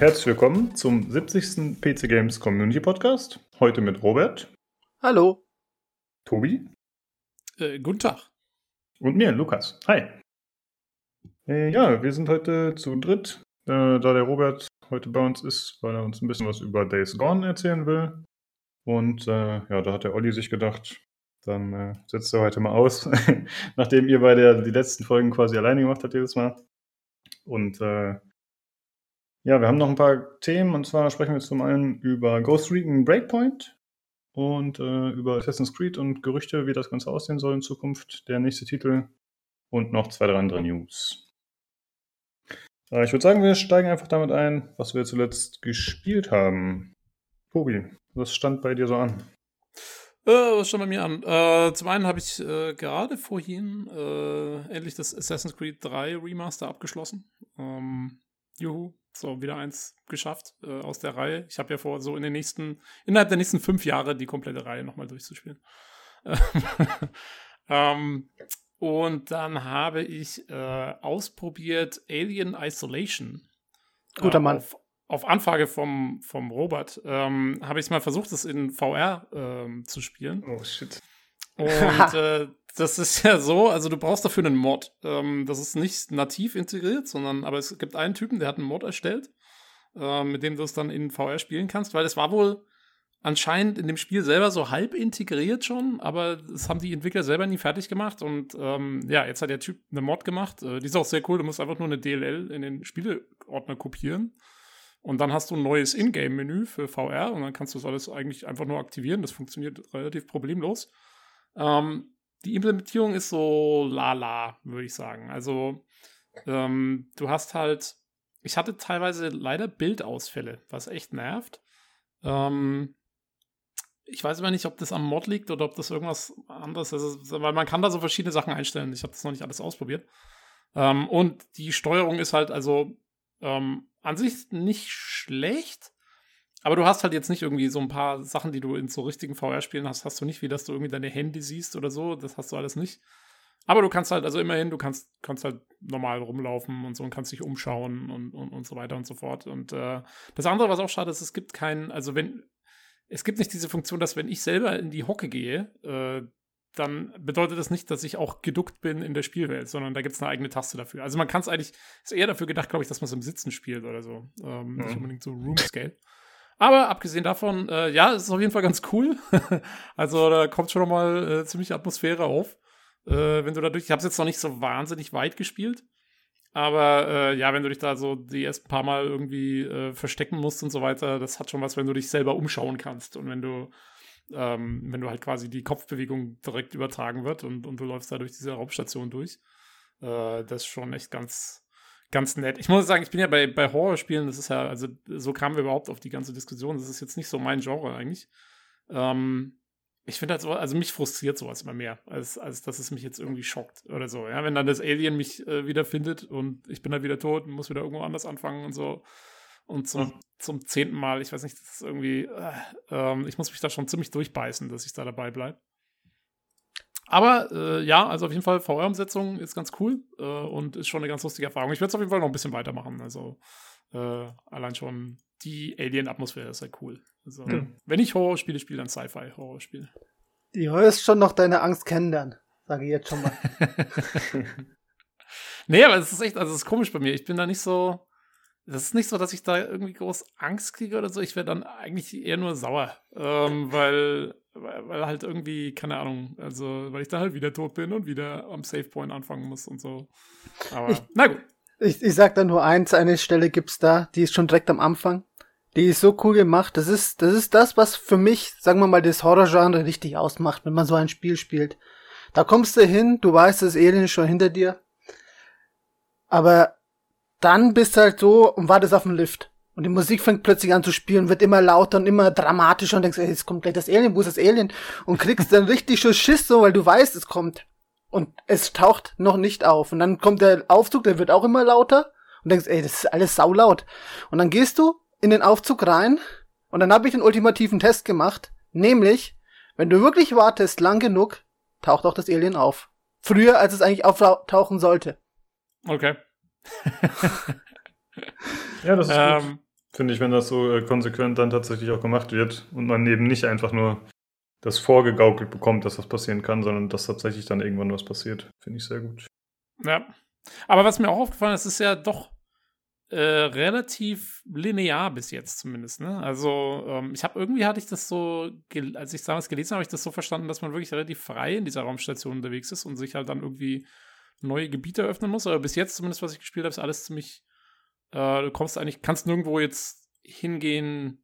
herzlich willkommen zum 70. PC Games Community Podcast. Heute mit Robert. Hallo. Tobi. Äh, guten Tag. Und mir, Lukas. Hi. Äh, ja, wir sind heute zu dritt, äh, da der Robert heute bei uns ist, weil er uns ein bisschen was über Days Gone erzählen will. Und äh, ja, da hat der Olli sich gedacht, dann äh, setzt er heute mal aus, nachdem ihr beide die letzten Folgen quasi alleine gemacht habt jedes Mal. Und äh, ja, wir haben noch ein paar Themen und zwar sprechen wir zum einen über Ghost Recon Breakpoint und äh, über Assassin's Creed und Gerüchte, wie das Ganze aussehen soll in Zukunft, der nächste Titel und noch zwei, drei andere News. Äh, ich würde sagen, wir steigen einfach damit ein, was wir zuletzt gespielt haben. Tobi, was stand bei dir so an? Äh, was stand bei mir an? Äh, zum einen habe ich äh, gerade vorhin äh, endlich das Assassin's Creed 3 Remaster abgeschlossen. Ähm, juhu, so wieder eins geschafft äh, aus der Reihe. Ich habe ja vor, so in den nächsten, innerhalb der nächsten fünf Jahre die komplette Reihe nochmal durchzuspielen. ähm, und dann habe ich äh, ausprobiert Alien Isolation. Guter Mann. Auf, auf Anfrage vom, vom Robert ähm, habe ich mal versucht, das in VR ähm, zu spielen. Oh shit. Und äh, das ist ja so, also du brauchst dafür einen Mod. Ähm, das ist nicht nativ integriert, sondern aber es gibt einen Typen, der hat einen Mod erstellt, äh, mit dem du es dann in VR spielen kannst, weil es war wohl anscheinend in dem Spiel selber so halb integriert schon, aber das haben die Entwickler selber nie fertig gemacht und ähm, ja, jetzt hat der Typ eine Mod gemacht. Äh, die ist auch sehr cool, du musst einfach nur eine DLL in den Spieleordner kopieren. Und dann hast du ein neues Ingame-Menü für VR und dann kannst du das alles eigentlich einfach nur aktivieren. Das funktioniert relativ problemlos. Ähm, die Implementierung ist so lala, würde ich sagen. Also, ähm, du hast halt, ich hatte teilweise leider Bildausfälle, was echt nervt. Ähm, ich weiß aber nicht, ob das am Mod liegt oder ob das irgendwas anderes ist, weil man kann da so verschiedene Sachen einstellen. Ich habe das noch nicht alles ausprobiert. Ähm, und die Steuerung ist halt also ähm, an sich nicht schlecht, aber du hast halt jetzt nicht irgendwie so ein paar Sachen, die du in so richtigen VR-Spielen hast, hast du nicht, wie dass du irgendwie deine Hände siehst oder so. Das hast du alles nicht. Aber du kannst halt, also immerhin, du kannst, kannst halt normal rumlaufen und so und kannst dich umschauen und, und, und so weiter und so fort. Und äh, das andere, was auch schade ist, es gibt keinen, also wenn, es gibt nicht diese Funktion, dass wenn ich selber in die Hocke gehe, äh, dann bedeutet das nicht, dass ich auch geduckt bin in der Spielwelt, sondern da gibt es eine eigene Taste dafür. Also man kann es eigentlich, ist eher dafür gedacht, glaube ich, dass man es im Sitzen spielt oder so. Ähm, mhm. Nicht unbedingt so Room Scale. Aber abgesehen davon, äh, ja, es ist auf jeden Fall ganz cool. also da kommt schon nochmal äh, ziemlich Atmosphäre auf. Äh, wenn du dadurch, ich habe es jetzt noch nicht so wahnsinnig weit gespielt. Aber äh, ja, wenn du dich da so die ersten paar Mal irgendwie äh, verstecken musst und so weiter, das hat schon was, wenn du dich selber umschauen kannst und wenn du ähm, wenn du halt quasi die Kopfbewegung direkt übertragen wird und, und du läufst da durch diese Raumstation durch. Äh, das ist schon echt ganz, ganz nett. Ich muss sagen, ich bin ja bei, bei Horrorspielen, das ist ja, also so kamen wir überhaupt auf die ganze Diskussion. Das ist jetzt nicht so mein Genre eigentlich. Ähm, ich finde halt so, also mich frustriert sowas immer mehr, als, als dass es mich jetzt irgendwie schockt oder so. Ja, wenn dann das Alien mich äh, wieder findet und ich bin halt wieder tot und muss wieder irgendwo anders anfangen und so. Und zum, mhm. zum zehnten Mal, ich weiß nicht, das ist irgendwie, äh, ähm, ich muss mich da schon ziemlich durchbeißen, dass ich da dabei bleibe. Aber äh, ja, also auf jeden Fall VR-Umsetzung ist ganz cool äh, und ist schon eine ganz lustige Erfahrung. Ich werde es auf jeden Fall noch ein bisschen weitermachen. Also äh, allein schon die Alien-Atmosphäre ist halt cool. Also, mhm. Wenn ich Horrorspiele spiele, dann Sci-Fi-Horrorspiele. Ja, ist schon noch deine Angst kennenlernen, sage ich jetzt schon mal. nee, aber es ist echt, also es ist komisch bei mir. Ich bin da nicht so, das ist nicht so, dass ich da irgendwie groß Angst kriege oder so. Ich wäre dann eigentlich eher nur sauer, ähm, weil, weil halt irgendwie, keine Ahnung, also weil ich da halt wieder tot bin und wieder am Save Point anfangen muss und so. Aber ich, na gut. Ich, ich sag da nur eins, eine Stelle gibt's da, die ist schon direkt am Anfang. Die ist so cool gemacht. Das ist, das ist das, was für mich, sagen wir mal, das Horror-Genre richtig ausmacht, wenn man so ein Spiel spielt. Da kommst du hin, du weißt, das Alien ist schon hinter dir. Aber dann bist du halt so und wartest auf den Lift. Und die Musik fängt plötzlich an zu spielen, wird immer lauter und immer dramatischer und denkst, ey, jetzt kommt gleich das Alien, wo ist das Alien? Und kriegst dann richtig schon Schiss so, weil du weißt, es kommt. Und es taucht noch nicht auf. Und dann kommt der Aufzug, der wird auch immer lauter. Und denkst, ey, das ist alles saulaut. Und dann gehst du in den Aufzug rein und dann habe ich den ultimativen Test gemacht. Nämlich, wenn du wirklich wartest lang genug, taucht auch das Alien auf. Früher, als es eigentlich auftauchen sollte. Okay. ja, das ist ähm, finde ich, wenn das so äh, konsequent dann tatsächlich auch gemacht wird und man eben nicht einfach nur das vorgegaukelt bekommt, dass das passieren kann, sondern dass tatsächlich dann irgendwann was passiert. Finde ich sehr gut. Ja. Aber was mir auch aufgefallen ist, ist ja doch äh, relativ linear bis jetzt zumindest. Ne? Also ähm, ich habe irgendwie hatte ich das so, als ich damals gelesen habe, habe ich das so verstanden, dass man wirklich relativ frei in dieser Raumstation unterwegs ist und sich halt dann irgendwie neue Gebiete eröffnen muss. Aber bis jetzt zumindest, was ich gespielt habe, ist alles ziemlich. Äh, du kommst eigentlich, kannst nirgendwo jetzt hingehen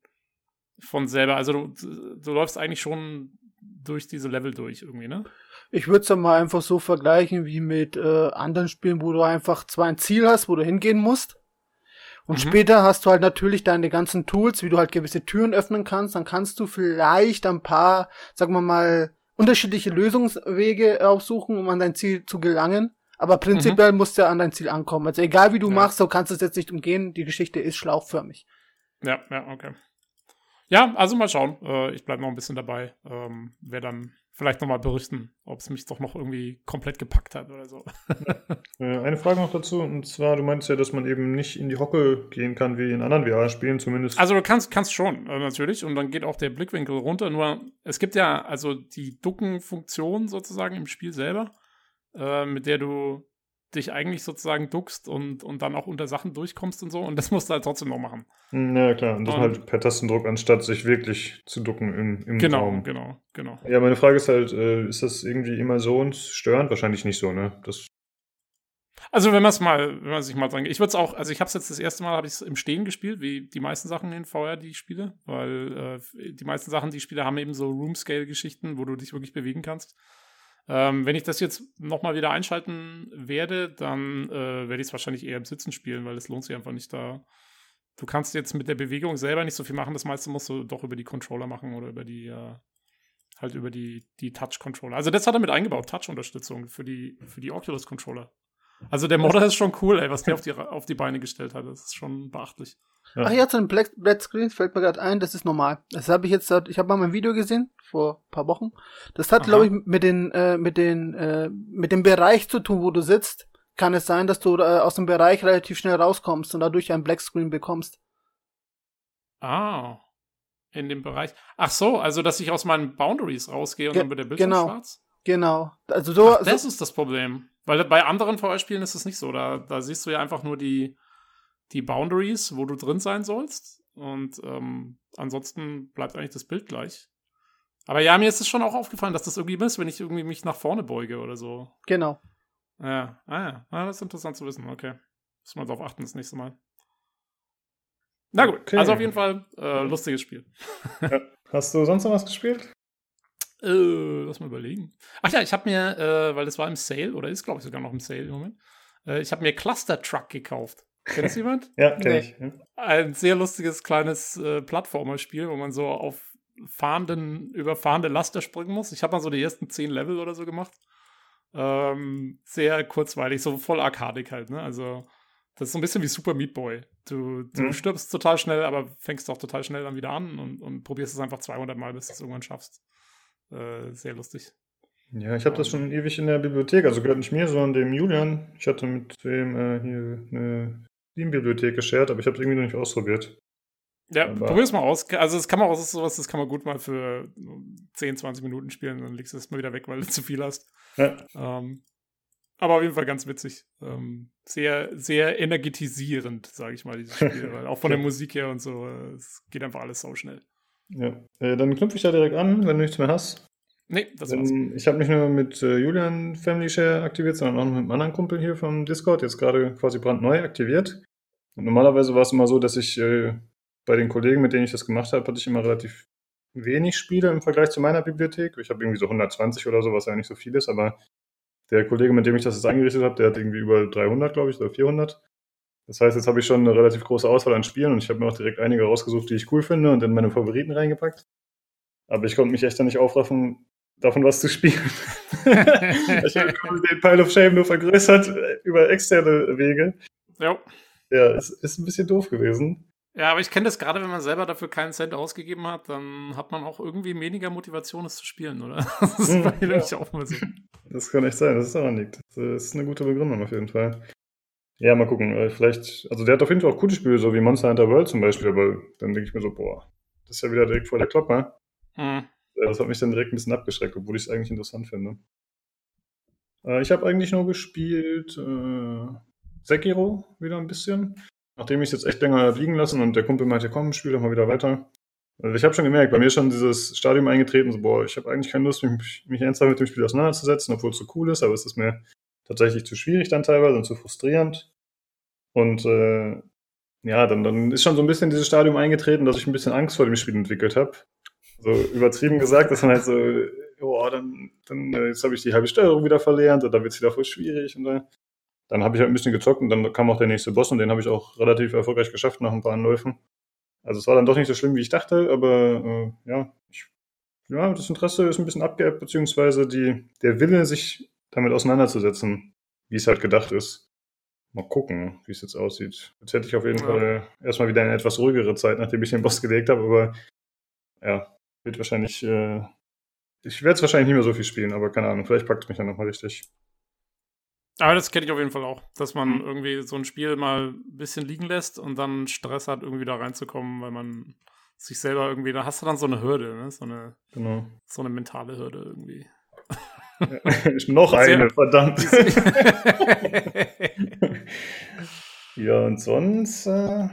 von selber. Also du, du läufst eigentlich schon durch diese Level durch irgendwie, ne? Ich würde es dann mal einfach so vergleichen wie mit äh, anderen Spielen, wo du einfach zwar ein Ziel hast, wo du hingehen musst. Und mhm. später hast du halt natürlich deine ganzen Tools, wie du halt gewisse Türen öffnen kannst. Dann kannst du vielleicht ein paar, sagen wir mal, unterschiedliche Lösungswege aufsuchen, um an dein Ziel zu gelangen. Aber prinzipiell mhm. musst du ja an dein Ziel ankommen. Also egal wie du ja. machst, so kannst du es jetzt nicht umgehen. Die Geschichte ist schlauchförmig. Ja, ja, okay. Ja, also mal schauen. Äh, ich bleibe noch ein bisschen dabei. Ähm, Werde dann vielleicht nochmal berichten, ob es mich doch noch irgendwie komplett gepackt hat oder so. Äh, eine Frage noch dazu, und zwar, du meinst ja, dass man eben nicht in die Hocke gehen kann wie in anderen VR-Spielen, zumindest. Also du kannst, kannst schon, äh, natürlich, und dann geht auch der Blickwinkel runter, nur es gibt ja also die Ducken-Funktion sozusagen im Spiel selber, äh, mit der du dich eigentlich sozusagen duckst und, und dann auch unter Sachen durchkommst und so. Und das musst du halt trotzdem noch machen. Ja, klar. Und das und, halt per Tastendruck, anstatt sich wirklich zu ducken im, im genau, Raum. Genau, genau, Ja, meine Frage ist halt, äh, ist das irgendwie immer so und störend? Wahrscheinlich nicht so, ne? Das also wenn man es mal, wenn man sich mal dran geht. Ich würde es auch, also ich habe es jetzt das erste Mal, habe ich es im Stehen gespielt, wie die meisten Sachen in VR, die ich spiele, weil äh, die meisten Sachen, die ich spiele, haben eben so Room-Scale-Geschichten, wo du dich wirklich bewegen kannst. Ähm, wenn ich das jetzt nochmal wieder einschalten werde, dann äh, werde ich es wahrscheinlich eher im Sitzen spielen, weil es lohnt sich einfach nicht da. Du kannst jetzt mit der Bewegung selber nicht so viel machen, das meiste musst du doch über die Controller machen oder über die, äh, halt über die, die Touch-Controller. Also das hat er mit eingebaut, Touch-Unterstützung für die, für die Oculus-Controller. Also der Modder ist schon cool, ey, was der auf die, auf die Beine gestellt hat. Das ist schon beachtlich. Ja. Ach ja, zu den Black, Black Screens fällt mir gerade ein, das ist normal. Das habe ich jetzt, ich habe mal ein Video gesehen vor paar Wochen. Das hat, glaube ich, mit den, äh, mit den, äh, mit dem Bereich zu tun, wo du sitzt. Kann es sein, dass du äh, aus dem Bereich relativ schnell rauskommst und dadurch einen Black Screen bekommst? Ah, in dem Bereich. Ach so, also dass ich aus meinen Boundaries rausgehe und Ge dann wird der Bildschirm genau. schwarz? Genau. Also so, Ach, das so ist das Problem. Weil bei anderen VR-Spielen ist es nicht so. Da, da siehst du ja einfach nur die, die Boundaries, wo du drin sein sollst. Und ähm, ansonsten bleibt eigentlich das Bild gleich. Aber ja, mir ist es schon auch aufgefallen, dass das irgendwie ist, wenn ich irgendwie mich nach vorne beuge oder so. Genau. Ja, ah ja, ah, das ist interessant zu wissen. Okay. Muss man darauf achten das nächste Mal. Na gut, okay. also auf jeden Fall äh, lustiges Spiel. Ja. Hast du sonst noch was gespielt? Äh, lass mal überlegen. Ach ja, ich habe mir, äh, weil das war im Sale, oder ist glaube ich sogar noch im Sale im Moment, äh, ich habe mir Cluster Truck gekauft. Kennt das jemand? ja, kenne nee. ich. Ein sehr lustiges kleines äh, Plattformerspiel, wo man so auf fahrenden, über fahrende Laster springen muss. Ich habe mal so die ersten zehn Level oder so gemacht. Ähm, sehr kurzweilig, so voll arkadig halt, ne? Also, das ist so ein bisschen wie Super Meat Boy. Du, du mhm. stirbst total schnell, aber fängst auch total schnell dann wieder an und, und probierst es einfach 200 Mal, bis du es irgendwann schaffst. Äh, sehr lustig. Ja, ich habe das schon ewig in der Bibliothek, also gehört nicht mir, sondern dem Julian. Ich hatte mit dem äh, hier eine Steam-Bibliothek geshared, aber ich habe es irgendwie noch nicht ausprobiert. Ja, aber probier's mal aus. Also, das kann man auch sowas, das kann man gut mal für 10, 20 Minuten spielen, dann legst du es mal wieder weg, weil du zu viel hast. Ja. Ähm, aber auf jeden Fall ganz witzig. Ähm, sehr, sehr energetisierend, sage ich mal, dieses Spiel. weil auch von der Musik her und so, äh, es geht einfach alles so schnell. Ja, äh, dann knüpfe ich da direkt an, wenn du nichts mehr hast. Nee, das war's. ich habe nicht nur mit äh, Julian Family Share aktiviert, sondern auch mit einem anderen Kumpel hier vom Discord, jetzt gerade quasi brandneu aktiviert. Und normalerweise war es immer so, dass ich äh, bei den Kollegen, mit denen ich das gemacht habe, hatte ich immer relativ wenig Spiele im Vergleich zu meiner Bibliothek. Ich habe irgendwie so 120 oder so, was ja nicht so viel ist, aber der Kollege, mit dem ich das jetzt eingerichtet habe, der hat irgendwie über 300, glaube ich, oder 400. Das heißt, jetzt habe ich schon eine relativ große Auswahl an Spielen und ich habe mir auch direkt einige rausgesucht, die ich cool finde und in meine Favoriten reingepackt. Aber ich konnte mich echt dann nicht aufraffen, davon was zu spielen. ich habe den Pile of Shame nur vergrößert über externe Wege. Ja. Ja, es ist ein bisschen doof gewesen. Ja, aber ich kenne das gerade, wenn man selber dafür keinen Cent ausgegeben hat, dann hat man auch irgendwie weniger Motivation, es zu spielen, oder? Das ist bei hm, ja. auch mal so. Das kann echt sein, das ist aber nicht. Das ist eine gute Begründung auf jeden Fall. Ja, mal gucken. Äh, vielleicht, also der hat auf jeden Fall auch gute Spiele, so wie Monster Hunter World zum Beispiel, aber dann denke ich mir so, boah, das ist ja wieder direkt vor der Klopper. Hm. Das hat mich dann direkt ein bisschen abgeschreckt, obwohl ich es eigentlich interessant finde. Äh, ich habe eigentlich nur gespielt äh, Sekiro wieder ein bisschen. Nachdem ich es jetzt echt länger liegen lassen und der Kumpel meinte, komm, spiel doch mal wieder weiter. Also ich habe schon gemerkt, bei mir ist schon dieses Stadium eingetreten, so, boah, ich habe eigentlich keine Lust, mich, mich ernsthaft mit dem Spiel auseinanderzusetzen, obwohl es so cool ist, aber es ist mir tatsächlich zu schwierig dann teilweise und zu frustrierend. Und äh, ja, dann, dann ist schon so ein bisschen dieses Stadium eingetreten, dass ich ein bisschen Angst vor dem Spiel entwickelt habe. So übertrieben gesagt, dass man halt so, oh, dann, dann äh, jetzt habe ich die halbe Steuerung wieder verlernt und dann wird es wieder voll schwierig. Und dann, dann habe ich halt ein bisschen gezockt und dann kam auch der nächste Boss und den habe ich auch relativ erfolgreich geschafft nach ein paar Anläufen. Also es war dann doch nicht so schlimm, wie ich dachte, aber äh, ja, ich, ja, das Interesse ist ein bisschen abgeebbt, beziehungsweise die, der Wille, sich damit auseinanderzusetzen, wie es halt gedacht ist. Mal gucken, wie es jetzt aussieht. Jetzt hätte ich auf jeden ja. Fall erstmal wieder eine etwas ruhigere Zeit, nachdem ich den Boss gelegt habe, aber ja, wird wahrscheinlich, äh, ich werde es wahrscheinlich nicht mehr so viel spielen, aber keine Ahnung, vielleicht packt es mich dann nochmal richtig. Aber das kenne ich auf jeden Fall auch, dass man mhm. irgendwie so ein Spiel mal ein bisschen liegen lässt und dann Stress hat, irgendwie da reinzukommen, weil man sich selber irgendwie, da hast du dann so eine Hürde, ne? so, eine, genau. so eine mentale Hürde irgendwie. Noch eine, verdammt. ja, und sonst, äh,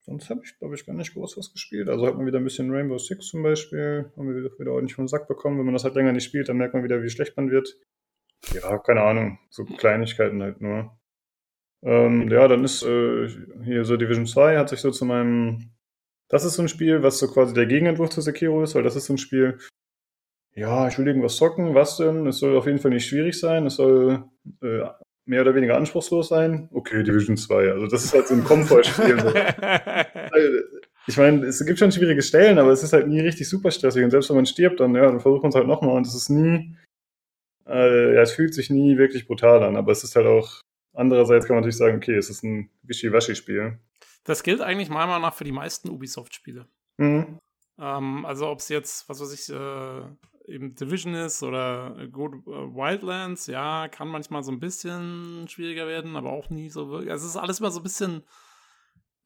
sonst habe ich, glaube ich, gar nicht groß was gespielt. Also hat man wieder ein bisschen Rainbow Six zum Beispiel, haben wir wieder, wieder ordentlich vom Sack bekommen. Wenn man das halt länger nicht spielt, dann merkt man wieder, wie schlecht man wird. Ja, keine Ahnung, so Kleinigkeiten halt nur. Ähm, ja, dann ist äh, hier so Division 2 hat sich so zu meinem. Das ist so ein Spiel, was so quasi der Gegenentwurf zu Sekiro ist, weil das ist so ein Spiel, ja, ich will irgendwas zocken, was denn? Es soll auf jeden Fall nicht schwierig sein, es soll äh, mehr oder weniger anspruchslos sein. Okay, Division 2, also das ist halt so ein Komfortspiel. ich meine, es gibt schon schwierige Stellen, aber es ist halt nie richtig super stressig und selbst wenn man stirbt, dann, ja, dann versucht man es halt nochmal und es ist nie, äh, ja, es fühlt sich nie wirklich brutal an, aber es ist halt auch, andererseits kann man natürlich sagen, okay, es ist ein Wischiwaschi-Spiel. Das gilt eigentlich meiner Meinung nach für die meisten Ubisoft-Spiele. Mhm. Ähm, also ob es jetzt, was weiß ich, äh, eben Division ist oder Good äh, Wildlands, ja, kann manchmal so ein bisschen schwieriger werden, aber auch nie so wirklich. Also es ist alles immer so ein bisschen,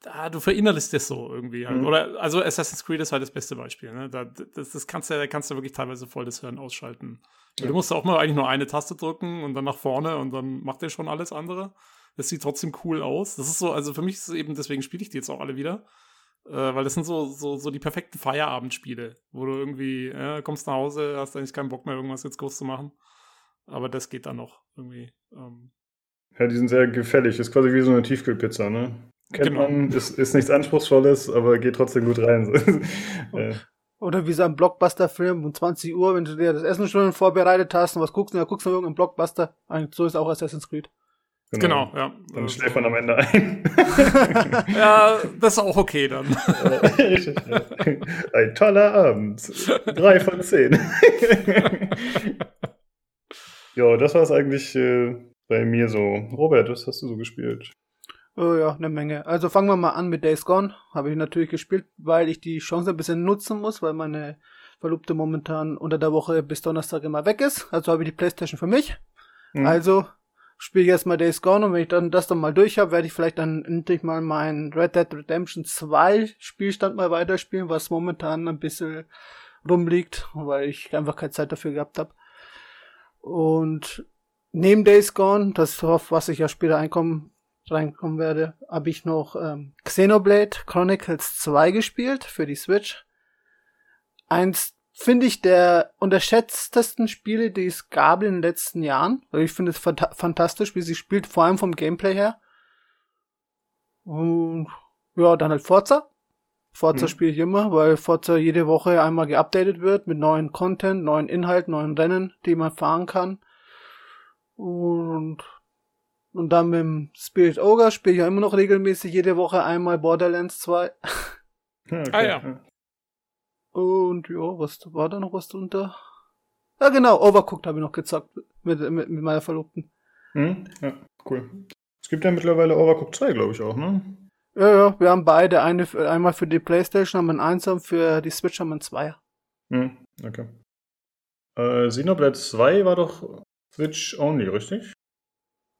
ah, du verinnerlichst das so irgendwie halt. Mhm. Oder also Assassin's Creed ist halt das beste Beispiel. Ne? Da, das, das kannst du, da kannst du wirklich teilweise voll das Hören ausschalten. Ja. Du musst auch mal eigentlich nur eine Taste drücken und dann nach vorne und dann macht der schon alles andere. Das sieht trotzdem cool aus. Das ist so, also für mich ist es eben, deswegen spiele ich die jetzt auch alle wieder äh, weil das sind so, so, so die perfekten Feierabendspiele, wo du irgendwie ja, kommst nach Hause, hast eigentlich keinen Bock mehr, irgendwas jetzt groß zu machen. Aber das geht dann noch irgendwie. Ähm. Ja, die sind sehr gefällig. Ist quasi wie so eine Tiefkühlpizza, ne? Kennt genau. man, ist, ist nichts Anspruchsvolles, aber geht trotzdem gut rein. ja. Oder wie so ein Blockbuster-Film um 20 Uhr, wenn du dir das Essen schon vorbereitet hast und was guckst, dann guckst du irgendeinen Blockbuster. So ist auch Assassin's Creed. Genau, genau ja. Dann schläft man am Ende ein. ja, das ist auch okay dann. Ja. Ein toller Abend. Drei von zehn. ja, das war es eigentlich äh, bei mir so. Robert, was hast du so gespielt? Oh ja, eine Menge. Also fangen wir mal an mit Days Gone. Habe ich natürlich gespielt, weil ich die Chance ein bisschen nutzen muss, weil meine Verlobte momentan unter der Woche bis Donnerstag immer weg ist. Also habe ich die Playstation für mich. Mhm. Also spiele jetzt mal Days Gone und wenn ich dann das dann mal durch habe, werde ich vielleicht dann endlich mal meinen Red Dead Redemption 2 Spielstand mal weiterspielen, was momentan ein bisschen rumliegt, weil ich einfach keine Zeit dafür gehabt habe. Und neben Days Gone, das auf was ich ja später einkommen, reinkommen werde, habe ich noch ähm, Xenoblade Chronicles 2 gespielt für die Switch. Eins finde ich, der unterschätztesten Spiele, die es gab in den letzten Jahren. Also ich finde es fantastisch, wie sie spielt, vor allem vom Gameplay her. Und ja, dann halt Forza. Forza mhm. spiele ich immer, weil Forza jede Woche einmal geupdatet wird mit neuen Content, neuen Inhalt, neuen Rennen, die man fahren kann. Und, und dann mit dem Spirit Ogre spiele ich ja immer noch regelmäßig jede Woche einmal Borderlands 2. Okay. Ah ja. Und ja, was war da noch was drunter? Ja, genau, Overcooked habe ich noch gezockt mit, mit, mit meiner Verlobten. Hm? Ja, cool. Es gibt ja mittlerweile Overcooked 2, glaube ich auch, ne? Ja, ja, wir haben beide. Eine, einmal für die Playstation haben wir einen 1 für die Switch haben wir einen 2 Hm, okay. Äh, Xenoblade 2 war doch Switch only, richtig?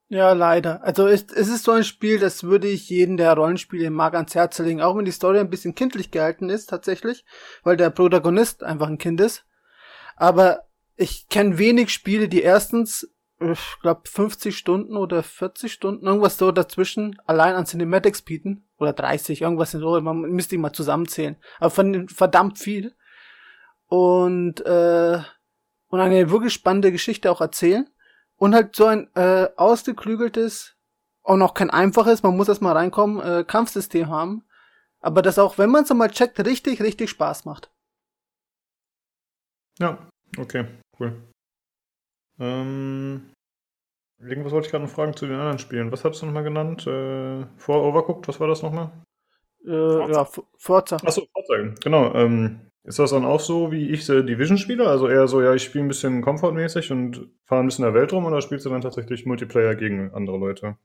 Ja, leider. Also es, es ist so ein Spiel, das würde ich jeden, der Rollenspiele mag, ans Herz legen, auch wenn die Story ein bisschen kindlich gehalten ist, tatsächlich, weil der Protagonist einfach ein Kind ist. Aber ich kenne wenig Spiele, die erstens, ich glaube, 50 Stunden oder 40 Stunden, irgendwas so dazwischen, allein an Cinematics bieten. Oder 30, irgendwas so, man müsste die mal zusammenzählen. Aber von verdammt viel. Und, äh, und eine wirklich spannende Geschichte auch erzählen und halt so ein äh, ausgeklügeltes, auch noch kein einfaches, man muss erst mal reinkommen, äh, Kampfsystem haben. Aber das auch, wenn man es mal checkt, richtig, richtig Spaß macht. Ja, okay, cool. Ähm, irgendwas wollte ich gerade noch fragen zu den anderen Spielen. Was hast du nochmal genannt? Äh, vor Overcooked, was war das nochmal? Äh, ja, Forza. Achso, Forza, genau. Ähm, ist das dann auch so, wie ich The Division spiele? Also eher so, ja, ich spiele ein bisschen komfortmäßig und fahre ein bisschen in der Welt rum oder spielst du dann tatsächlich Multiplayer gegen andere Leute?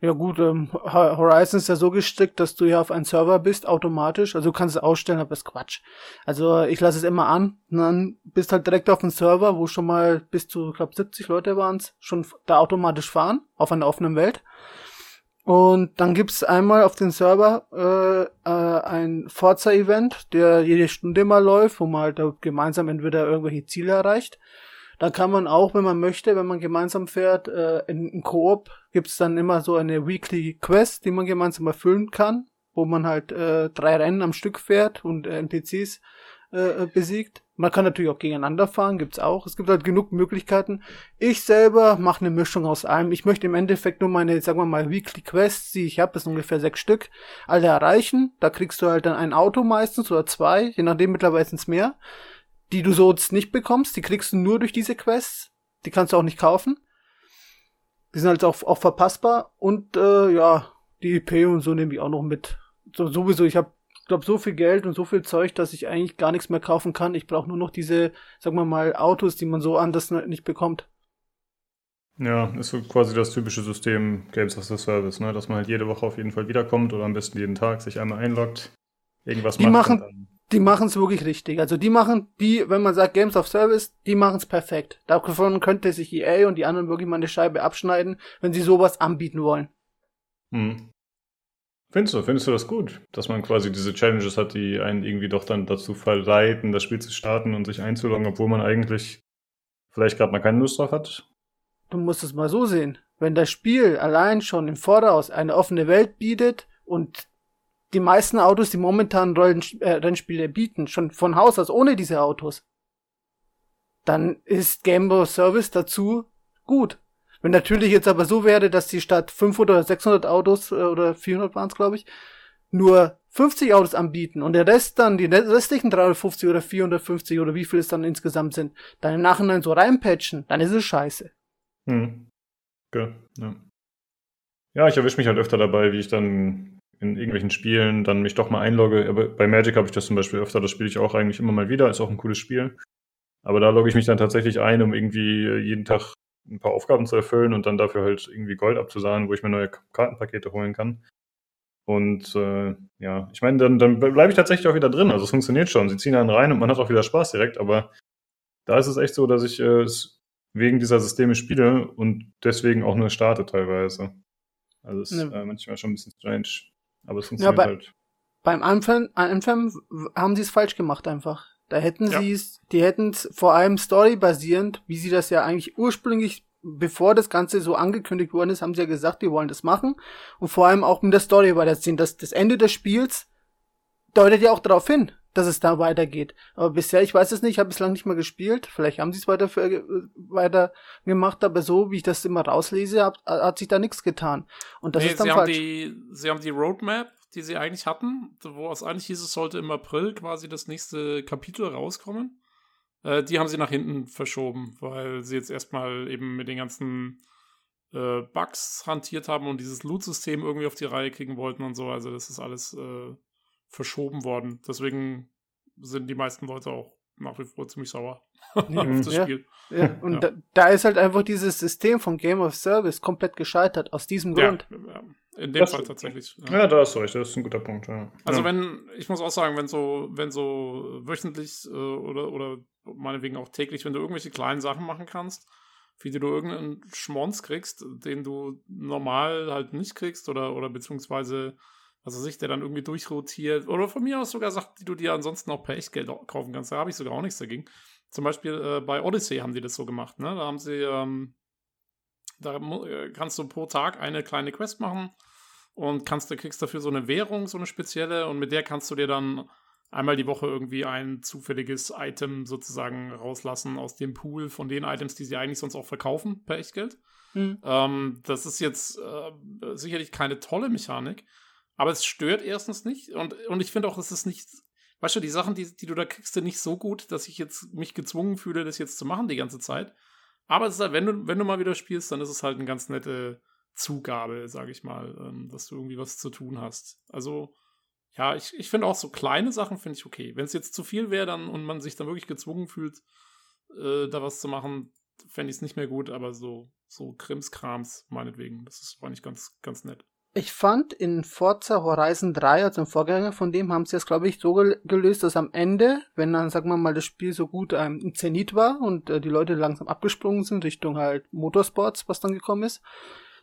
Ja gut, ähm, Horizon ist ja so gestrickt, dass du ja auf einen Server bist, automatisch. Also du kannst es ausstellen, aber ist Quatsch. Also ich lasse es immer an und dann bist halt direkt auf dem Server, wo schon mal bis zu, ich glaube 70 Leute waren es, schon da automatisch fahren, auf einer offenen Welt. Und dann gibt's einmal auf dem Server äh, äh, ein Forza-Event, der jede Stunde mal läuft, wo man halt gemeinsam entweder irgendwelche Ziele erreicht. Da kann man auch, wenn man möchte, wenn man gemeinsam fährt, äh, in, in Koop gibt's dann immer so eine Weekly Quest, die man gemeinsam erfüllen kann, wo man halt äh, drei Rennen am Stück fährt und äh, NPCs äh, besiegt. Man kann natürlich auch gegeneinander fahren, gibt's auch. Es gibt halt genug Möglichkeiten. Ich selber mache eine Mischung aus allem. Ich möchte im Endeffekt nur meine, sagen wir mal, Weekly Quests, die ich habe, das sind ungefähr sechs Stück, alle erreichen. Da kriegst du halt dann ein Auto meistens oder zwei, je nachdem mittlerweile sind's mehr, die du sonst nicht bekommst. Die kriegst du nur durch diese Quests. Die kannst du auch nicht kaufen. Die sind halt auch, auch verpassbar. Und äh, ja, die EP und so nehme ich auch noch mit. So, sowieso, ich habe glaube, so viel Geld und so viel Zeug, dass ich eigentlich gar nichts mehr kaufen kann. Ich brauche nur noch diese, sagen wir mal, Autos, die man so anders nicht bekommt. Ja, ist so quasi das typische System Games as a Service, ne? dass man halt jede Woche auf jeden Fall wiederkommt oder am besten jeden Tag sich einmal einloggt, irgendwas die macht. Machen, die machen es wirklich richtig. Also die machen, die, wenn man sagt Games of Service, die machen es perfekt. Davon könnte sich EA und die anderen wirklich mal eine Scheibe abschneiden, wenn sie sowas anbieten wollen. Hm. Findest du, findest du das gut, dass man quasi diese Challenges hat, die einen irgendwie doch dann dazu verleiten, das Spiel zu starten und sich einzuloggen, obwohl man eigentlich vielleicht gerade mal keine Lust drauf hat? Du musst es mal so sehen. Wenn das Spiel allein schon im Voraus eine offene Welt bietet und die meisten Autos, die momentan Rollen, äh, Rennspiele bieten, schon von Haus aus ohne diese Autos, dann ist Game Boy Service dazu gut. Wenn natürlich jetzt aber so wäre, dass die statt 500 oder 600 Autos äh, oder 400 waren es, glaube ich, nur 50 Autos anbieten und der Rest dann, die restlichen 350 oder 450 oder wie viel es dann insgesamt sind, dann im Nachhinein so reinpatchen, dann ist es scheiße. Hm. Okay, ja. Ja, ich erwische mich halt öfter dabei, wie ich dann in irgendwelchen Spielen dann mich doch mal einlogge. Aber bei Magic habe ich das zum Beispiel öfter, das spiele ich auch eigentlich immer mal wieder, ist auch ein cooles Spiel. Aber da logge ich mich dann tatsächlich ein, um irgendwie jeden Tag ein paar Aufgaben zu erfüllen und dann dafür halt irgendwie Gold abzusahnen, wo ich mir neue Kartenpakete holen kann. Und äh, ja, ich meine, dann, dann bleibe ich tatsächlich auch wieder drin. Also es funktioniert schon. Sie ziehen einen rein und man hat auch wieder Spaß direkt. Aber da ist es echt so, dass ich äh, es wegen dieser Systeme spiele und deswegen auch nur starte teilweise. Also es ist äh, manchmal schon ein bisschen strange. Aber es funktioniert ja, bei, halt. Beim Anfang, Anfang haben sie es falsch gemacht einfach. Da hätten ja. sie es, die hätten es vor allem storybasierend, wie sie das ja eigentlich ursprünglich, bevor das Ganze so angekündigt worden ist, haben sie ja gesagt, wir wollen das machen. Und vor allem auch mit der Story weiterziehen. Das, das Ende des Spiels deutet ja auch darauf hin, dass es da weitergeht. Aber bisher, ich weiß es nicht, ich habe bislang nicht mal gespielt. Vielleicht haben sie es weiter, für, äh, weiter gemacht, aber so, wie ich das immer rauslese, hat, hat sich da nichts getan. Und das nee, ist dann sie falsch. Haben die, sie haben die Roadmap die sie eigentlich hatten, wo es eigentlich hieß, es sollte im April quasi das nächste Kapitel rauskommen. Äh, die haben sie nach hinten verschoben, weil sie jetzt erstmal eben mit den ganzen äh, Bugs hantiert haben und dieses Loot-System irgendwie auf die Reihe kriegen wollten und so. Also das ist alles äh, verschoben worden. Deswegen sind die meisten Leute auch nach wie vor ziemlich sauer auf das ja, Spiel. Ja, und ja. Da, da, ist halt einfach dieses System von Game of Service komplett gescheitert, aus diesem Grund. Ja, in dem das, Fall tatsächlich. Ja. ja, da hast du recht, das ist ein guter Punkt. Ja. Also wenn, ich muss auch sagen, wenn so, wenn so wöchentlich äh, oder, oder meinetwegen auch täglich, wenn du irgendwelche kleinen Sachen machen kannst, wie du irgendeinen Schmonz kriegst, den du normal halt nicht kriegst oder, oder beziehungsweise, was weiß ich, der dann irgendwie durchrotiert oder von mir aus sogar Sachen, die du dir ansonsten auch per Echtgeld kaufen kannst. Da habe ich sogar auch nichts dagegen. Zum Beispiel äh, bei Odyssey haben die das so gemacht, ne? Da haben sie, ähm, da äh, kannst du pro Tag eine kleine Quest machen und kannst, du kriegst dafür so eine Währung, so eine spezielle und mit der kannst du dir dann einmal die Woche irgendwie ein zufälliges Item sozusagen rauslassen aus dem Pool von den Items, die sie eigentlich sonst auch verkaufen per Echtgeld. Mhm. Ähm, das ist jetzt äh, sicherlich keine tolle Mechanik, aber es stört erstens nicht und, und ich finde auch, es ist nicht, weißt du, die Sachen, die, die du da kriegst, sind nicht so gut, dass ich jetzt mich gezwungen fühle, das jetzt zu machen die ganze Zeit. Aber es ist halt, wenn du, wenn du mal wieder spielst, dann ist es halt eine ganz nette Zugabe, sage ich mal, ähm, dass du irgendwie was zu tun hast. Also, ja, ich, ich finde auch so kleine Sachen finde ich okay. Wenn es jetzt zu viel wäre dann und man sich dann wirklich gezwungen fühlt, äh, da was zu machen, fände ich es nicht mehr gut, aber so, so Krimskrams meinetwegen, das ist eigentlich ganz, ganz nett. Ich fand in Forza Horizon 3, also im Vorgänger von dem, haben sie es, glaube ich, so gelöst, dass am Ende, wenn dann, sagen wir mal, das Spiel so gut ähm, im Zenit war und äh, die Leute langsam abgesprungen sind Richtung halt Motorsports, was dann gekommen ist,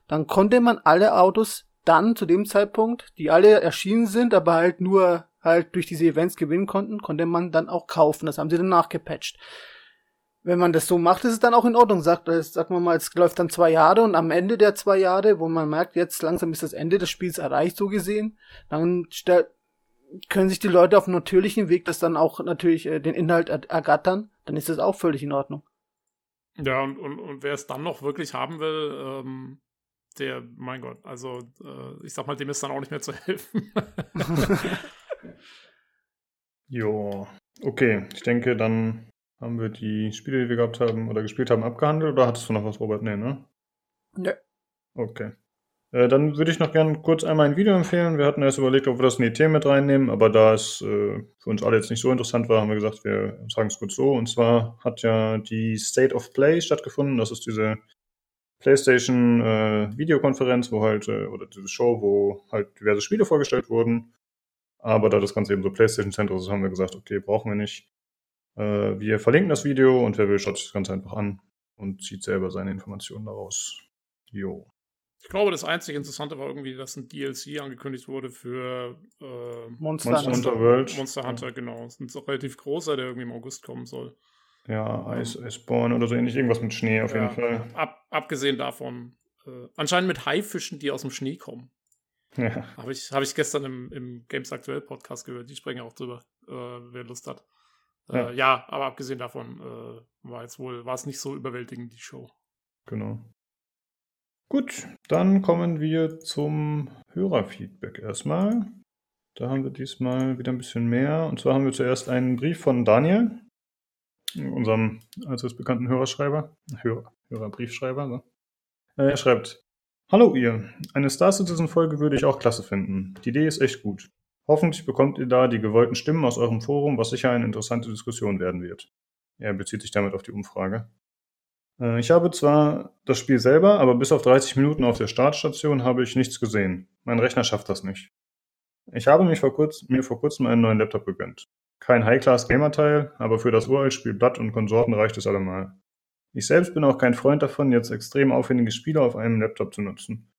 dann konnte man alle Autos dann zu dem Zeitpunkt, die alle erschienen sind, aber halt nur halt durch diese Events gewinnen konnten, konnte man dann auch kaufen. Das haben sie dann nachgepatcht. Wenn man das so macht, ist es dann auch in Ordnung. Sagt, äh, sagt man mal, es läuft dann zwei Jahre und am Ende der zwei Jahre, wo man merkt, jetzt langsam ist das Ende des Spiels erreicht, so gesehen, dann können sich die Leute auf natürlichen Weg das dann auch natürlich äh, den Inhalt er ergattern, dann ist das auch völlig in Ordnung. Ja, und, und, und wer es dann noch wirklich haben will, ähm, der, mein Gott, also äh, ich sag mal, dem ist dann auch nicht mehr zu helfen. jo, okay. Ich denke, dann haben wir die Spiele, die wir gehabt haben oder gespielt haben, abgehandelt. Oder hattest du noch was, Robert? Nee, ne? Ne. Okay. Äh, dann würde ich noch gerne kurz einmal ein Video empfehlen. Wir hatten erst überlegt, ob wir das in die Themen mit reinnehmen, aber da es äh, für uns alle jetzt nicht so interessant war, haben wir gesagt, wir sagen es kurz so. Und zwar hat ja die State of Play stattgefunden. Das ist diese PlayStation äh, Videokonferenz, wo halt, äh, oder diese Show, wo halt diverse Spiele vorgestellt wurden. Aber da das Ganze eben so PlayStation Center ist, haben wir gesagt, okay, brauchen wir nicht. Äh, wir verlinken das Video und wer will, schaut sich das ganz einfach an und zieht selber seine Informationen daraus. Jo. Ich glaube, das einzige Interessante war irgendwie, dass ein DLC angekündigt wurde für äh, Monster, Monster Hunter World. Monster Hunter, ja. genau. Das ist ein relativ großer, der irgendwie im August kommen soll. Ja, Ice, Iceborne oder so ähnlich, irgendwas mit Schnee auf ja, jeden Fall. Ab, abgesehen davon, äh, anscheinend mit Haifischen, die aus dem Schnee kommen. Ja. Habe ich, hab ich gestern im, im Games Aktuell Podcast gehört, die sprechen auch drüber, äh, wer Lust hat. Äh, ja. ja. aber abgesehen davon äh, war jetzt wohl, war es nicht so überwältigend, die Show. Genau. Gut, dann kommen wir zum Hörerfeedback erstmal. Da haben wir diesmal wieder ein bisschen mehr. Und zwar haben wir zuerst einen Brief von Daniel unserem allseits bekannten Hörerschreiber, Hörer, Hörerbriefschreiber. So. Äh, er schreibt, Hallo ihr, eine Star Citizen Folge würde ich auch klasse finden. Die Idee ist echt gut. Hoffentlich bekommt ihr da die gewollten Stimmen aus eurem Forum, was sicher eine interessante Diskussion werden wird. Er bezieht sich damit auf die Umfrage. Äh, ich habe zwar das Spiel selber, aber bis auf 30 Minuten auf der Startstation habe ich nichts gesehen. Mein Rechner schafft das nicht. Ich habe mich vor kurz, mir vor kurzem einen neuen Laptop gegönnt. Kein High-Class-Gamer-Teil, aber für das Uralt-Spiel Blood und Konsorten reicht es allemal. Ich selbst bin auch kein Freund davon, jetzt extrem aufwendige Spiele auf einem Laptop zu nutzen.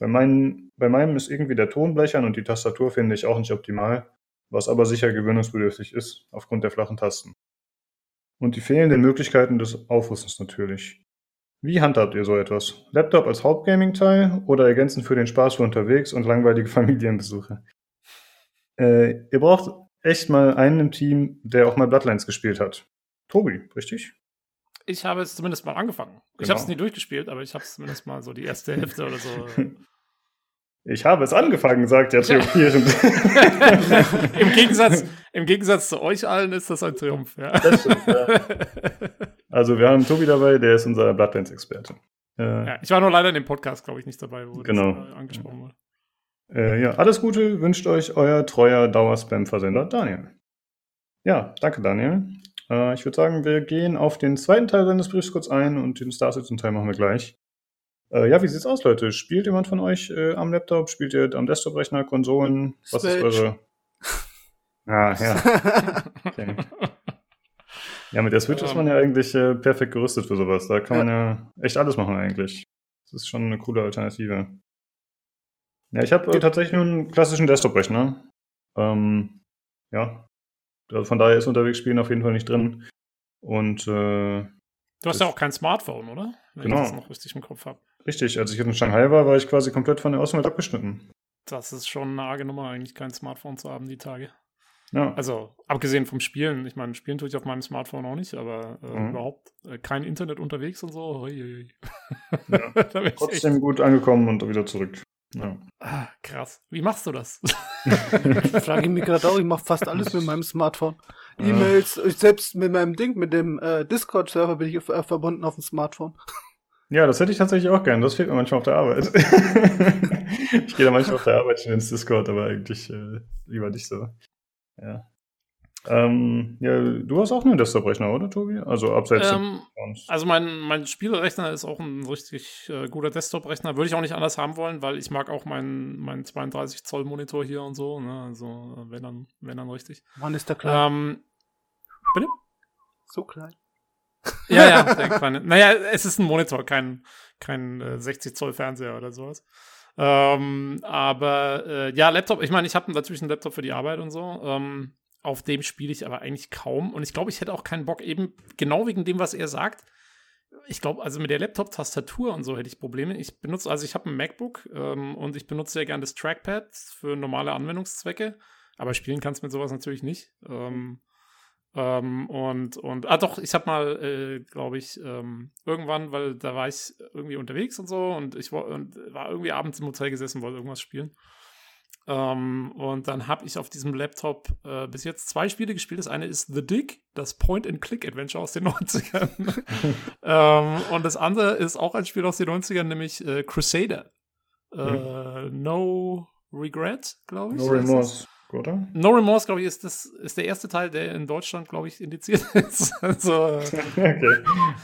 Bei, meinen, bei meinem ist irgendwie der Ton blechern und die Tastatur finde ich auch nicht optimal, was aber sicher gewöhnungsbedürftig ist, aufgrund der flachen Tasten. Und die fehlenden Möglichkeiten des Aufrüstens natürlich. Wie handhabt ihr so etwas? Laptop als Hauptgaming-Teil oder ergänzend für den Spaß für unterwegs und langweilige Familienbesuche? Äh, ihr braucht echt mal einen im Team, der auch mal Bloodlines gespielt hat. Tobi, richtig? Ich habe es zumindest mal angefangen. Genau. Ich habe es nie durchgespielt, aber ich habe es zumindest mal so die erste Hälfte oder so. Ich habe es angefangen, sagt der triumphierend. Im, Gegensatz, Im Gegensatz zu euch allen ist das ein Triumph. Ja. Das stimmt, ja. Also wir haben Tobi dabei, der ist unser Bloodlines-Experte. Äh, ja, ich war nur leider in dem Podcast, glaube ich, nicht dabei, wo genau. das angesprochen wurde. Äh, ja, alles Gute wünscht euch euer treuer Dauerspam-Versender Daniel. Ja, danke Daniel. Äh, ich würde sagen, wir gehen auf den zweiten Teil seines Briefs kurz ein und den Star Citizen-Teil machen wir gleich. Äh, ja, wie sieht's aus, Leute? Spielt jemand von euch äh, am Laptop? Spielt ihr am Desktop-Rechner, Konsolen? Was Switch. ist eure... Ah, ja. Okay. Ja, mit der Switch ist man ja eigentlich äh, perfekt gerüstet für sowas. Da kann man ja echt alles machen eigentlich. Das ist schon eine coole Alternative. Ja, ich habe äh, tatsächlich nur einen klassischen Desktop-Rechner. Ähm, ja. Also von daher ist unterwegs Spielen auf jeden Fall nicht drin. Und äh, Du hast ja auch kein Smartphone, oder? Wenn Genau. ich das noch richtig im Kopf habe. richtig, als ich in Shanghai war, war ich quasi komplett von der Außenwelt abgeschnitten. Das ist schon eine arge Nummer, eigentlich kein Smartphone zu haben die Tage. Ja. Also, abgesehen vom Spielen. Ich meine, spielen tue ich auf meinem Smartphone auch nicht, aber äh, Mhm. überhaupt äh, kein Internet unterwegs und so. Hui, hui. Ja. ich echt, Trotzdem gut angekommen und wieder zurück. Ja. ah, krass. Wie machst du das? Frage ich mich gerade auch, ich mache fast alles mit meinem Smartphone. Ja. E-Mails, ich selbst mit meinem Ding, mit dem äh, Discord-Server bin ich äh, verbunden auf dem Smartphone. Ja, das hätte ich tatsächlich auch gern. Das fehlt mir manchmal auf der Arbeit. ich gehe da manchmal auf der Arbeit schon ins Discord, aber eigentlich äh, lieber nicht so. Ja. Ähm, ja, du hast auch einen Desktop-Rechner, oder, Tobi? Also abseits ähm, also mein, mein Spielrechner ist auch ein richtig äh, guter Desktop-Rechner. Würde ich auch nicht anders haben wollen, weil ich mag auch meinen meinen 32 Zoll Monitor hier und so. Ne? Also wenn dann, wenn dann richtig. Wann ist der klein? Ähm, so klein. Ja, ja, der kleine. Naja, es ist ein Monitor, kein, kein äh, 60 Zoll Fernseher oder sowas. Ähm, aber äh, ja, Laptop, ich meine, ich habe natürlich einen Laptop für die Arbeit und so. Ähm, auf dem spiele ich aber eigentlich kaum. Und ich glaube, ich hätte auch keinen Bock, eben genau wegen dem, was er sagt. Ich glaube, also mit der Laptop-Tastatur und so hätte ich Probleme. Ich benutze, also ich habe ein MacBook ähm, und ich benutze sehr gerne das Trackpad für normale Anwendungszwecke. Aber spielen kannst du mit sowas natürlich nicht. Ähm, ähm, und, und, ah doch, ich habe mal, äh, glaube ich, ähm, irgendwann, weil da war ich irgendwie unterwegs und so und ich war, und war irgendwie abends im Hotel gesessen, wollte irgendwas spielen. Ähm, und dann habe ich auf diesem Laptop äh, bis jetzt zwei Spiele gespielt. Das eine ist The Dig, das Point-and-Click-Adventure aus den 90ern. ähm, und das andere ist auch ein Spiel aus den 90ern, nämlich äh, Crusader. Äh, No Regret, glaube ich. No. Remorse, oder? No Remorse, glaube ich, ist, das, ist der erste Teil, der in Deutschland, glaube ich, indiziert ist. also, okay.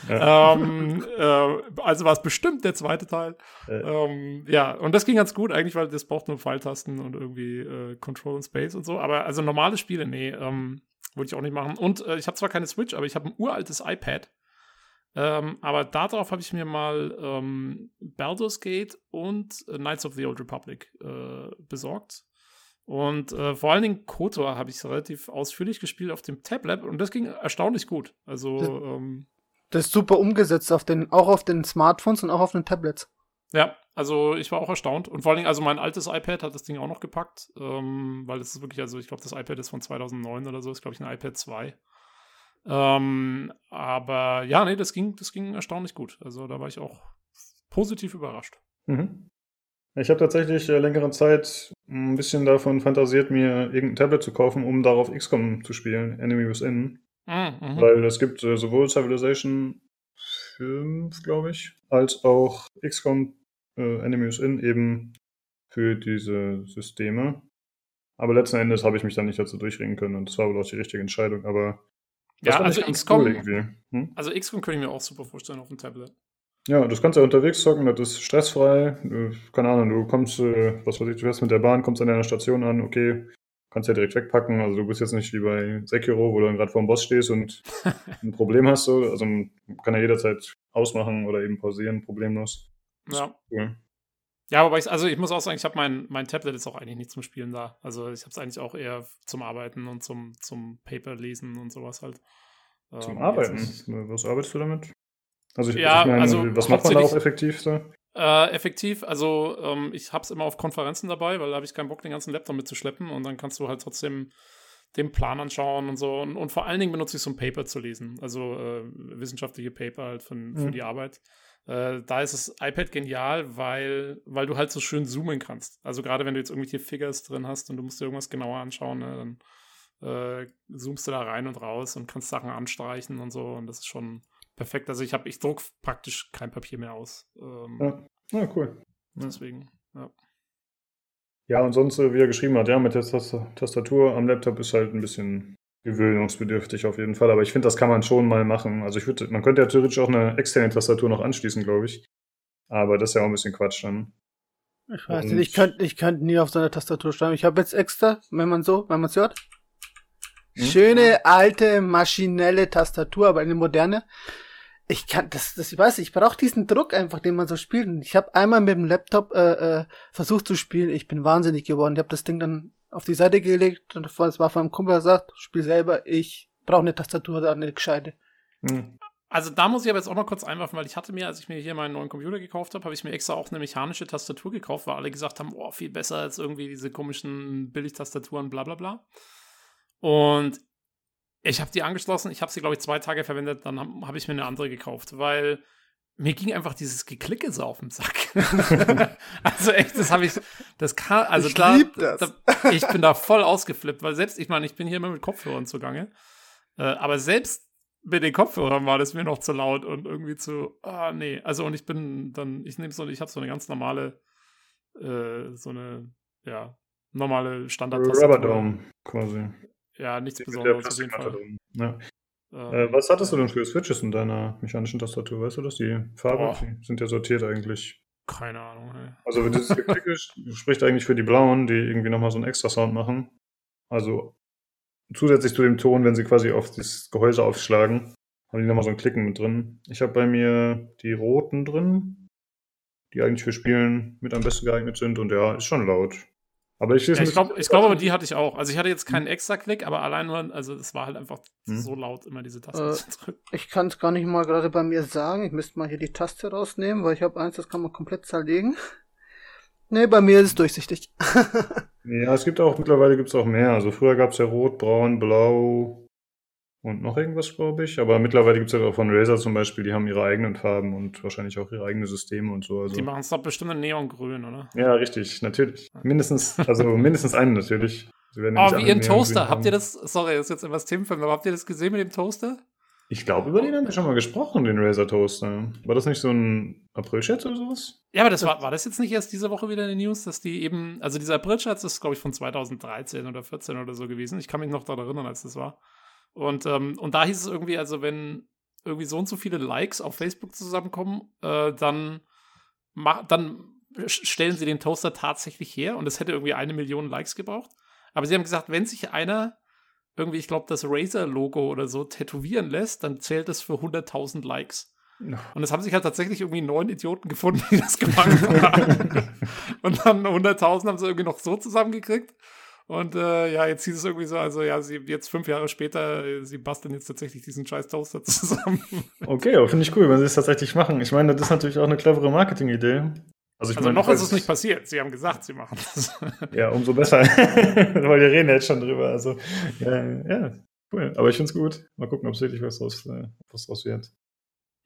Ähm, äh, also war es bestimmt der zweite Teil. Äh. Ähm, ja, und das ging ganz gut eigentlich, weil das braucht nur Pfeiltasten und irgendwie äh, Control und Space und so. Aber also normale Spiele, nee, ähm, würde ich auch nicht machen. Und äh, ich habe zwar keine Switch, aber ich habe ein uraltes iPad. Ähm, aber darauf habe ich mir mal ähm, Baldur's Gate und äh, Knights of the Old Republic äh, besorgt. Und äh, vor allen Dingen KOTOR habe ich relativ ausführlich gespielt auf dem Tablet und das ging erstaunlich gut. Also, Das- ähm, Das ist super umgesetzt auf den, auch auf den Smartphones und auch auf den Tablets. ja, also ich war auch erstaunt. Und vor allen Dingen, also mein altes iPad hat das Ding auch noch gepackt, ähm, weil das ist wirklich, also ich glaube, das iPad ist von 2009 oder so, ist glaube ich ein iPad 2. Ähm, aber ja, nee, das ging, das ging erstaunlich gut. Also da war ich auch positiv überrascht. Mhm. Ich habe tatsächlich äh, längere Zeit ein bisschen davon fantasiert, mir irgendein Tablet zu kaufen, um darauf XCOM zu spielen, Enemy Within. Mhm, mhm. Weil es gibt äh, sowohl Civilization 5, glaube ich, als auch XCOM äh, Enemy Within eben für diese Systeme. Aber letzten Endes habe ich mich dann nicht dazu durchringen können und das war wohl auch die richtige Entscheidung. Aber Ja, also XCOM- cool irgendwie. Hm? Also XCOM könnte ich mir auch super vorstellen auf dem Tablet. Ja, das kannst du ja unterwegs zocken, das ist stressfrei. Äh, Keine Ahnung, du kommst, äh, was weiß ich, du fährst mit der Bahn, kommst an deiner Station an, okay, kannst ja direkt wegpacken. Also du bist jetzt nicht wie bei Sekiro, wo du dann gerade vor dem Boss stehst und ein Problem hast. So. Also man kann ja jederzeit ausmachen oder eben pausieren, problemlos. Ja. Cool. Ja, aber ich, also ich muss auch sagen, ich habe mein, mein Tablet ist auch eigentlich nicht zum Spielen da. Also ich habe es eigentlich auch eher zum Arbeiten und zum, zum Paper lesen und sowas halt. Zum Ähm, Arbeiten. Was arbeitest du damit? Also ich, Ja, ich meine, also was macht man da auch effektiv so? Äh, effektiv, also ähm, ich habe es immer auf Konferenzen dabei, weil da habe ich keinen Bock, den ganzen Laptop mitzuschleppen und dann kannst du halt trotzdem den Plan anschauen und so. Und, und vor allen Dingen benutze ich so ein Paper zu lesen, also äh, wissenschaftliche Paper halt für, für Mhm. die Arbeit. Äh, da ist das iPad genial, weil, weil du halt so schön zoomen kannst. Also gerade wenn du jetzt irgendwelche Figures drin hast und du musst dir irgendwas genauer anschauen, ne, dann äh, zoomst du da rein und raus und kannst Sachen anstreichen und so. Und das ist schon perfekt. Also ich habe, ich druck praktisch kein Papier mehr aus. Ähm, Ja. Ja, cool. Deswegen, ja. Ja, und sonst, äh, wie er geschrieben hat, ja, mit der Tas- Tastatur am Laptop ist halt ein bisschen gewöhnungsbedürftig auf jeden Fall. Aber ich finde, das kann man schon mal machen. Also ich würde, man könnte ja theoretisch auch eine externe Tastatur noch anschließen, glaube ich. Aber das ist ja auch ein bisschen Quatsch dann. Ich weiß Und- nicht, ich könnte ich könnt nie auf so einer Tastatur schreiben. Ich habe jetzt extra, wenn man so, wenn man es hört? Schöne, alte, maschinelle Tastatur, aber eine moderne. Ich kann, das, das, ich weiß, ich brauche diesen Druck einfach, den man so spielt. Ich habe einmal mit dem Laptop äh, äh, versucht zu spielen. Ich bin wahnsinnig geworden. Ich habe das Ding dann auf die Seite gelegt und es war von einem Kumpel gesagt, spiel selber, ich brauche eine Tastatur, da eine gescheite. Hm. Also da muss ich aber jetzt auch noch kurz einwerfen, weil ich hatte mir, als ich mir hier meinen neuen Computer gekauft habe, habe ich mir extra auch eine mechanische Tastatur gekauft, weil alle gesagt haben, oh, viel besser als irgendwie diese komischen Billigtastaturen, bla bla bla. Und ich habe die angeschlossen, ich habe sie, glaube ich, zwei Tage verwendet, dann habe hab ich mir eine andere gekauft, weil mir ging einfach dieses Geklicke so auf den Sack. also echt, das habe ich, das kann, also ich da, das. da, ich bin da voll ausgeflippt, weil selbst, ich meine, ich bin hier immer mit Kopfhörern zugange, äh, aber selbst mit den Kopfhörern war das mir noch zu laut und irgendwie zu, ah, nee. Also, und ich bin dann, ich nehme so, ich habe so eine ganz normale, äh, so eine, ja, normale standard Rubberdome quasi. Ja, nichts Die Besonderes auf jeden Fall. Ja. Ähm, äh, was hattest du denn für Switches in deiner mechanischen Tastatur? Weißt du das? Die Farben die sind ja sortiert eigentlich. Keine Ahnung. Ey. Also, wenn dieses Geklicke spricht eigentlich für die blauen, die irgendwie nochmal so einen extra Sound machen. Also, zusätzlich zu dem Ton, wenn sie quasi auf das Gehäuse aufschlagen, haben die nochmal so ein Klicken mit drin. Ich habe bei mir die roten drin, die eigentlich für Spielen mit am besten geeignet sind und ja, ist schon laut. Aber ich, ja, ich glaube, glaub, aber die hatte ich auch. Also ich hatte jetzt keinen extra Klick, aber allein nur, also es war halt einfach hm. so laut, immer diese Taste äh, zu drücken. Ich kann es gar nicht mal gerade bei mir sagen. Ich müsste mal hier die Taste rausnehmen, weil ich habe eins, das kann man komplett zerlegen. Nee, bei mir ist es durchsichtig. ja, es gibt auch, mittlerweile gibt es auch mehr. Also früher gab es ja Rot, Braun, Blau und noch irgendwas, glaube ich. Aber mittlerweile gibt es ja auch von Razer zum Beispiel, die haben ihre eigenen Farben und wahrscheinlich auch ihre eigenen Systeme und so. Also, die machen es doch bestimmt in Neongrün, oder? Ja, richtig, natürlich. Mindestens, also mindestens einen natürlich. oh, wie ihren Toaster. Habt ihr das, sorry, das ist jetzt etwas Themenfilm, aber habt ihr das gesehen mit dem Toaster? Ich glaube, über den haben wir schon mal gesprochen, den Razer Toaster. War das nicht so ein April-Scherz oder sowas? Ja, aber das war, war das jetzt nicht erst diese Woche wieder in den News, dass die eben, also dieser April-Scherz ist, glaube ich, von 2013 oder 14 oder so gewesen. Ich kann mich noch daran erinnern, als das war. Und, ähm, und da hieß es irgendwie, also wenn irgendwie so und so viele Likes auf Facebook zusammenkommen, äh, dann, dann stellen sie den Toaster tatsächlich her und es hätte irgendwie eine Million Likes gebraucht. Aber sie haben gesagt, wenn sich einer irgendwie, ich glaube, das Razer-Logo oder so tätowieren lässt, dann zählt das für 100.000 Likes. Und es haben sich halt tatsächlich irgendwie neun Idioten gefunden, die das gemacht haben. und dann 100.000 haben sie irgendwie noch so zusammengekriegt. Und äh, ja, jetzt hieß es irgendwie so, also ja, sie jetzt fünf Jahre später, äh, sie basteln jetzt tatsächlich diesen scheiß Toaster zusammen. Okay, aber finde ich cool, wenn sie es tatsächlich machen. Ich meine, das ist natürlich auch eine clevere Marketing-Idee. Also, ich also meine, noch ist es nicht passiert. Sie haben gesagt, sie machen das. Ja, umso besser. Weil wir reden jetzt schon drüber. Also, ja, ja cool. Aber ich finde es gut. Mal gucken, ob es wirklich was draus, äh, was draus wird.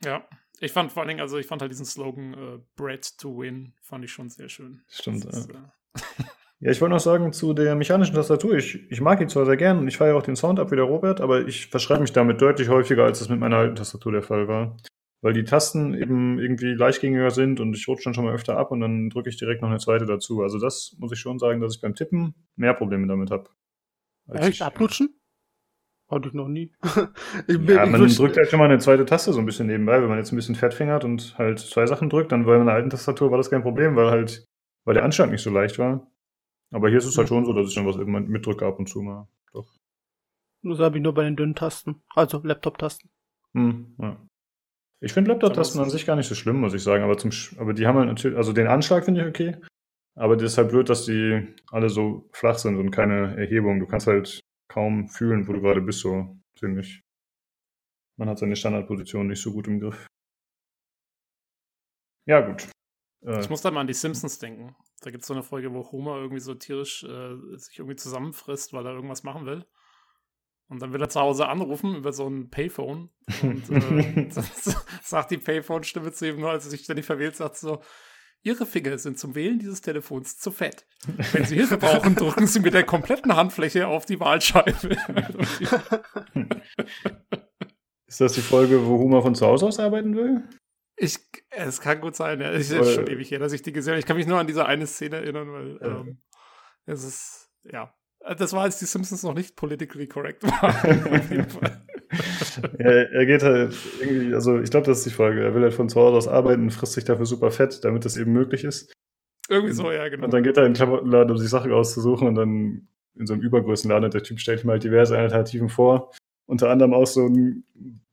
Ja, ich fand vor allen Dingen, also ich fand halt diesen Slogan äh, Bread to Win, fand ich schon sehr schön. Stimmt, ist, ja. Äh, ja, ich wollte noch sagen zu der mechanischen Tastatur. Ich, ich mag die zwar sehr gern und ich feiere auch den Sound ab wie der Robert, aber ich verschreibe mich damit deutlich häufiger, als das mit meiner alten Tastatur der Fall war weil die Tasten eben irgendwie leichtgängiger sind und ich rutsche dann schon mal öfter ab und dann drücke ich direkt noch eine zweite dazu. Also das muss ich schon sagen, dass ich beim Tippen mehr Probleme damit habe. Echt? Abrutschen? Hatte ich noch nie. ich bin, ja, man ich drückt halt schon mal eine zweite Taste so ein bisschen nebenbei. Wenn man jetzt ein bisschen fettfingert und halt zwei Sachen drückt, dann bei meiner alten Tastatur war das kein Problem, weil halt, weil der Anschlag nicht so leicht war. Aber hier ist es halt schon so, dass ich dann was irgendwann mitdrücke ab und zu mal. Doch. Das habe ich nur bei den dünnen Tasten, also Laptop-Tasten. Hm, ja. Ich finde Laptop-Tasten an sich gar nicht so schlimm, muss ich sagen. Aber, zum, aber die haben halt natürlich, also den Anschlag finde ich okay. Aber das ist halt blöd, dass die alle so flach sind und keine Erhebung. Du kannst halt kaum fühlen, wo du gerade bist, so ziemlich. Man hat seine Standardposition nicht so gut im Griff. Ja, gut. Äh, ich muss da mal an die Simpsons denken. Da gibt es so eine Folge, wo Homer irgendwie so tierisch äh, sich irgendwie zusammenfrisst, weil er irgendwas machen will. Und dann will er zu Hause anrufen über so ein Payphone. Und äh, sagt die Payphone-Stimme zu ihm nur, als er sich ständig verwählt, sagt so, Ihre Finger sind zum Wählen dieses Telefons zu fett. Wenn Sie Hilfe brauchen, drücken Sie mit der kompletten Handfläche auf die Wahlscheibe. Ist das die Folge, wo Homer von zu Hause aus arbeiten will? Ich, es kann gut sein, ja. Es ist schon ewig her, dass ich die gesehen habe. Ich kann mich nur an diese eine Szene erinnern, weil ja. ähm, es ist, ja, das war, als die Simpsons noch nicht politically correct waren. ja, er geht halt irgendwie, also ich glaube, das ist die Frage. Er will halt von zu Hause aus arbeiten, frisst sich dafür super fett, damit das eben möglich ist. Irgendwie so, ja, genau. Und dann geht er in den Klamottenladen, um sich Sachen auszusuchen und dann in so einem Übergrößenladen und der Typ stellt ihm halt diverse Alternativen vor. Unter anderem auch so ein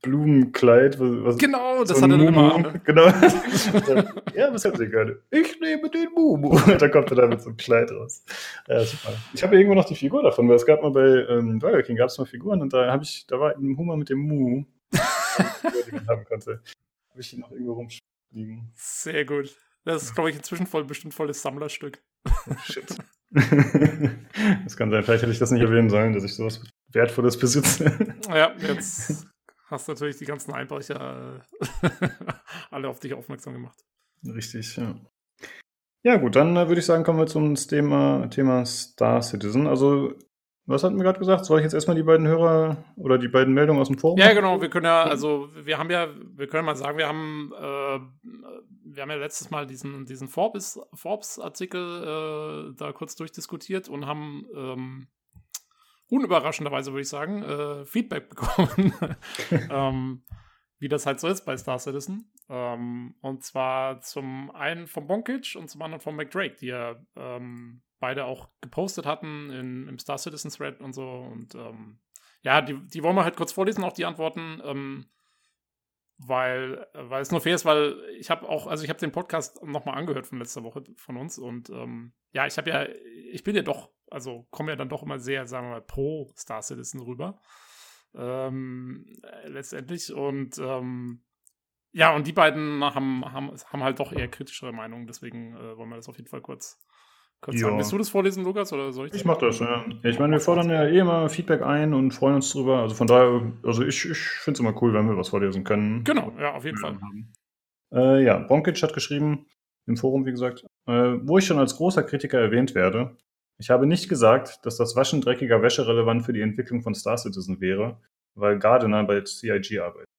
Blumenkleid. Was, genau, das so hat er dann immer an. Genau. ja, was hätten Sie gerne? Ich nehme den Mumu. da kommt er dann mit so einem Kleid raus. Ja, super. Ich habe irgendwo noch die Figur davon, weil es gab mal bei ähm, Burger King gab es mal Figuren und da habe ich, da war ein Hummer mit dem Mumu, die man haben konnte. Habe ich ihn noch irgendwo rumfliegen. Sehr gut. Das ist, glaube ich, inzwischen voll, bestimmt volles Sammlerstück. Oh, shit. das kann sein. Vielleicht hätte ich das nicht erwähnen sollen, dass ich sowas Wertvolles besitze. Ja, jetzt hast natürlich die ganzen Einbrecher äh, alle auf dich aufmerksam gemacht. Richtig, ja. Ja, gut, dann äh, würde ich sagen, kommen wir zum Thema, Thema Star Citizen. Also, was hatten wir gerade gesagt? Soll ich jetzt erstmal die beiden Hörer oder die beiden Meldungen aus dem Forum? Ja, genau. Wir können ja, also, wir haben ja, wir können mal sagen, wir haben, äh, wir haben ja letztes Mal diesen, diesen Forbes-Artikel Forbes äh, da kurz durchdiskutiert und haben ähm, unüberraschenderweise würde ich sagen, äh, Feedback bekommen, ähm, wie das halt so ist bei Star Citizen. Ähm, und zwar zum einen von Bonkic und zum anderen von McDrake, die ja ähm, beide auch gepostet hatten in, im Star Citizen Thread und so. Und ähm, ja, die, die wollen wir halt kurz vorlesen, auch die Antworten. Ähm, weil, weil es nur fair ist, weil ich habe auch, also ich habe den Podcast nochmal angehört von letzter Woche von uns und ähm, ja, ich habe ja, ich bin ja doch, also komme ja dann doch immer sehr, sagen wir mal, pro Star Citizen rüber. Ähm, letztendlich und ähm, ja, und die beiden haben, haben, haben halt doch eher kritischere Meinungen, deswegen äh, wollen wir das auf jeden Fall kurz Kurz sagen. Willst du das vorlesen, Lukas, oder soll ich? Ich mach das, ja. Ich meine, wir fordern ja eh immer Feedback ein und freuen uns drüber. Also von daher, also ich, ich finde es immer cool, wenn wir was vorlesen können. Genau, ja, auf jeden Fall. Äh, ja, Bonkic hat geschrieben, im Forum, wie gesagt, äh, wo ich schon als großer Kritiker erwähnt werde, ich habe nicht gesagt, dass das Waschen dreckiger Wäsche relevant für die Entwicklung von Star Citizen wäre, weil Gardiner bei CIG arbeitet.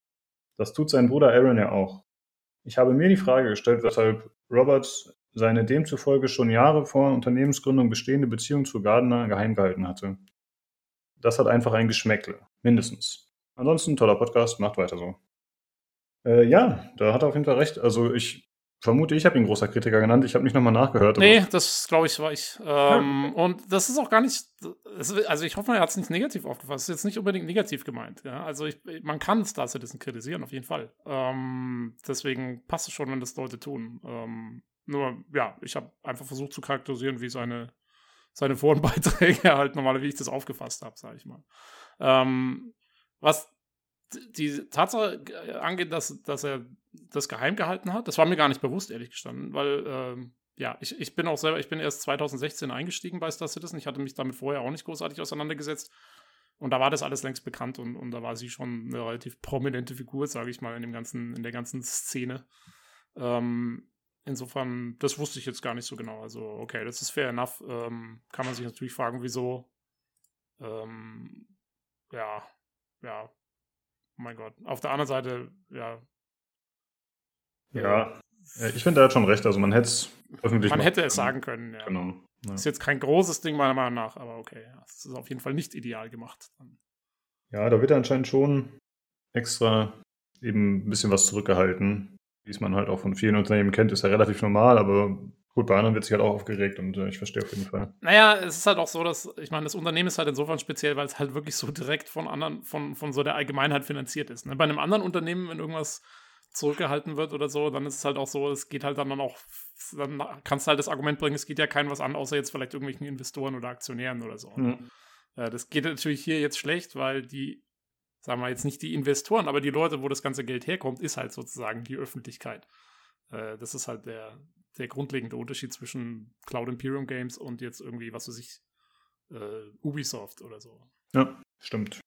Das tut sein Bruder Aaron ja auch. Ich habe mir die Frage gestellt, weshalb Roberts seine demzufolge schon Jahre vor Unternehmensgründung bestehende Beziehung zu Gardner geheim gehalten hatte. Das hat einfach ein Geschmäckle, mindestens. Ansonsten toller Podcast, macht weiter so. Äh, ja, da hat er auf jeden Fall recht. Also ich vermute, ich habe ihn großer Kritiker genannt. Ich habe nicht nochmal nachgehört. Nee, das glaube ich war ich. Ähm, ja. Und das ist auch gar nicht, also ich hoffe, er hat es nicht negativ aufgefasst. Das ist jetzt nicht unbedingt negativ gemeint. Ja? Also ich, man kann Star Citizen kritisieren, auf jeden Fall. Ähm, deswegen passt es schon, wenn das Leute tun. Ähm, nur, ja, ich habe einfach versucht zu charakterisieren, wie seine, seine Forenbeiträge halt normal, wie ich das aufgefasst habe, sage ich mal. Ähm, was die Tatsache angeht, dass, dass er das geheim gehalten hat, das war mir gar nicht bewusst, ehrlich gestanden, weil, ähm, ja, ich, ich bin auch selber, ich bin erst 2016 eingestiegen bei Star Citizen. Ich hatte mich damit vorher auch nicht großartig auseinandergesetzt. Und da war das alles längst bekannt und, und da war sie schon eine relativ prominente Figur, sage ich mal, in dem ganzen, in der ganzen Szene. Ähm, Insofern, das wusste ich jetzt gar nicht so genau. Also, okay, das ist fair enough. Ähm, kann man sich natürlich fragen, wieso. Ähm, ja, ja. Oh mein Gott. Auf der anderen Seite, ja. Ja, ich finde, er hat schon recht. Also, man hätte es öffentlich. Man hätte es sagen können, ja. Genau. Ja. Ist jetzt kein großes Ding, meiner Meinung nach, aber okay. Es ist auf jeden Fall nicht ideal gemacht. Ja, da wird anscheinend schon extra eben ein bisschen was zurückgehalten wie es man halt auch von vielen Unternehmen kennt, ist ja relativ normal, aber gut, bei anderen wird sich halt auch aufgeregt und äh, ich verstehe auf jeden Fall. Naja, es ist halt auch so, dass, ich meine, das Unternehmen ist halt insofern speziell, weil es halt wirklich so direkt von anderen, von, von so der Allgemeinheit finanziert ist. Ne? Bei einem anderen Unternehmen, wenn irgendwas zurückgehalten wird oder so, dann ist es halt auch so, es geht halt dann, dann auch, dann kannst du halt das Argument bringen, es geht ja keinem was an, außer jetzt vielleicht irgendwelchen Investoren oder Aktionären oder so. Mhm. Äh, das geht natürlich hier jetzt schlecht, weil die sagen wir jetzt nicht die Investoren, aber die Leute, wo das ganze Geld herkommt, ist halt sozusagen die Öffentlichkeit. Äh, das ist halt der, der grundlegende Unterschied zwischen Cloud Imperium Games und jetzt irgendwie, was weiß ich, äh, Ubisoft oder so. Ja, stimmt.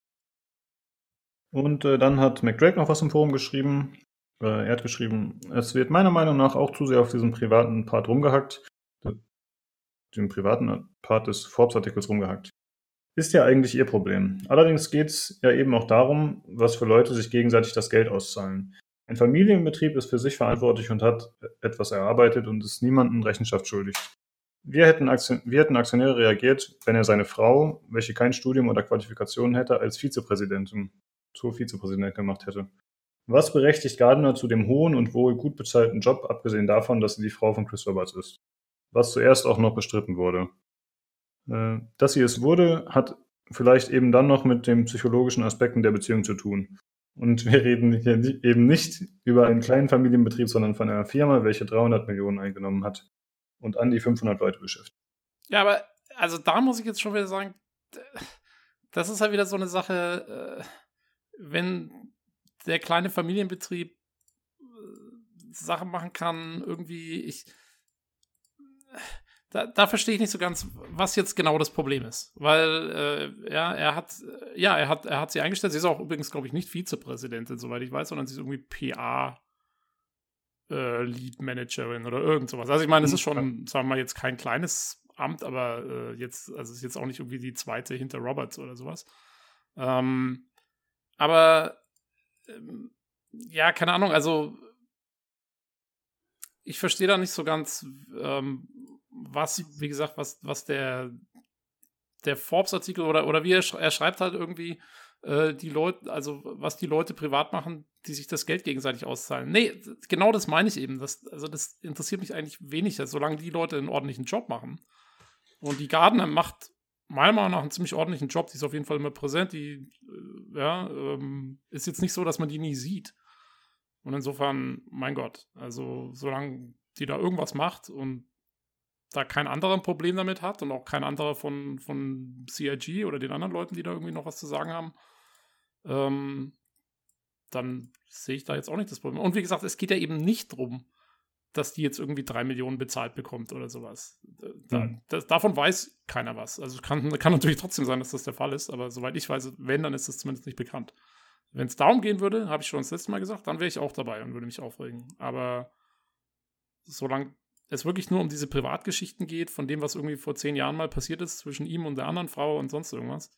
Und äh, dann hat McDrake noch was im Forum geschrieben. Äh, er hat geschrieben, es wird meiner Meinung nach auch zu sehr auf diesen privaten Part rumgehackt, den privaten Part des Forbes-Artikels rumgehackt ist ja eigentlich ihr Problem. Allerdings geht es ja eben auch darum, was für Leute sich gegenseitig das Geld auszahlen. Ein Familienbetrieb ist für sich verantwortlich und hat etwas erarbeitet und ist niemandem Rechenschaft schuldig. Wir hätten, Aktion wir hätten Aktionäre reagiert, wenn er seine Frau, welche kein Studium oder Qualifikationen hätte, als Vizepräsidentin zur Vizepräsidentin gemacht hätte. Was berechtigt Gardner zu dem hohen und wohl gut bezahlten Job, abgesehen davon, dass sie die Frau von Chris Roberts ist? Was zuerst auch noch bestritten wurde. Äh, dass sie es wurde, hat vielleicht eben dann noch mit den psychologischen Aspekten der Beziehung zu tun. Und wir reden hier eben nicht über einen kleinen Familienbetrieb, sondern von einer Firma, welche 300 Millionen eingenommen hat und an die 500 Leute beschäftigt. Ja, aber also da muss ich jetzt schon wieder sagen, das ist halt wieder so eine Sache, äh, wenn der kleine Familienbetrieb äh, Sachen machen kann, irgendwie, ich, da, da verstehe ich nicht so ganz, was jetzt genau das Problem ist. Weil, äh, ja, er hat, ja, er hat, er hat sie eingestellt. Sie ist auch übrigens, glaube ich, nicht Vizepräsidentin, soweit ich weiß, sondern sie ist irgendwie PA äh, Lead Managerin oder irgend sowas. Also ich meine, es ist schon, sagen wir mal, jetzt kein kleines Amt, aber äh, jetzt, also es ist jetzt auch nicht irgendwie die zweite hinter Roberts oder sowas. Ähm, aber ähm, ja, keine Ahnung, also ich verstehe da nicht so ganz, ähm, was, wie gesagt, was, was der, der Forbes-Artikel oder, oder wie er, sch er schreibt halt irgendwie, äh, die Leute, also was die Leute privat machen, die sich das Geld gegenseitig auszahlen. Nee, genau das meine ich eben. Das, also das interessiert mich eigentlich weniger, solange die Leute einen ordentlichen Job machen. Und die Gardner macht meiner Meinung nach einen ziemlich ordentlichen Job. Die ist auf jeden Fall immer präsent. Die, äh, ja, ähm, ist jetzt nicht so, dass man die nie sieht. Und insofern, mein Gott, also solange die da irgendwas macht und da kein anderer ein Problem damit hat und auch kein anderer von, von CIG oder den anderen Leuten, die da irgendwie noch was zu sagen haben, ähm, dann sehe ich da jetzt auch nicht das Problem. Und wie gesagt, es geht ja eben nicht darum, dass die jetzt irgendwie drei Millionen bezahlt bekommt oder sowas. Da, mhm. das, davon weiß keiner was. Also kann, kann natürlich trotzdem sein, dass das der Fall ist, aber soweit ich weiß, wenn, dann ist das zumindest nicht bekannt. Wenn es darum gehen würde, habe ich schon das letzte Mal gesagt, dann wäre ich auch dabei und würde mich aufregen. Aber solange es wirklich nur um diese Privatgeschichten geht, von dem, was irgendwie vor zehn Jahren mal passiert ist zwischen ihm und der anderen Frau und sonst irgendwas,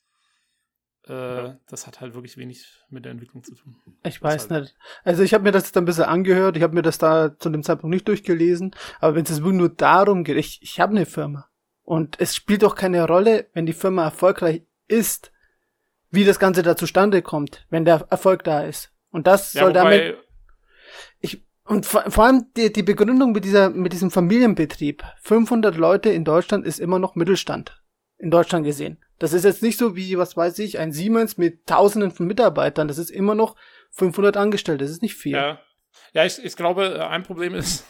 äh, ja. das hat halt wirklich wenig mit der Entwicklung zu tun. Ich das weiß halt nicht. Also ich habe mir das jetzt ein bisschen angehört, ich habe mir das da zu dem Zeitpunkt nicht durchgelesen, aber wenn es nur darum geht, ich, ich habe eine Firma und es spielt doch keine Rolle, wenn die Firma erfolgreich ist, wie das Ganze da zustande kommt, wenn der Erfolg da ist. Und das ja, soll damit. Ich, und vor, vor allem die, die Begründung mit dieser, mit diesem Familienbetrieb. 500 Leute in Deutschland ist immer noch Mittelstand. In Deutschland gesehen. Das ist jetzt nicht so wie, was weiß ich, ein Siemens mit Tausenden von Mitarbeitern. Das ist immer noch 500 Angestellte. Das ist nicht viel. Ja. Ja, ich, ich glaube, äh, ein Problem ist,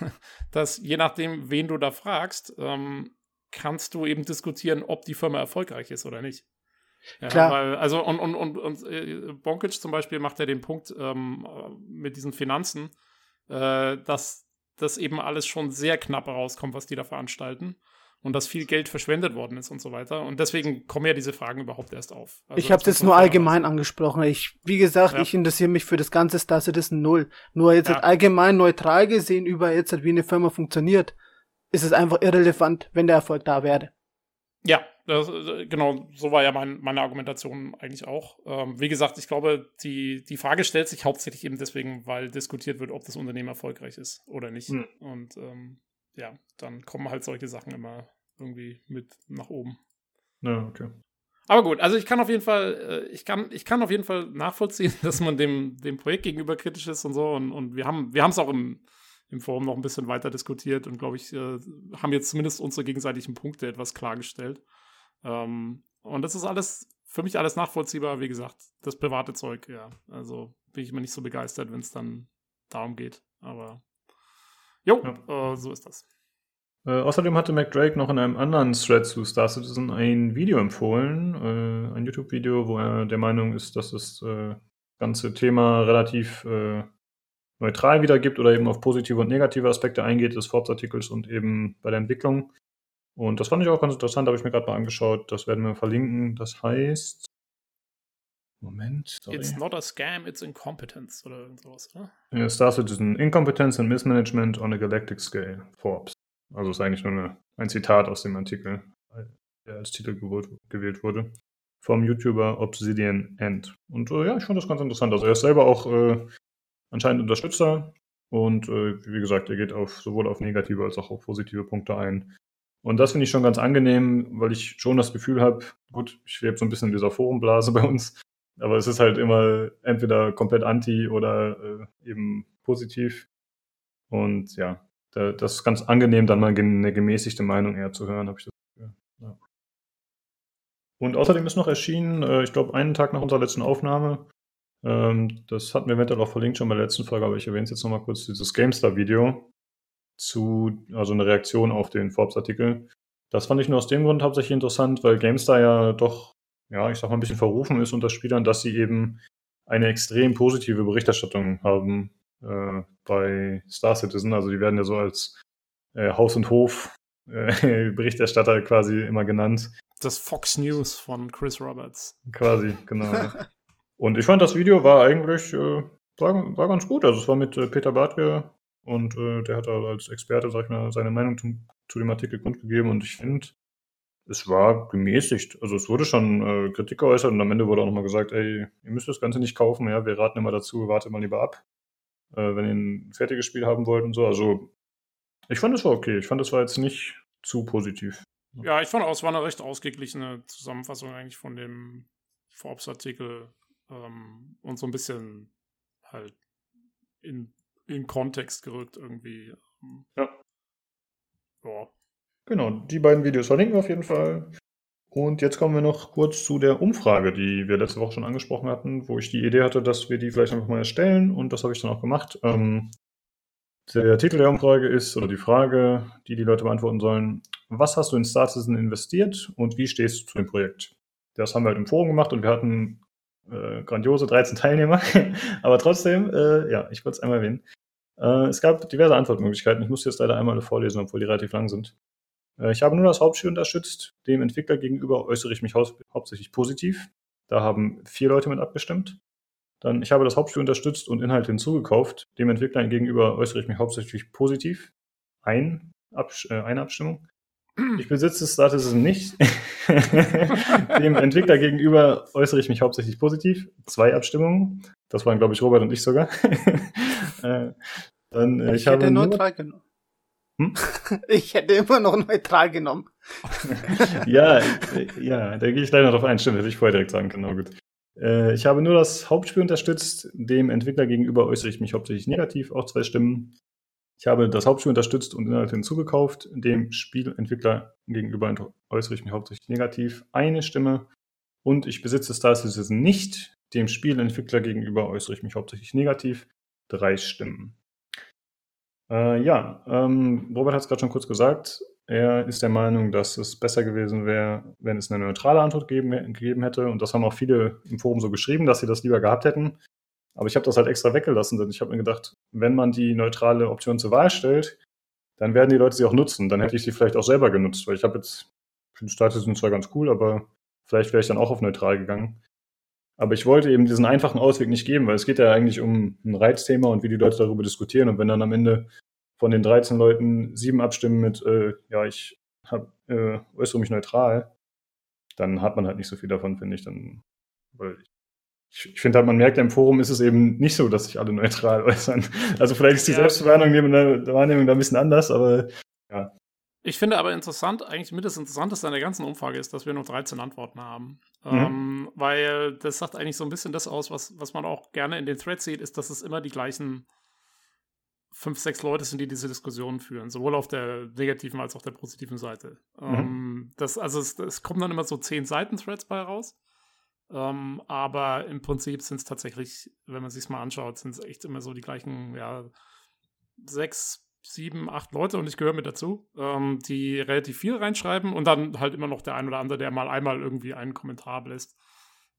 dass je nachdem, wen du da fragst, ähm, kannst du eben diskutieren, ob die Firma erfolgreich ist oder nicht. Ja, Klar. Weil, also, und, und, und, und äh, Bonkic zum Beispiel macht ja den Punkt ähm, mit diesen Finanzen, äh, dass das eben alles schon sehr knapp rauskommt, was die da veranstalten. Und dass viel Geld verschwendet worden ist und so weiter. Und deswegen kommen ja diese Fragen überhaupt erst auf. Also ich habe es jetzt nur allgemein angesprochen. Ich, wie gesagt, ja. ich interessiere mich für das ganze Star Citizen null. Nur jetzt ja. allgemein neutral gesehen über jetzt, wie eine Firma funktioniert, ist es einfach irrelevant, wenn der Erfolg da wäre. Ja, das, genau, so war ja mein, meine Argumentation eigentlich auch. Ähm, wie gesagt, ich glaube, die, die Frage stellt sich hauptsächlich eben deswegen, weil diskutiert wird, ob das Unternehmen erfolgreich ist oder nicht. Hm. Und ähm, ja, dann kommen halt solche Sachen immer irgendwie mit nach oben. Ja, okay. Aber gut, also ich kann auf jeden Fall, äh, ich kann, ich kann auf jeden Fall nachvollziehen, dass man dem, dem Projekt gegenüber kritisch ist und so. Und, und wir haben, wir haben es auch im, im Forum noch ein bisschen weiter diskutiert und glaube ich, äh, haben jetzt zumindest unsere gegenseitigen Punkte etwas klargestellt. Ähm, und das ist alles für mich alles nachvollziehbar, wie gesagt, das private Zeug, ja. Also bin ich immer nicht so begeistert, wenn es dann darum geht. Aber jo, ja. äh, so ist das. Äh, außerdem hatte McDrake noch in einem anderen Thread zu Star Citizen ein Video empfohlen, äh, ein YouTube-Video, wo er der Meinung ist, dass das äh, ganze Thema relativ äh, neutral wiedergibt oder eben auf positive und negative Aspekte eingeht des Forbes-Artikels und eben bei der Entwicklung. Und das fand ich auch ganz interessant, habe ich mir gerade mal angeschaut. Das werden wir verlinken. Das heißt. Moment. Sorry. It's not a scam, it's incompetence oder irgendwas, oder? Ja, Star Citizen Incompetence and Mismanagement on a Galactic Scale. Forbes. Also ist eigentlich nur eine, ein Zitat aus dem Artikel, der als Titel gewählt, gewählt wurde. Vom YouTuber Obsidian End. Und äh, ja, ich fand das ganz interessant. Also er ist selber auch äh, anscheinend Unterstützer. Und äh, wie gesagt, er geht auf, sowohl auf negative als auch auf positive Punkte ein. Und das finde ich schon ganz angenehm, weil ich schon das Gefühl habe, gut, ich lebe so ein bisschen in dieser Forumblase bei uns, aber es ist halt immer entweder komplett anti oder äh, eben positiv. Und ja, da, das ist ganz angenehm, dann mal eine gemäßigte Meinung eher zu hören, habe ich das Gefühl. Ja. Und außerdem ist noch erschienen, äh, ich glaube, einen Tag nach unserer letzten Aufnahme, ähm, das hatten wir eventuell auch verlinkt schon bei der letzten Folge, aber ich erwähne es jetzt nochmal kurz, dieses GameStar-Video zu, also eine Reaktion auf den Forbes-Artikel. Das fand ich nur aus dem Grund hauptsächlich interessant, weil GameStar ja doch, ja, ich sag mal, ein bisschen verrufen ist unter Spielern, dass sie eben eine extrem positive Berichterstattung haben äh, bei Star Citizen. Also die werden ja so als äh, Haus- und Hof-Berichterstatter äh, quasi immer genannt. Das Fox News von Chris Roberts. Quasi, genau. und ich fand, das Video war eigentlich, äh, war, war ganz gut. Also es war mit äh, Peter Bartke und äh, der hat da als Experte, sag ich mal, seine Meinung zu, zu dem Artikel kundgegeben und ich finde, es war gemäßigt. Also es wurde schon äh, Kritik geäußert und am Ende wurde auch nochmal gesagt, ey, ihr müsst das Ganze nicht kaufen, ja, wir raten immer dazu, wartet mal lieber ab, äh, wenn ihr ein fertiges Spiel haben wollt und so. Also ich fand es war okay. Ich fand es war jetzt nicht zu positiv. Ja, ich fand auch, es war eine recht ausgeglichene Zusammenfassung eigentlich von dem Forbes-Artikel ähm, und so ein bisschen halt in, in Kontext gerückt irgendwie. Ja. Ja. Genau, die beiden Videos verlinken wir auf jeden Fall. Und jetzt kommen wir noch kurz zu der Umfrage, die wir letzte Woche schon angesprochen hatten, wo ich die Idee hatte, dass wir die vielleicht einfach mal erstellen und das habe ich dann auch gemacht. Ähm, der Titel der Umfrage ist, oder die Frage, die die Leute beantworten sollen, was hast du in Star Citizen investiert und wie stehst du zu dem Projekt? Das haben wir halt im Forum gemacht und wir hatten äh, grandiose 13 Teilnehmer, aber trotzdem, äh, ja, ich wollte es einmal erwähnen. Äh, es gab diverse Antwortmöglichkeiten. Ich muss jetzt leider einmal vorlesen, obwohl die relativ lang sind. Äh, ich habe nur das Hauptspiel unterstützt. Dem Entwickler gegenüber äußere ich mich hau hauptsächlich positiv. Da haben vier Leute mit abgestimmt. Dann, ich habe das Hauptspiel unterstützt und Inhalte hinzugekauft. Dem Entwickler gegenüber äußere ich mich hauptsächlich positiv. Ein, Abs äh, eine Abstimmung. Ich besitze Star Citizen nicht. Dem Entwickler gegenüber äußere ich mich hauptsächlich positiv. Zwei Abstimmungen. Das waren, glaube ich, Robert und ich sogar. äh, dann, äh, ich, ich habe neutral genommen. Hm? Ich hätte immer noch neutral genommen. ja, ja, da gehe ich leider noch drauf ein. Stimmt, hätte ich vorher direkt sagen können. Gut. Äh, ich habe nur das Hauptspiel unterstützt. Dem Entwickler gegenüber äußere ich mich hauptsächlich negativ, auch zwei Stimmen. Ich habe das Hauptspiel unterstützt und Inhalte hinzugekauft. Dem Spielentwickler gegenüber äußere ich mich hauptsächlich negativ, eine Stimme. Und ich besitze Star Citizen nicht. Dem Spielentwickler gegenüber äußere ich mich hauptsächlich negativ, drei Stimmen. Äh, ja, ähm, Robert hat es gerade schon kurz gesagt. Er ist der Meinung, dass es besser gewesen wäre, wenn es eine neutrale Antwort geben, gegeben hätte. Und das haben auch viele im Forum so geschrieben, dass sie das lieber gehabt hätten. Aber ich habe das halt extra weggelassen, denn ich habe mir gedacht, wenn man die neutrale Option zur Wahl stellt, dann werden die Leute sie auch nutzen. Dann hätte ich sie vielleicht auch selber genutzt, weil ich habe jetzt, für die Status sind zwar ganz cool, aber vielleicht wäre ich dann auch auf neutral gegangen. Aber ich wollte eben diesen einfachen Ausweg nicht geben, weil es geht ja eigentlich um ein Reizthema und wie die Leute darüber diskutieren. Und wenn dann am Ende von den 13 Leuten sieben abstimmen mit, äh, ja, ich hab, äh, äußere mich neutral, dann hat man halt nicht so viel davon, finde ich. Dann, weil ich, ich finde halt, man merkt ja im Forum ist es eben nicht so, dass sich alle neutral äußern. Also vielleicht ist die ja. Selbstwahrnehmung da ein bisschen anders, aber ja. Ich finde aber interessant, eigentlich mit das Interessanteste an der ganzen Umfrage ist, dass wir nur 13 Antworten haben. Mhm. Ähm, weil das sagt eigentlich so ein bisschen das aus, was, was man auch gerne in den Threads sieht, ist, dass es immer die gleichen fünf, sechs Leute sind, die diese Diskussion führen, sowohl auf der negativen als auch der positiven Seite. Mhm. Ähm, das, also es, es, kommen dann immer so zehn Seiten-Threads bei raus. Ähm, aber im Prinzip sind es tatsächlich, wenn man sich mal anschaut, sind es echt immer so die gleichen, ja, sechs, sieben, acht Leute und ich gehöre mit dazu, ähm, die relativ viel reinschreiben und dann halt immer noch der ein oder andere, der mal einmal irgendwie einen Kommentar lässt.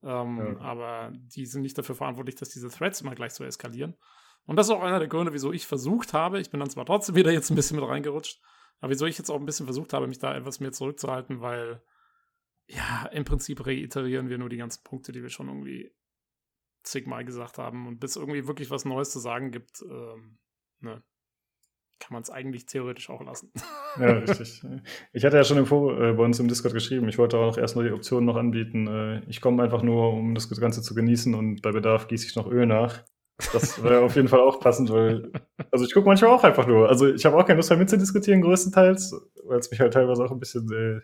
Ähm, ja. Aber die sind nicht dafür verantwortlich, dass diese Threads immer gleich so eskalieren. Und das ist auch einer der Gründe, wieso ich versucht habe, ich bin dann zwar trotzdem wieder jetzt ein bisschen mit reingerutscht, aber wieso ich jetzt auch ein bisschen versucht habe, mich da etwas mehr zurückzuhalten, weil ja, im Prinzip reiterieren wir nur die ganzen Punkte, die wir schon irgendwie zigmal gesagt haben. Und bis irgendwie wirklich was Neues zu sagen gibt, ähm, ne, kann man es eigentlich theoretisch auch lassen. Ja, richtig. Ich hatte ja schon im Vor äh, bei uns im Discord geschrieben, ich wollte auch erst nur die Optionen noch anbieten. Äh, ich komme einfach nur, um das Ganze zu genießen und bei Bedarf gieße ich noch Öl nach. Das wäre auf jeden Fall auch passend, weil, also ich gucke manchmal auch einfach nur. Also ich habe auch keine Lust mehr mitzudiskutieren, größtenteils, weil es mich halt teilweise auch ein bisschen äh,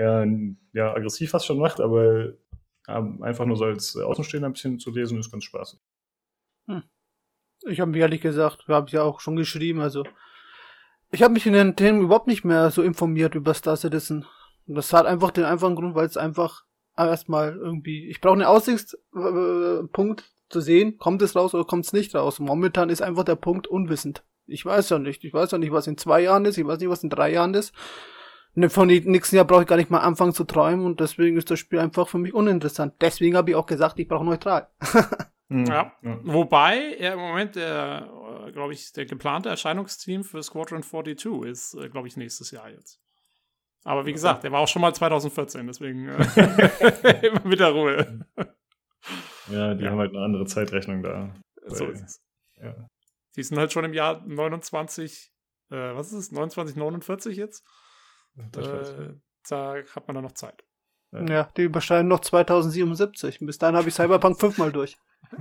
eher, ja, aggressiv fast schon macht, aber ja, einfach nur so als Außenstehender ein bisschen zu lesen, ist ganz spaßig. Hm. Ich habe ehrlich gesagt, wir haben ja auch schon geschrieben, also ich habe mich in den Themen überhaupt nicht mehr so informiert über Star Citizen. Das hat einfach den einfachen Grund, weil es einfach erstmal irgendwie, ich brauche einen Aussichtspunkt zu sehen, kommt es raus oder kommt es nicht raus. Momentan ist einfach der Punkt unwissend. Ich weiß ja nicht. Ich weiß ja nicht, was in zwei Jahren ist. Ich weiß nicht, was in drei Jahren ist. Ne, von dem nächsten Jahr brauche ich gar nicht mal anfangen zu träumen und deswegen ist das Spiel einfach für mich uninteressant. Deswegen habe ich auch gesagt, ich brauche neutral. Mhm. Ja. ja. Wobei er im Moment der, äh, glaube ich, der geplante Erscheinungsteam für Squadron 42 ist, äh, glaube ich, nächstes Jahr jetzt. Aber wie gesagt, der war auch schon mal 2014, deswegen äh, immer mit der Ruhe. Ja, die ja. haben halt eine andere Zeitrechnung da. So ist es. Ja. Die sind halt schon im Jahr 29, äh, was ist es, 29, 49 jetzt? Äh, da hat man dann noch Zeit. Ja, die überschreiten noch 2077. Bis dahin habe ich Cyberpunk fünfmal durch.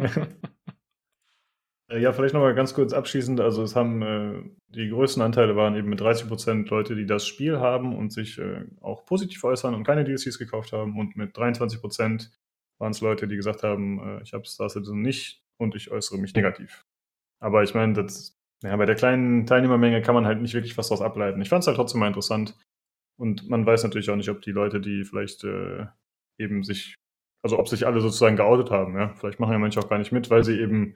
ja, vielleicht nochmal ganz kurz abschließend. Also es haben äh, die größten Anteile waren eben mit 30% Leute, die das Spiel haben und sich äh, auch positiv äußern und keine DLCs gekauft haben. Und mit 23% waren es Leute, die gesagt haben, äh, ich habe Star Citizen nicht und ich äußere mich negativ. Aber ich meine, das, ja, bei der kleinen Teilnehmermenge kann man halt nicht wirklich was daraus ableiten. Ich fand es halt trotzdem mal interessant. Und man weiß natürlich auch nicht, ob die Leute, die vielleicht äh, eben sich, also ob sich alle sozusagen geoutet haben, ja. Vielleicht machen ja manche auch gar nicht mit, weil sie eben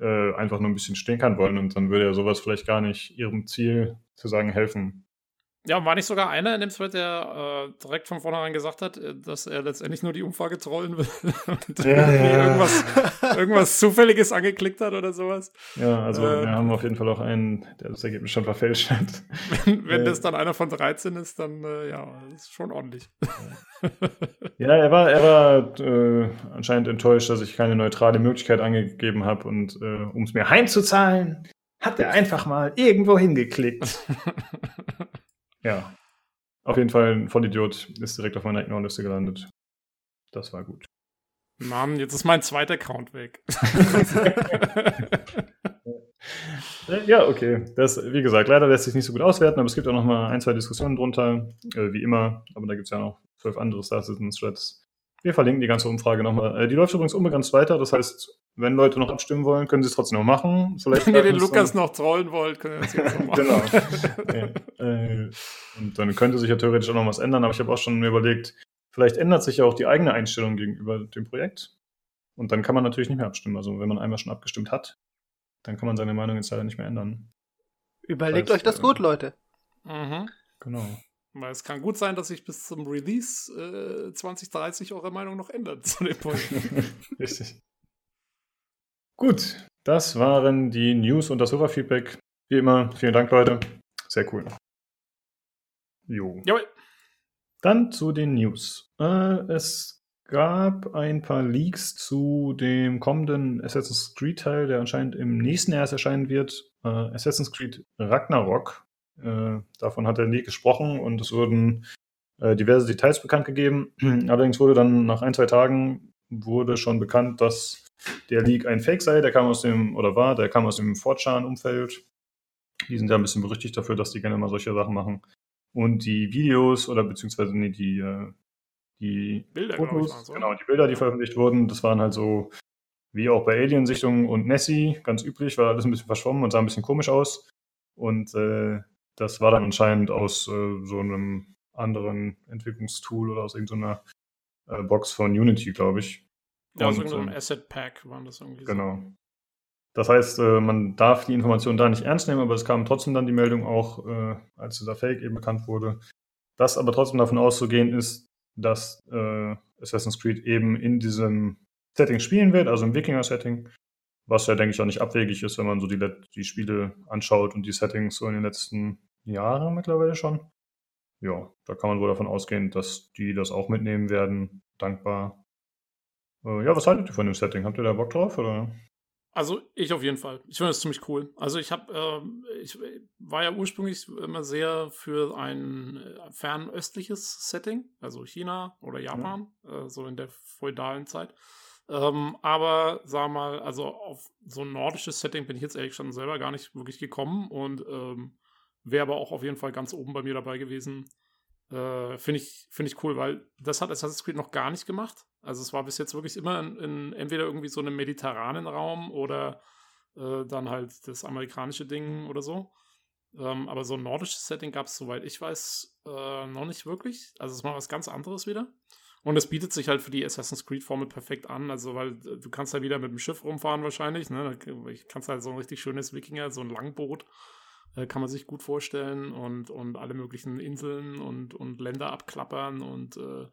äh, einfach nur ein bisschen stinkern wollen und dann würde ja sowas vielleicht gar nicht ihrem Ziel zu sagen helfen. Ja, war nicht sogar einer in dem Thread, der äh, direkt von vornherein gesagt hat, äh, dass er letztendlich nur die Umfrage trollen will und ja, ja. Irgendwas, irgendwas Zufälliges angeklickt hat oder sowas? Ja, also äh, wir haben auf jeden Fall auch einen, der das Ergebnis schon verfälscht hat. Wenn, wenn äh, das dann einer von 13 ist, dann äh, ja, das ist schon ordentlich. ja, er war, er war äh, anscheinend enttäuscht, dass ich keine neutrale Möglichkeit angegeben habe und um es mir heimzuzahlen, hat er einfach mal irgendwo hingeklickt. Ja. Auf jeden Fall ein Vollidiot ist direkt auf meiner Ignore-Liste gelandet. Das war gut. Mann, jetzt ist mein zweiter Account weg. ja, okay. Das, wie gesagt, leider lässt sich nicht so gut auswerten, aber es gibt auch noch mal ein, zwei Diskussionen drunter, äh, wie immer. Aber da gibt es ja noch zwölf andere Star Citizen-Threads. Wir verlinken die ganze Umfrage nochmal. Äh, die läuft übrigens unbegrenzt weiter. Das heißt, wenn Leute noch abstimmen wollen, können sie es trotzdem noch machen. Vielleicht wenn ihr den Lukas noch trollen wollt, können wir das jetzt noch machen. genau. äh, und dann könnte sich ja theoretisch auch noch was ändern. Aber ich habe auch schon mir überlegt, vielleicht ändert sich ja auch die eigene Einstellung gegenüber dem Projekt. Und dann kann man natürlich nicht mehr abstimmen. Also wenn man einmal schon abgestimmt hat, dann kann man seine Meinung jetzt leider nicht mehr ändern. Überlegt heißt, euch das gut, Leute. Mhm. Genau. Weil es kann gut sein, dass sich bis zum Release äh, 2030 eure Meinung noch ändert zu dem Punkt. Richtig. Gut, das waren die News und das Server-Feedback. Wie immer, vielen Dank, Leute. Sehr cool. Jo. Jawohl. Dann zu den News. Äh, es gab ein paar Leaks zu dem kommenden Assassin's Creed Teil, der anscheinend im nächsten Jahr erscheinen wird. Äh, Assassin's Creed Ragnarok äh, davon hat er nie gesprochen und es wurden äh, diverse Details bekannt gegeben. Allerdings wurde dann nach ein, zwei Tagen wurde schon bekannt, dass der Leak ein Fake sei. Der kam aus dem, oder war, der kam aus dem Fortran-Umfeld. Die sind ja ein bisschen berüchtigt dafür, dass die gerne mal solche Sachen machen. Und die Videos oder beziehungsweise nee, die, äh, die Bilder, Fotos, ich, so. genau, die Bilder, die veröffentlicht wurden, das waren halt so wie auch bei Alien-Sichtungen und Nessie, ganz üblich, war alles ein bisschen verschwommen und sah ein bisschen komisch aus. Und äh, das war dann anscheinend aus äh, so einem anderen Entwicklungstool oder aus irgendeiner äh, Box von Unity, glaube ich. Ja, aus irgendeinem ähm, Asset Pack waren das irgendwie. Genau. So. Das heißt, äh, man darf die Information da nicht ernst nehmen, aber es kam trotzdem dann die Meldung auch, äh, als dieser Fake eben bekannt wurde, dass aber trotzdem davon auszugehen ist, dass äh, Assassin's Creed eben in diesem Setting spielen wird, also im Wikinger-Setting. Was ja, denke ich, auch nicht abwegig ist, wenn man so die, die Spiele anschaut und die Settings so in den letzten Jahren mittlerweile schon. Ja, da kann man wohl davon ausgehen, dass die das auch mitnehmen werden. Dankbar. Äh, ja, was haltet ihr von dem Setting? Habt ihr da Bock drauf? Oder? Also ich auf jeden Fall. Ich finde das ziemlich cool. Also ich habe, äh, ich war ja ursprünglich immer sehr für ein äh, fernöstliches Setting, also China oder Japan, ja. äh, so in der feudalen Zeit. Ähm, aber sag mal, also auf so ein nordisches Setting bin ich jetzt ehrlich schon selber gar nicht wirklich gekommen und ähm, wäre aber auch auf jeden Fall ganz oben bei mir dabei gewesen. Äh, Finde ich, find ich cool, weil das hat Assassin's Creed noch gar nicht gemacht. Also es war bis jetzt wirklich immer in, in entweder irgendwie so einem mediterranen Raum oder äh, dann halt das amerikanische Ding oder so. Ähm, aber so ein nordisches Setting gab es, soweit ich weiß, äh, noch nicht wirklich. Also es mal was ganz anderes wieder. Und es bietet sich halt für die Assassin's Creed-Formel perfekt an, also weil äh, du kannst ja wieder mit dem Schiff rumfahren wahrscheinlich, ne? Ich kannst halt so ein richtig schönes Wikinger, so ein Langboot, äh, kann man sich gut vorstellen und, und alle möglichen Inseln und, und Länder abklappern und äh,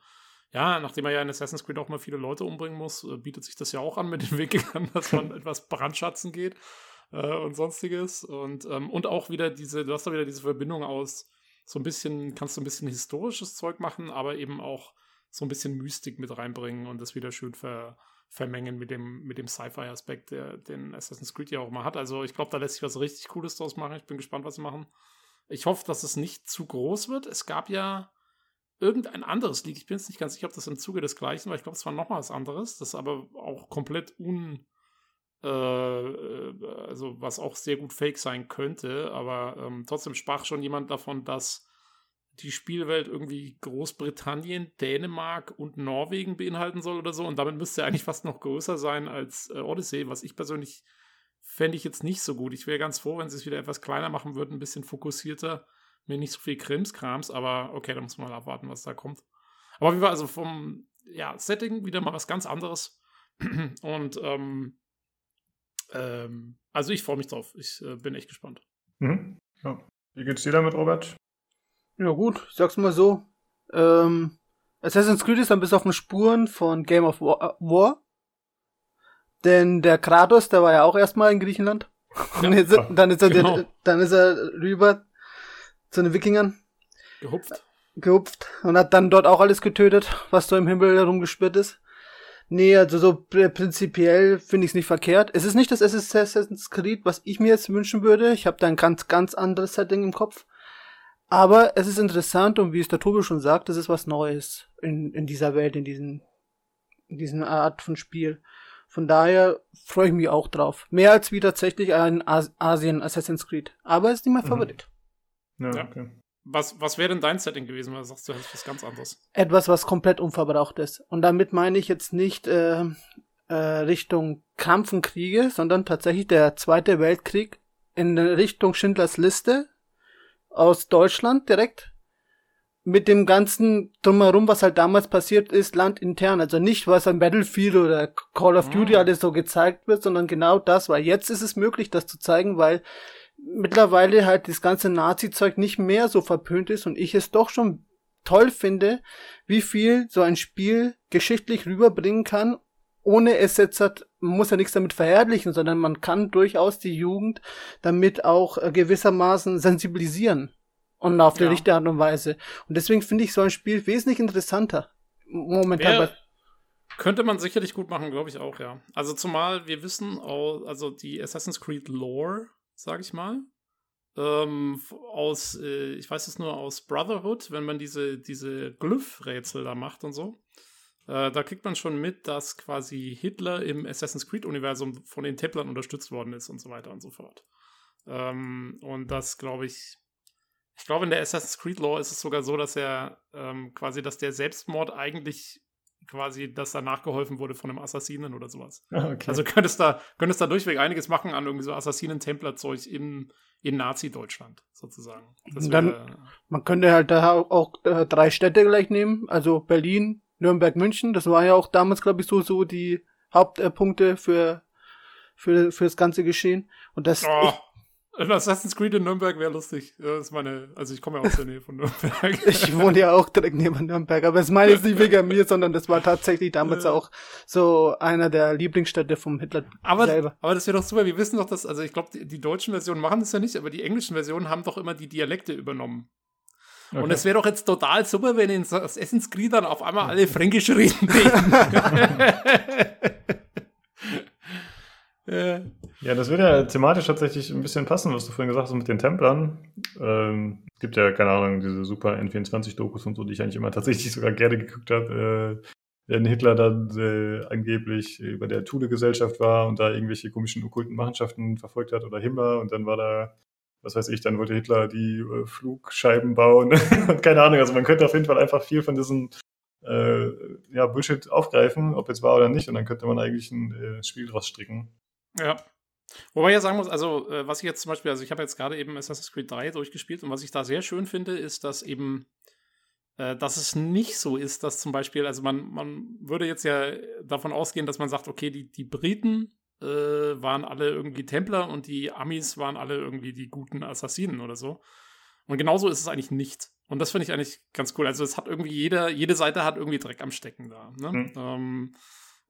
ja, nachdem man ja in Assassin's Creed auch mal viele Leute umbringen muss, äh, bietet sich das ja auch an mit den Wikingern, dass man etwas brandschatzen geht äh, und sonstiges. Und, ähm, und auch wieder diese, du hast da wieder diese Verbindung aus, so ein bisschen, kannst du ein bisschen historisches Zeug machen, aber eben auch so ein bisschen Mystik mit reinbringen und das wieder schön ver, vermengen mit dem, mit dem Sci-Fi-Aspekt, den Assassin's Creed ja auch mal hat. Also ich glaube, da lässt sich was richtig Cooles draus machen. Ich bin gespannt, was sie machen. Ich hoffe, dass es nicht zu groß wird. Es gab ja irgendein anderes Leak. Ich bin jetzt nicht ganz sicher, ob das im Zuge des gleichen war. Ich glaube, es war nochmal was anderes, das aber auch komplett un. Äh, also, was auch sehr gut fake sein könnte, aber ähm, trotzdem sprach schon jemand davon, dass die Spielwelt irgendwie Großbritannien, Dänemark und Norwegen beinhalten soll oder so. Und damit müsste er eigentlich fast noch größer sein als äh, Odyssey, was ich persönlich fände ich jetzt nicht so gut. Ich wäre ganz froh, wenn sie es wieder etwas kleiner machen würden, ein bisschen fokussierter, mir nicht so viel Krimskrams, aber okay, da muss man mal abwarten, was da kommt. Aber wie war also vom ja, Setting wieder mal was ganz anderes. Und ähm, ähm, also ich freue mich drauf. Ich äh, bin echt gespannt. Mhm. Ja. Wie geht's dir damit, Robert? Ja gut, ich sag's mal so. Ähm, Assassin's Creed ist dann bis auf den Spuren von Game of War. Äh, War. Denn der Kratos, der war ja auch erstmal in Griechenland. Ja, ist er, dann, ist er, genau. dann ist er rüber zu den Wikingern. Gehupft. Gehupft. Und hat dann dort auch alles getötet, was so im Himmel herumgespürt ist. Nee, also so prinzipiell finde ich es nicht verkehrt. Es ist nicht das Assassin's Creed, was ich mir jetzt wünschen würde. Ich habe da ein ganz, ganz anderes Setting im Kopf. Aber es ist interessant und wie es der Tobi schon sagt, es ist was Neues in, in dieser Welt, in diesen, in diesen Art von Spiel. Von daher freue ich mich auch drauf. Mehr als wie tatsächlich ein As Asien Assassin's Creed. Aber es ist nicht mein mhm. Favorit. Ja, ja. Okay. Was, was wäre denn dein Setting gewesen, weil du sagst, du hast was ganz anderes? Etwas, was komplett unverbraucht ist. Und damit meine ich jetzt nicht äh, äh, Richtung Kampf und Kriege, sondern tatsächlich der Zweite Weltkrieg in Richtung Schindlers Liste aus Deutschland direkt mit dem ganzen drumherum, was halt damals passiert ist, landintern. Also nicht, was an Battlefield oder Call of Duty mhm. alles so gezeigt wird, sondern genau das, weil jetzt ist es möglich, das zu zeigen, weil mittlerweile halt das ganze Nazi-Zeug nicht mehr so verpönt ist und ich es doch schon toll finde, wie viel so ein Spiel geschichtlich rüberbringen kann, ohne es jetzt hat, muss ja nichts damit verherrlichen, sondern man kann durchaus die Jugend damit auch äh, gewissermaßen sensibilisieren. Und auf die ja. richtige Art und Weise. Und deswegen finde ich so ein Spiel wesentlich interessanter. Momentan. Wär, könnte man sicherlich gut machen, glaube ich auch, ja. Also zumal wir wissen, also die Assassin's Creed Lore, sage ich mal, ähm, aus, äh, ich weiß es nur aus Brotherhood, wenn man diese, diese Glyph-Rätsel da macht und so. Äh, da kriegt man schon mit, dass quasi Hitler im Assassin's Creed-Universum von den Templern unterstützt worden ist und so weiter und so fort. Ähm, und das glaube ich, ich glaube, in der Assassin's Creed Law ist es sogar so, dass er ähm, quasi, dass der Selbstmord eigentlich quasi, dass da nachgeholfen wurde von einem Assassinen oder sowas. Ah, okay. Also könntest da, könntest da durchweg einiges machen an irgendwie so Assassinen-Templer-Zeug im, in Nazi-Deutschland, sozusagen. Dann, man könnte halt da auch äh, drei Städte gleich nehmen, also Berlin, Nürnberg, München. Das war ja auch damals, glaube ich, so, so die Hauptpunkte für, für, für das ganze Geschehen. Und das. Oh. Assassin's Creed in Nürnberg wäre lustig. Das ist meine, also ich komme ja aus der Nähe von Nürnberg. ich wohne ja auch direkt neben Nürnberg, aber es meine jetzt nicht wegen mir, sondern das war tatsächlich damals auch so einer der Lieblingsstädte vom Hitler aber, selber. Aber das wäre doch super. Wir wissen doch, dass, also ich glaube, die, die, deutschen Versionen machen das ja nicht, aber die englischen Versionen haben doch immer die Dialekte übernommen. Okay. Und es wäre doch jetzt total super, wenn in Assassin's Creed dann auf einmal alle Fränkisch reden. ja. ja, das würde ja thematisch tatsächlich ein bisschen passen, was du vorhin gesagt hast mit den Templern. Ähm, es gibt ja, keine Ahnung, diese super N24-Dokus und so, die ich eigentlich immer tatsächlich sogar gerne geguckt habe. Äh, wenn Hitler dann äh, angeblich über der Thule-Gesellschaft war und da irgendwelche komischen okkulten Machenschaften verfolgt hat oder Himmler und dann war da was weiß ich, dann wollte Hitler die äh, Flugscheiben bauen und keine Ahnung. Also man könnte auf jeden Fall einfach viel von diesem äh, ja, Bullshit aufgreifen, ob jetzt wahr oder nicht, und dann könnte man eigentlich ein äh, Spiel draus stricken. Ja. Wobei ich ja sagen muss, also äh, was ich jetzt zum Beispiel, also ich habe jetzt gerade eben Assassin's Creed 3 durchgespielt und was ich da sehr schön finde, ist, dass eben äh, dass es nicht so ist, dass zum Beispiel, also man, man würde jetzt ja davon ausgehen, dass man sagt, okay, die, die Briten äh, waren alle irgendwie Templer und die Amis waren alle irgendwie die guten Assassinen oder so. Und genauso ist es eigentlich nicht. Und das finde ich eigentlich ganz cool. Also es hat irgendwie jeder, jede Seite hat irgendwie Dreck am Stecken da. Ne? Mhm. Ähm,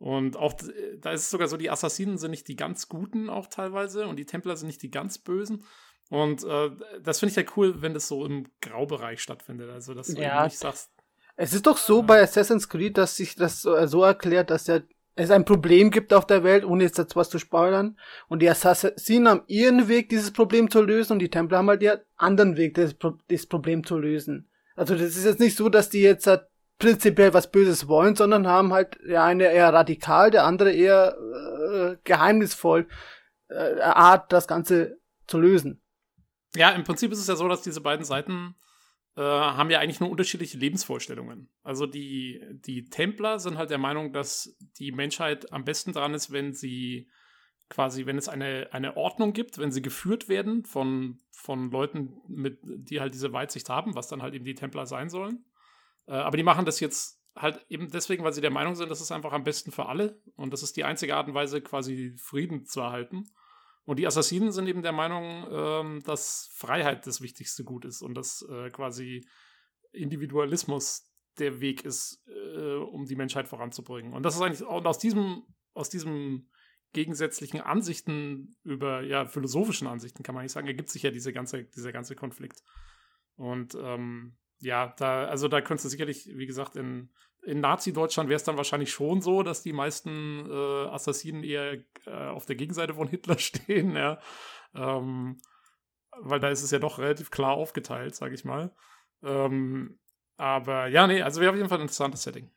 und auch da ist es sogar so, die Assassinen sind nicht die ganz Guten auch teilweise und die Templer sind nicht die ganz Bösen. Und äh, das finde ich ja cool, wenn das so im Graubereich stattfindet. Also, dass du ja. nicht sagst. Es ist doch so ja. bei Assassin's Creed, dass sich das so, so erklärt, dass ja es ein Problem gibt auf der Welt, ohne jetzt dazu was zu spoilern. Und die Assassinen haben ihren Weg, dieses Problem zu lösen, und die Templer haben halt ihren anderen Weg, das, das Problem zu lösen. Also das ist jetzt nicht so, dass die jetzt halt prinzipiell was Böses wollen, sondern haben halt der eine eher radikal, der andere eher äh, geheimnisvoll äh, Art, das Ganze zu lösen. Ja, im Prinzip ist es ja so, dass diese beiden Seiten äh, haben ja eigentlich nur unterschiedliche Lebensvorstellungen. Also die, die Templer sind halt der Meinung, dass die Menschheit am besten dran ist, wenn sie quasi, wenn es eine, eine Ordnung gibt, wenn sie geführt werden von, von Leuten, mit, die halt diese Weitsicht haben, was dann halt eben die Templer sein sollen. Äh, aber die machen das jetzt halt eben deswegen, weil sie der Meinung sind, das ist einfach am besten für alle und das ist die einzige Art und Weise, quasi Frieden zu erhalten. Und die Assassinen sind eben der Meinung, ähm, dass Freiheit das wichtigste Gut ist und dass äh, quasi Individualismus der Weg ist, äh, um die Menschheit voranzubringen. Und das ist eigentlich, und aus diesem, aus diesem gegensätzlichen Ansichten über, ja, philosophischen Ansichten kann man nicht sagen, ergibt sich ja diese ganze, dieser ganze Konflikt. Und ähm, ja, da, also da könntest du sicherlich, wie gesagt, in, in Nazi-Deutschland wäre es dann wahrscheinlich schon so, dass die meisten äh, Assassinen eher äh, auf der Gegenseite von Hitler stehen, ja. Ähm, weil da ist es ja doch relativ klar aufgeteilt, sage ich mal. Ähm, aber ja, nee, also wäre auf jeden Fall ein interessantes Setting.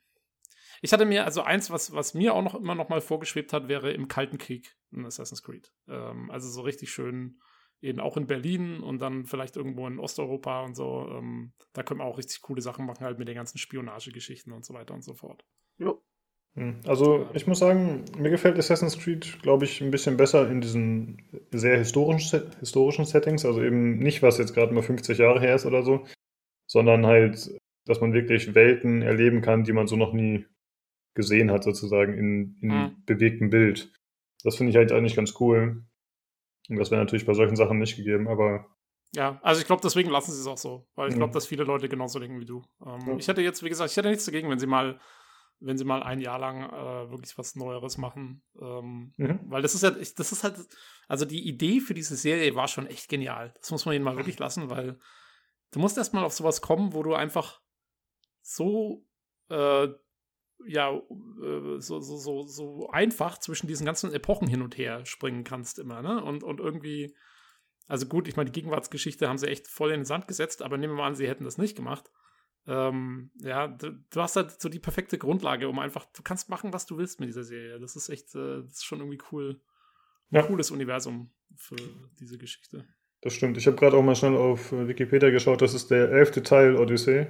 Ich hatte mir, also eins, was, was mir auch noch immer noch mal vorgeschwebt hat, wäre im Kalten Krieg in Assassin's Creed. Ähm, also so richtig schön eben auch in Berlin und dann vielleicht irgendwo in Osteuropa und so. Ähm, da können wir auch richtig coole Sachen machen, halt mit den ganzen Spionagegeschichten und so weiter und so fort. Jo. Hm, also ich muss sagen, mir gefällt Assassin's Creed, glaube ich, ein bisschen besser in diesen sehr historischen, historischen Settings. Also eben nicht, was jetzt gerade mal 50 Jahre her ist oder so, sondern halt, dass man wirklich Welten erleben kann, die man so noch nie gesehen hat, sozusagen in, in mhm. bewegtem Bild. Das finde ich halt eigentlich ganz cool. Und das wäre natürlich bei solchen Sachen nicht gegeben, aber. Ja, also ich glaube, deswegen lassen sie es auch so, weil ich glaube, dass viele Leute genauso denken wie du. Ähm, ja. Ich hätte jetzt, wie gesagt, ich hätte nichts dagegen, wenn sie mal, wenn sie mal ein Jahr lang äh, wirklich was Neueres machen. Ähm, mhm. Weil das ist ja, ich, das ist halt, also die Idee für diese Serie war schon echt genial. Das muss man ihnen mal wirklich lassen, weil du musst erstmal auf sowas kommen, wo du einfach so äh, ja, äh, so, so, so, so einfach zwischen diesen ganzen Epochen hin und her springen kannst immer, ne? Und, und irgendwie, also gut, ich meine, die Gegenwartsgeschichte haben sie echt voll in den Sand gesetzt, aber nehmen wir mal an, sie hätten das nicht gemacht. Ähm, ja, du, du, hast halt so die perfekte Grundlage, um einfach, du kannst machen, was du willst mit dieser Serie. Das ist echt, äh, das ist schon irgendwie cool. Ein ja. cooles Universum für diese Geschichte. Das stimmt. Ich habe gerade auch mal schnell auf Wikipedia geschaut, das ist der elfte Teil Odyssey.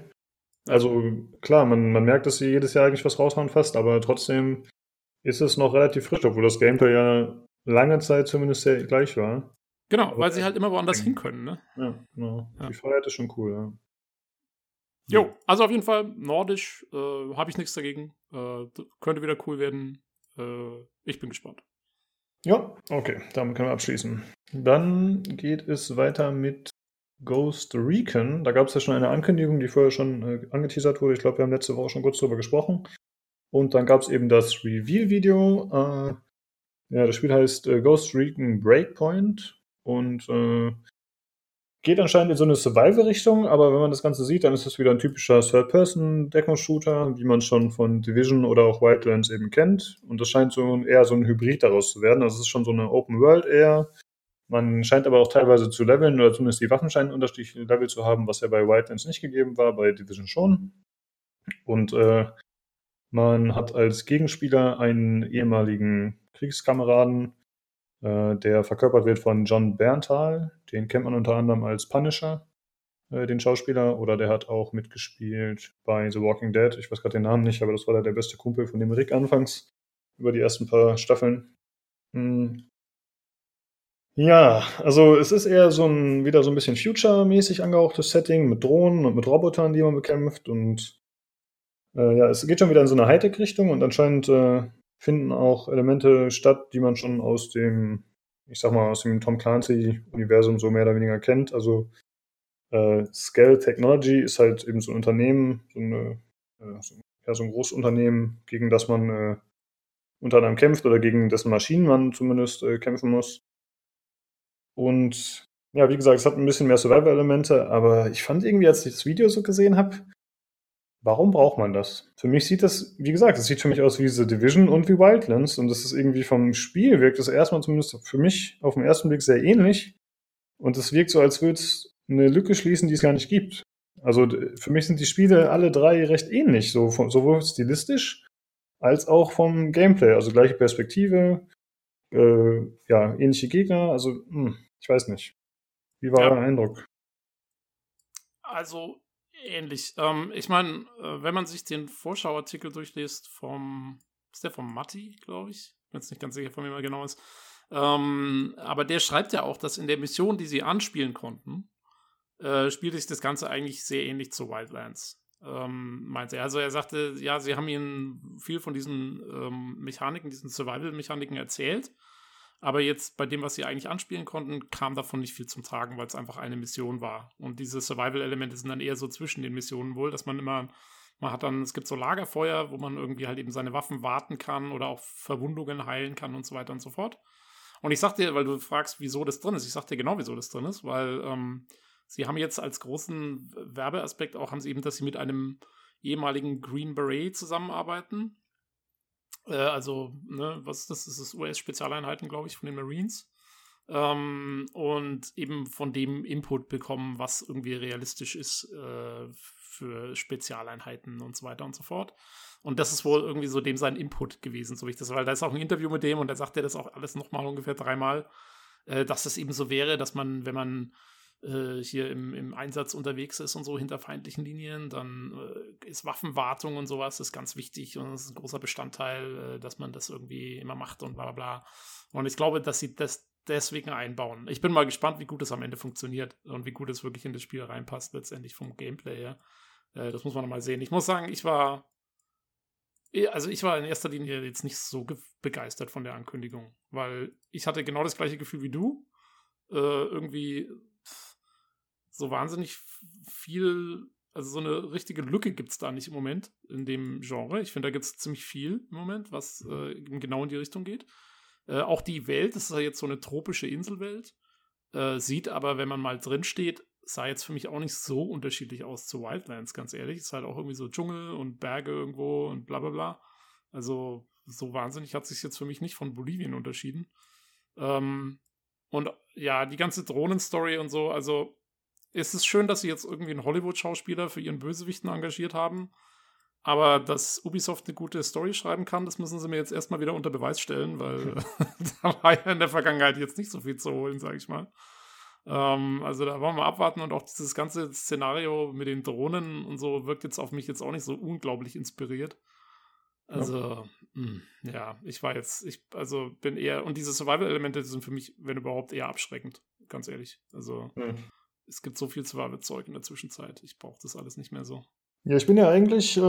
Also klar, man, man merkt, dass sie jedes Jahr eigentlich was raushauen fast, aber trotzdem ist es noch relativ frisch, obwohl das Gameplay ja lange Zeit zumindest sehr gleich war. Genau, aber weil sie halt immer woanders hin können, ne? Ja, genau. Ja. Die Freiheit ist schon cool, ja. Jo, also auf jeden Fall nordisch, äh, habe ich nichts dagegen. Äh, könnte wieder cool werden. Äh, ich bin gespannt. Ja, okay, damit können wir abschließen. Dann geht es weiter mit Ghost Recon. Da gab es ja schon eine Ankündigung, die vorher schon äh, angeteasert wurde. Ich glaube, wir haben letzte Woche schon kurz darüber gesprochen. Und dann gab es eben das Reveal-Video. Äh, ja, das Spiel heißt äh, Ghost Recon Breakpoint und äh, geht anscheinend in so eine Survival-Richtung, aber wenn man das Ganze sieht, dann ist es wieder ein typischer Third-Person-Deckungsshooter, wie man schon von Division oder auch Wildlands eben kennt. Und das scheint so eher so ein Hybrid daraus zu werden. Also es ist schon so eine Open World eher man scheint aber auch teilweise zu leveln, oder zumindest die Waffen scheinen unterschiedliche Level zu haben, was ja bei Wildlands nicht gegeben war, bei Division schon. Und äh, man hat als Gegenspieler einen ehemaligen Kriegskameraden, äh, der verkörpert wird von John Berntal. Den kennt man unter anderem als Punisher, äh, den Schauspieler, oder der hat auch mitgespielt bei The Walking Dead. Ich weiß gerade den Namen nicht, aber das war der beste Kumpel von dem Rick anfangs über die ersten paar Staffeln. Hm. Ja, also es ist eher so ein wieder so ein bisschen Future-mäßig angehauchtes Setting mit Drohnen und mit Robotern, die man bekämpft und äh, ja, es geht schon wieder in so eine Hightech-Richtung und anscheinend äh, finden auch Elemente statt, die man schon aus dem, ich sag mal, aus dem Tom Clancy-Universum so mehr oder weniger kennt. Also äh, Scale Technology ist halt eben so ein Unternehmen, so, eine, äh, so, ja, so ein Großunternehmen, gegen das man äh, unter anderem kämpft oder gegen dessen Maschinen man zumindest äh, kämpfen muss. Und ja, wie gesagt, es hat ein bisschen mehr Survival-Elemente, aber ich fand irgendwie, als ich das Video so gesehen habe, warum braucht man das? Für mich sieht das, wie gesagt, es sieht für mich aus wie The Division und wie Wildlands und das ist irgendwie vom Spiel wirkt das erstmal zumindest für mich auf den ersten Blick sehr ähnlich und es wirkt so, als würde es eine Lücke schließen, die es gar nicht gibt. Also für mich sind die Spiele alle drei recht ähnlich, so sowohl stilistisch als auch vom Gameplay, also gleiche Perspektive, äh, ja, ähnliche Gegner, also hm, ich weiß nicht. Wie war ja. euer Eindruck? Also ähnlich. Ähm, ich meine, äh, wenn man sich den Vorschauartikel durchliest vom, ist der vom Matti, glaube ich? Bin jetzt nicht ganz sicher, von wem er genau ist. Ähm, aber der schreibt ja auch, dass in der Mission, die sie anspielen konnten, äh, spielt sich das Ganze eigentlich sehr ähnlich zu Wildlands. Ähm, meinte er. Also er sagte, ja, sie haben ihnen viel von diesen ähm, Mechaniken, diesen Survival-Mechaniken erzählt. Aber jetzt bei dem, was sie eigentlich anspielen konnten, kam davon nicht viel zum Tragen, weil es einfach eine Mission war. Und diese Survival-Elemente sind dann eher so zwischen den Missionen wohl, dass man immer, man hat dann, es gibt so Lagerfeuer, wo man irgendwie halt eben seine Waffen warten kann oder auch Verwundungen heilen kann und so weiter und so fort. Und ich sag dir, weil du fragst, wieso das drin ist, ich sag dir genau, wieso das drin ist, weil ähm, sie haben jetzt als großen Werbeaspekt auch, haben sie eben, dass sie mit einem ehemaligen Green Beret zusammenarbeiten äh, also, ne, was ist das? Das ist US-Spezialeinheiten, glaube ich, von den Marines. Ähm, und eben von dem Input bekommen, was irgendwie realistisch ist äh, für Spezialeinheiten und so weiter und so fort. Und das ist wohl irgendwie so dem sein Input gewesen, so wie ich das, weil da ist auch ein Interview mit dem und da sagt er das auch alles nochmal ungefähr dreimal, äh, dass es eben so wäre, dass man, wenn man äh, hier im, im Einsatz unterwegs ist und so hinter feindlichen Linien, dann äh, ist Waffenwartung und sowas ist ganz wichtig und ist ein großer Bestandteil, äh, dass man das irgendwie immer macht und bla bla bla. Und ich glaube, dass sie das deswegen einbauen. Ich bin mal gespannt, wie gut es am Ende funktioniert und wie gut es wirklich in das Spiel reinpasst, letztendlich vom Gameplay her. Äh, das muss man mal sehen. Ich muss sagen, ich war also ich war in erster Linie jetzt nicht so begeistert von der Ankündigung, weil ich hatte genau das gleiche Gefühl wie du. Äh, irgendwie so wahnsinnig viel, also so eine richtige Lücke gibt es da nicht im Moment in dem Genre. Ich finde, da gibt es ziemlich viel im Moment, was äh, genau in die Richtung geht. Äh, auch die Welt, das ist ja jetzt so eine tropische Inselwelt, äh, sieht aber, wenn man mal drin steht, sah jetzt für mich auch nicht so unterschiedlich aus zu Wildlands, ganz ehrlich. Ist halt auch irgendwie so Dschungel und Berge irgendwo und bla bla bla. Also so wahnsinnig hat sich jetzt für mich nicht von Bolivien unterschieden. Ähm, und ja, die ganze Drohnenstory und so, also es ist schön, dass sie jetzt irgendwie einen Hollywood-Schauspieler für ihren Bösewichten engagiert haben. Aber dass Ubisoft eine gute Story schreiben kann, das müssen sie mir jetzt erstmal wieder unter Beweis stellen, weil da war ja in der Vergangenheit jetzt nicht so viel zu holen, sag ich mal. Ähm, also da wollen wir abwarten und auch dieses ganze Szenario mit den Drohnen und so wirkt jetzt auf mich jetzt auch nicht so unglaublich inspiriert. Also, ja, mh, hm, ja ich war jetzt, ich, also bin eher, und diese Survival-Elemente sind für mich, wenn überhaupt, eher abschreckend, ganz ehrlich. Also. Mhm es gibt so viel Survival-Zeug in der Zwischenzeit. Ich brauche das alles nicht mehr so. Ja, ich bin ja eigentlich äh,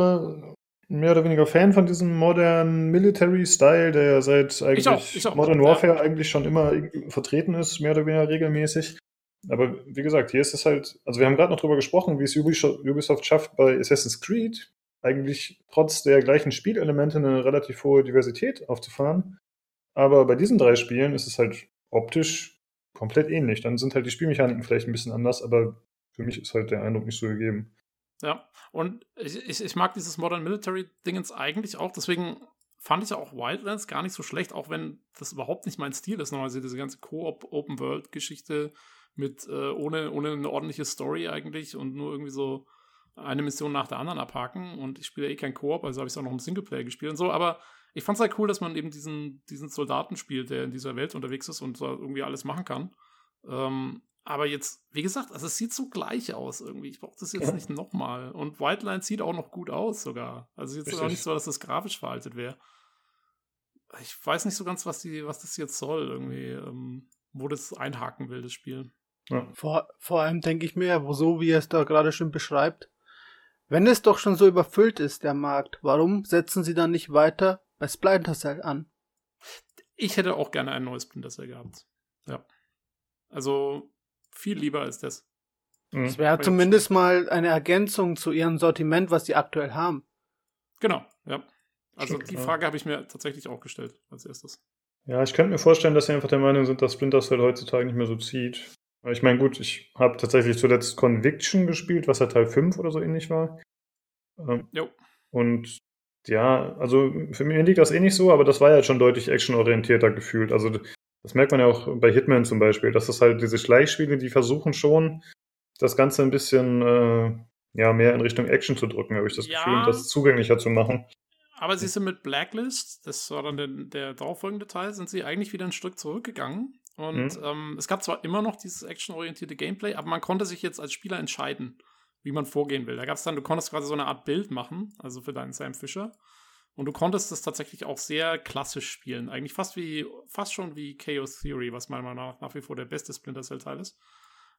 mehr oder weniger Fan von diesem modernen Military-Style, der ja seit eigentlich ich auch, ich auch. Modern Warfare ja. eigentlich schon immer vertreten ist, mehr oder weniger regelmäßig. Aber wie gesagt, hier ist es halt, also wir haben gerade noch drüber gesprochen, wie es Ubisoft schafft, bei Assassin's Creed eigentlich trotz der gleichen Spielelemente eine relativ hohe Diversität aufzufahren. Aber bei diesen drei Spielen ist es halt optisch komplett ähnlich. Dann sind halt die Spielmechaniken vielleicht ein bisschen anders, aber für mich ist halt der Eindruck nicht so gegeben. Ja, und ich, ich, ich mag dieses Modern Military-Dingens eigentlich auch, deswegen fand ich auch Wildlands gar nicht so schlecht, auch wenn das überhaupt nicht mein Stil ist. Normalerweise diese ganze Co-op-Open-World-Geschichte mit äh, ohne, ohne eine ordentliche Story eigentlich und nur irgendwie so eine Mission nach der anderen abhaken. Und ich spiele eh kein Koop, also habe ich es auch noch im Singleplayer gespielt und so. Aber ich fand es halt cool, dass man eben diesen, diesen Soldaten spielt, der in dieser Welt unterwegs ist und irgendwie alles machen kann. Ähm, aber jetzt, wie gesagt, also es sieht so gleich aus irgendwie. Ich brauche das jetzt ja. nicht nochmal. Und Whiteline sieht auch noch gut aus sogar. Also jetzt ist auch nicht so, dass das grafisch veraltet wäre. Ich weiß nicht so ganz, was die, was das jetzt soll irgendwie. Ähm, wo das einhaken will, das Spiel. Ja. Vor, vor allem denke ich mir, so wie er es da gerade schon beschreibt, wenn es doch schon so überfüllt ist, der Markt, warum setzen sie dann nicht weiter bei Splinter Cell an? Ich hätte auch gerne ein neues Splinter Cell gehabt. Ja. Also viel lieber als das. Mhm. Das wäre zumindest mal eine Ergänzung zu ihrem Sortiment, was sie aktuell haben. Genau, ja. Also Stimmt, die Frage ja. habe ich mir tatsächlich auch gestellt als erstes. Ja, ich könnte mir vorstellen, dass sie einfach der Meinung sind, dass Splinter Cell heutzutage nicht mehr so zieht. Ich meine, gut, ich habe tatsächlich zuletzt Conviction gespielt, was ja Teil 5 oder so ähnlich war. Ähm, jo. Und ja, also für mich liegt das eh nicht so, aber das war ja schon deutlich actionorientierter gefühlt. Also das merkt man ja auch bei Hitman zum Beispiel, dass das halt diese Schleichspiele, die versuchen schon, das Ganze ein bisschen äh, ja, mehr in Richtung Action zu drücken, habe ich das ja, Gefühl, und das zugänglicher zu machen. Aber sie sind mit Blacklist, das war dann der, der darauffolgende Teil, sind sie eigentlich wieder ein Stück zurückgegangen. Und mhm. ähm, es gab zwar immer noch dieses actionorientierte Gameplay, aber man konnte sich jetzt als Spieler entscheiden, wie man vorgehen will. Da gab es dann, du konntest quasi so eine Art Bild machen, also für deinen Sam Fisher. Und du konntest das tatsächlich auch sehr klassisch spielen. Eigentlich fast wie, fast schon wie Chaos Theory, was meiner Meinung nach nach wie vor der beste Splinter Cell-Teil ist.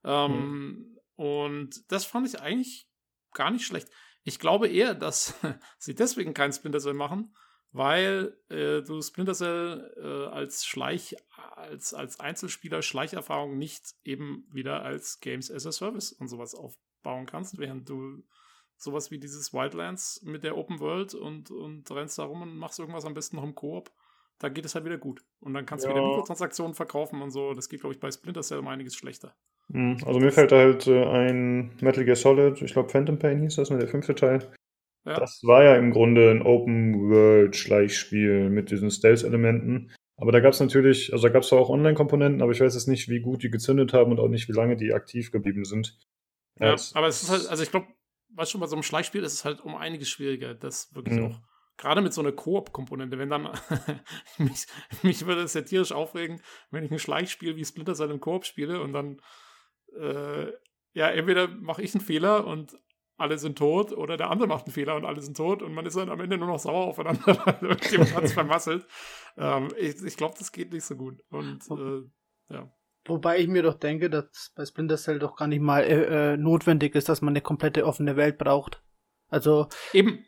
Ähm, mhm. Und das fand ich eigentlich gar nicht schlecht. Ich glaube eher, dass sie deswegen kein Splinter Cell machen, weil äh, du Splinter Cell äh, als Schleich, als, als Einzelspieler Schleicherfahrung nicht eben wieder als Games as a Service und sowas aufbauen kannst, während du sowas wie dieses Wildlands mit der Open World und, und rennst da rum und machst irgendwas am besten noch im Koop, da geht es halt wieder gut. Und dann kannst du ja. wieder Mikrotransaktionen verkaufen und so. Das geht, glaube ich, bei Splinter Cell um einiges schlechter. Hm, also mir fällt da halt äh, ein Metal Gear Solid, ich glaube Phantom Pain hieß das, mit der fünfte Teil. Ja. Das war ja im Grunde ein Open-World-Schleichspiel mit diesen Stealth-Elementen. Aber da gab es natürlich, also da gab es auch Online-Komponenten, aber ich weiß jetzt nicht, wie gut die gezündet haben und auch nicht, wie lange die aktiv geblieben sind. Ja, ja aber es ist halt, also ich glaube, was schon bei so einem Schleichspiel ist es halt um einiges schwieriger, das wirklich mhm. auch. Gerade mit so einer Koop-Komponente, wenn dann, mich, mich würde es ja tierisch aufregen, wenn ich ein Schleichspiel wie Splinter Cell im Koop spiele und dann, äh, ja, entweder mache ich einen Fehler und alle sind tot oder der andere macht einen Fehler und alle sind tot und man ist dann am Ende nur noch sauer aufeinander, weil irgendjemand hat es vermasselt. Ähm, ich ich glaube, das geht nicht so gut. Und äh, ja. Wobei ich mir doch denke, dass bei Splinter Cell doch gar nicht mal äh, äh notwendig ist, dass man eine komplette offene Welt braucht. Also eben.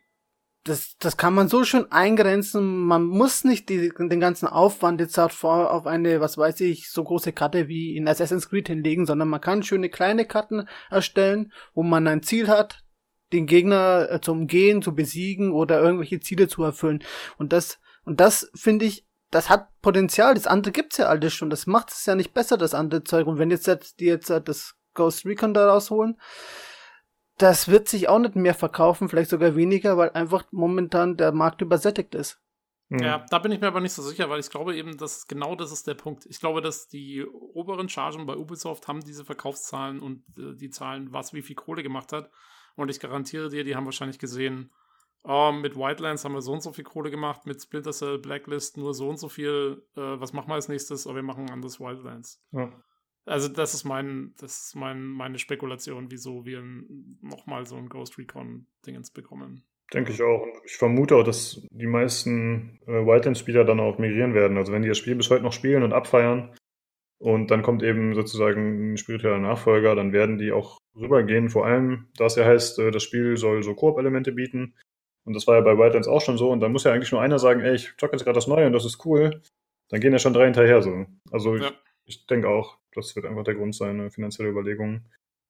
Das, das kann man so schön eingrenzen. Man muss nicht die, den ganzen Aufwand jetzt auf eine, was weiß ich, so große Karte wie in Assassin's Creed hinlegen, sondern man kann schöne kleine Karten erstellen, wo man ein Ziel hat, den Gegner äh, zu umgehen, zu besiegen oder irgendwelche Ziele zu erfüllen. Und das, und das finde ich, das hat Potenzial. Das andere gibt's ja alles schon. Das macht es ja nicht besser, das andere Zeug. Und wenn jetzt die jetzt das Ghost Recon da rausholen, das wird sich auch nicht mehr verkaufen, vielleicht sogar weniger, weil einfach momentan der Markt übersättigt ist. Mhm. Ja, da bin ich mir aber nicht so sicher, weil ich glaube eben, dass genau das ist der Punkt. Ich glaube, dass die oberen Chargen bei Ubisoft haben diese Verkaufszahlen und äh, die Zahlen, was wie viel Kohle gemacht hat. Und ich garantiere dir, die haben wahrscheinlich gesehen, oh, mit Wildlands haben wir so und so viel Kohle gemacht, mit Splinter Cell Blacklist nur so und so viel. Äh, was machen wir als nächstes? Oh, wir machen ein anderes Wildlands. Ja. Also das ist mein, das ist mein, meine Spekulation, wieso wir nochmal so ein Ghost Recon-Dingens bekommen. Denke ich auch. Und ich vermute auch, dass die meisten äh, Wildlands-Spieler dann auch migrieren werden. Also wenn die das Spiel bis heute noch spielen und abfeiern und dann kommt eben sozusagen ein spiritueller Nachfolger, dann werden die auch rübergehen. Vor allem, da es ja heißt, äh, das Spiel soll so Koop-Elemente bieten. Und das war ja bei Wildlands auch schon so. Und dann muss ja eigentlich nur einer sagen, ey, ich zocke jetzt gerade das Neue und das ist cool. Dann gehen ja schon drei hinterher so. Also ja. ich, ich denke auch, das wird einfach der Grund sein, eine finanzielle Überlegung.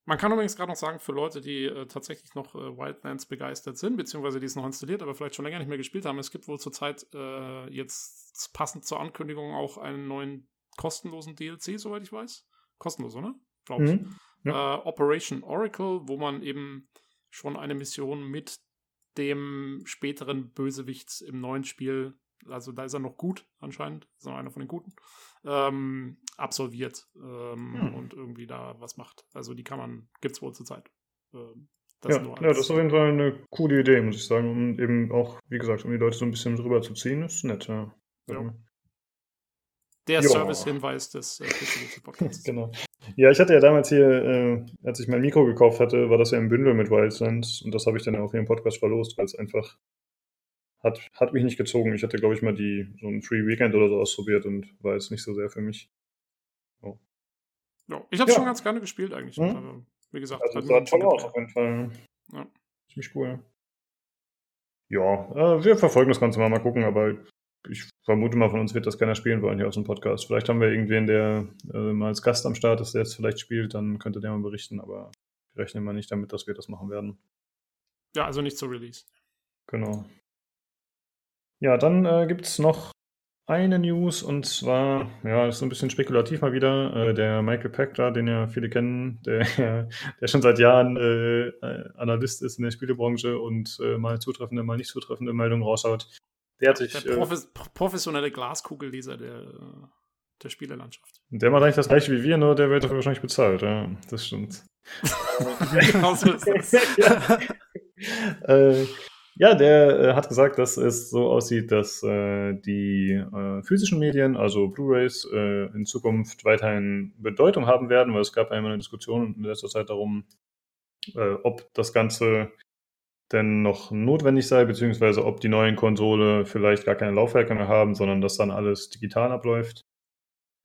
Man kann übrigens gerade noch sagen, für Leute, die äh, tatsächlich noch äh, Wildlands begeistert sind, beziehungsweise die es noch installiert, aber vielleicht schon länger nicht mehr gespielt haben, es gibt wohl zurzeit äh, jetzt passend zur Ankündigung auch einen neuen kostenlosen DLC, soweit ich weiß. Kostenlos, oder? Glaube ich. Mhm, ja. Äh, Operation Oracle, wo man eben schon eine Mission mit dem späteren Bösewicht im neuen Spiel, also da ist er noch gut anscheinend, ist er einer von den Guten, ähm, absolviert ähm, hm. und irgendwie da was macht. Also die kann man, gibt es wohl zurzeit. Ähm, das ja, ja, das ist auf jeden Fall eine coole Idee, muss ich sagen. Um eben auch, wie gesagt, um die Leute so ein bisschen drüber zu ziehen, ist nett, ja. ja. Der Service-Hinweis des äh, Podcasts. genau. Ja, ich hatte ja damals hier, äh, als ich mein Mikro gekauft hatte, war das ja im Bündel mit Wildlands und das habe ich dann auch hier im Podcast verlost, weil es einfach hat, hat mich nicht gezogen. Ich hatte, glaube ich, mal die so ein Free Weekend oder so ausprobiert und war jetzt nicht so sehr für mich. Oh. Ja, ich habe Ja. schon ganz gerne gespielt eigentlich. Mhm. Also, wie gesagt, Also sah toll aus auf jeden Fall. Ja. Ziemlich cool. Ja, äh, wir verfolgen das Ganze mal, mal gucken, aber ich vermute mal, von uns wird das keiner spielen wollen hier aus dem Podcast. Vielleicht haben wir irgendwen, der äh, mal als Gast am Start ist, der jetzt vielleicht spielt, dann könnte der mal berichten, aber wir rechnen mal nicht damit, dass wir das machen werden. Ja, also nicht zur Release. Genau. Ja, dann äh, gibt es noch eine News und zwar, ja, das ist so ein bisschen spekulativ mal wieder. Äh, der Michael da, den ja viele kennen, der, der schon seit Jahren äh, äh, Analyst ist in der Spielebranche und äh, mal zutreffende, mal nicht zutreffende Meldungen raushaut. Der hat sich, Der äh, profes professionelle Glaskugelleser der, äh, der Spielelandschaft. der macht eigentlich das gleiche wie wir, nur der wird dafür wahrscheinlich bezahlt. Ja, das stimmt. genau so ist das. ja. äh, ja, der äh, hat gesagt, dass es so aussieht, dass äh, die äh, physischen Medien, also Blu-rays, äh, in Zukunft weiterhin Bedeutung haben werden, weil es gab einmal eine Diskussion in letzter Zeit darum, äh, ob das Ganze denn noch notwendig sei, beziehungsweise ob die neuen Konsole vielleicht gar keine Laufwerke mehr haben, sondern dass dann alles digital abläuft.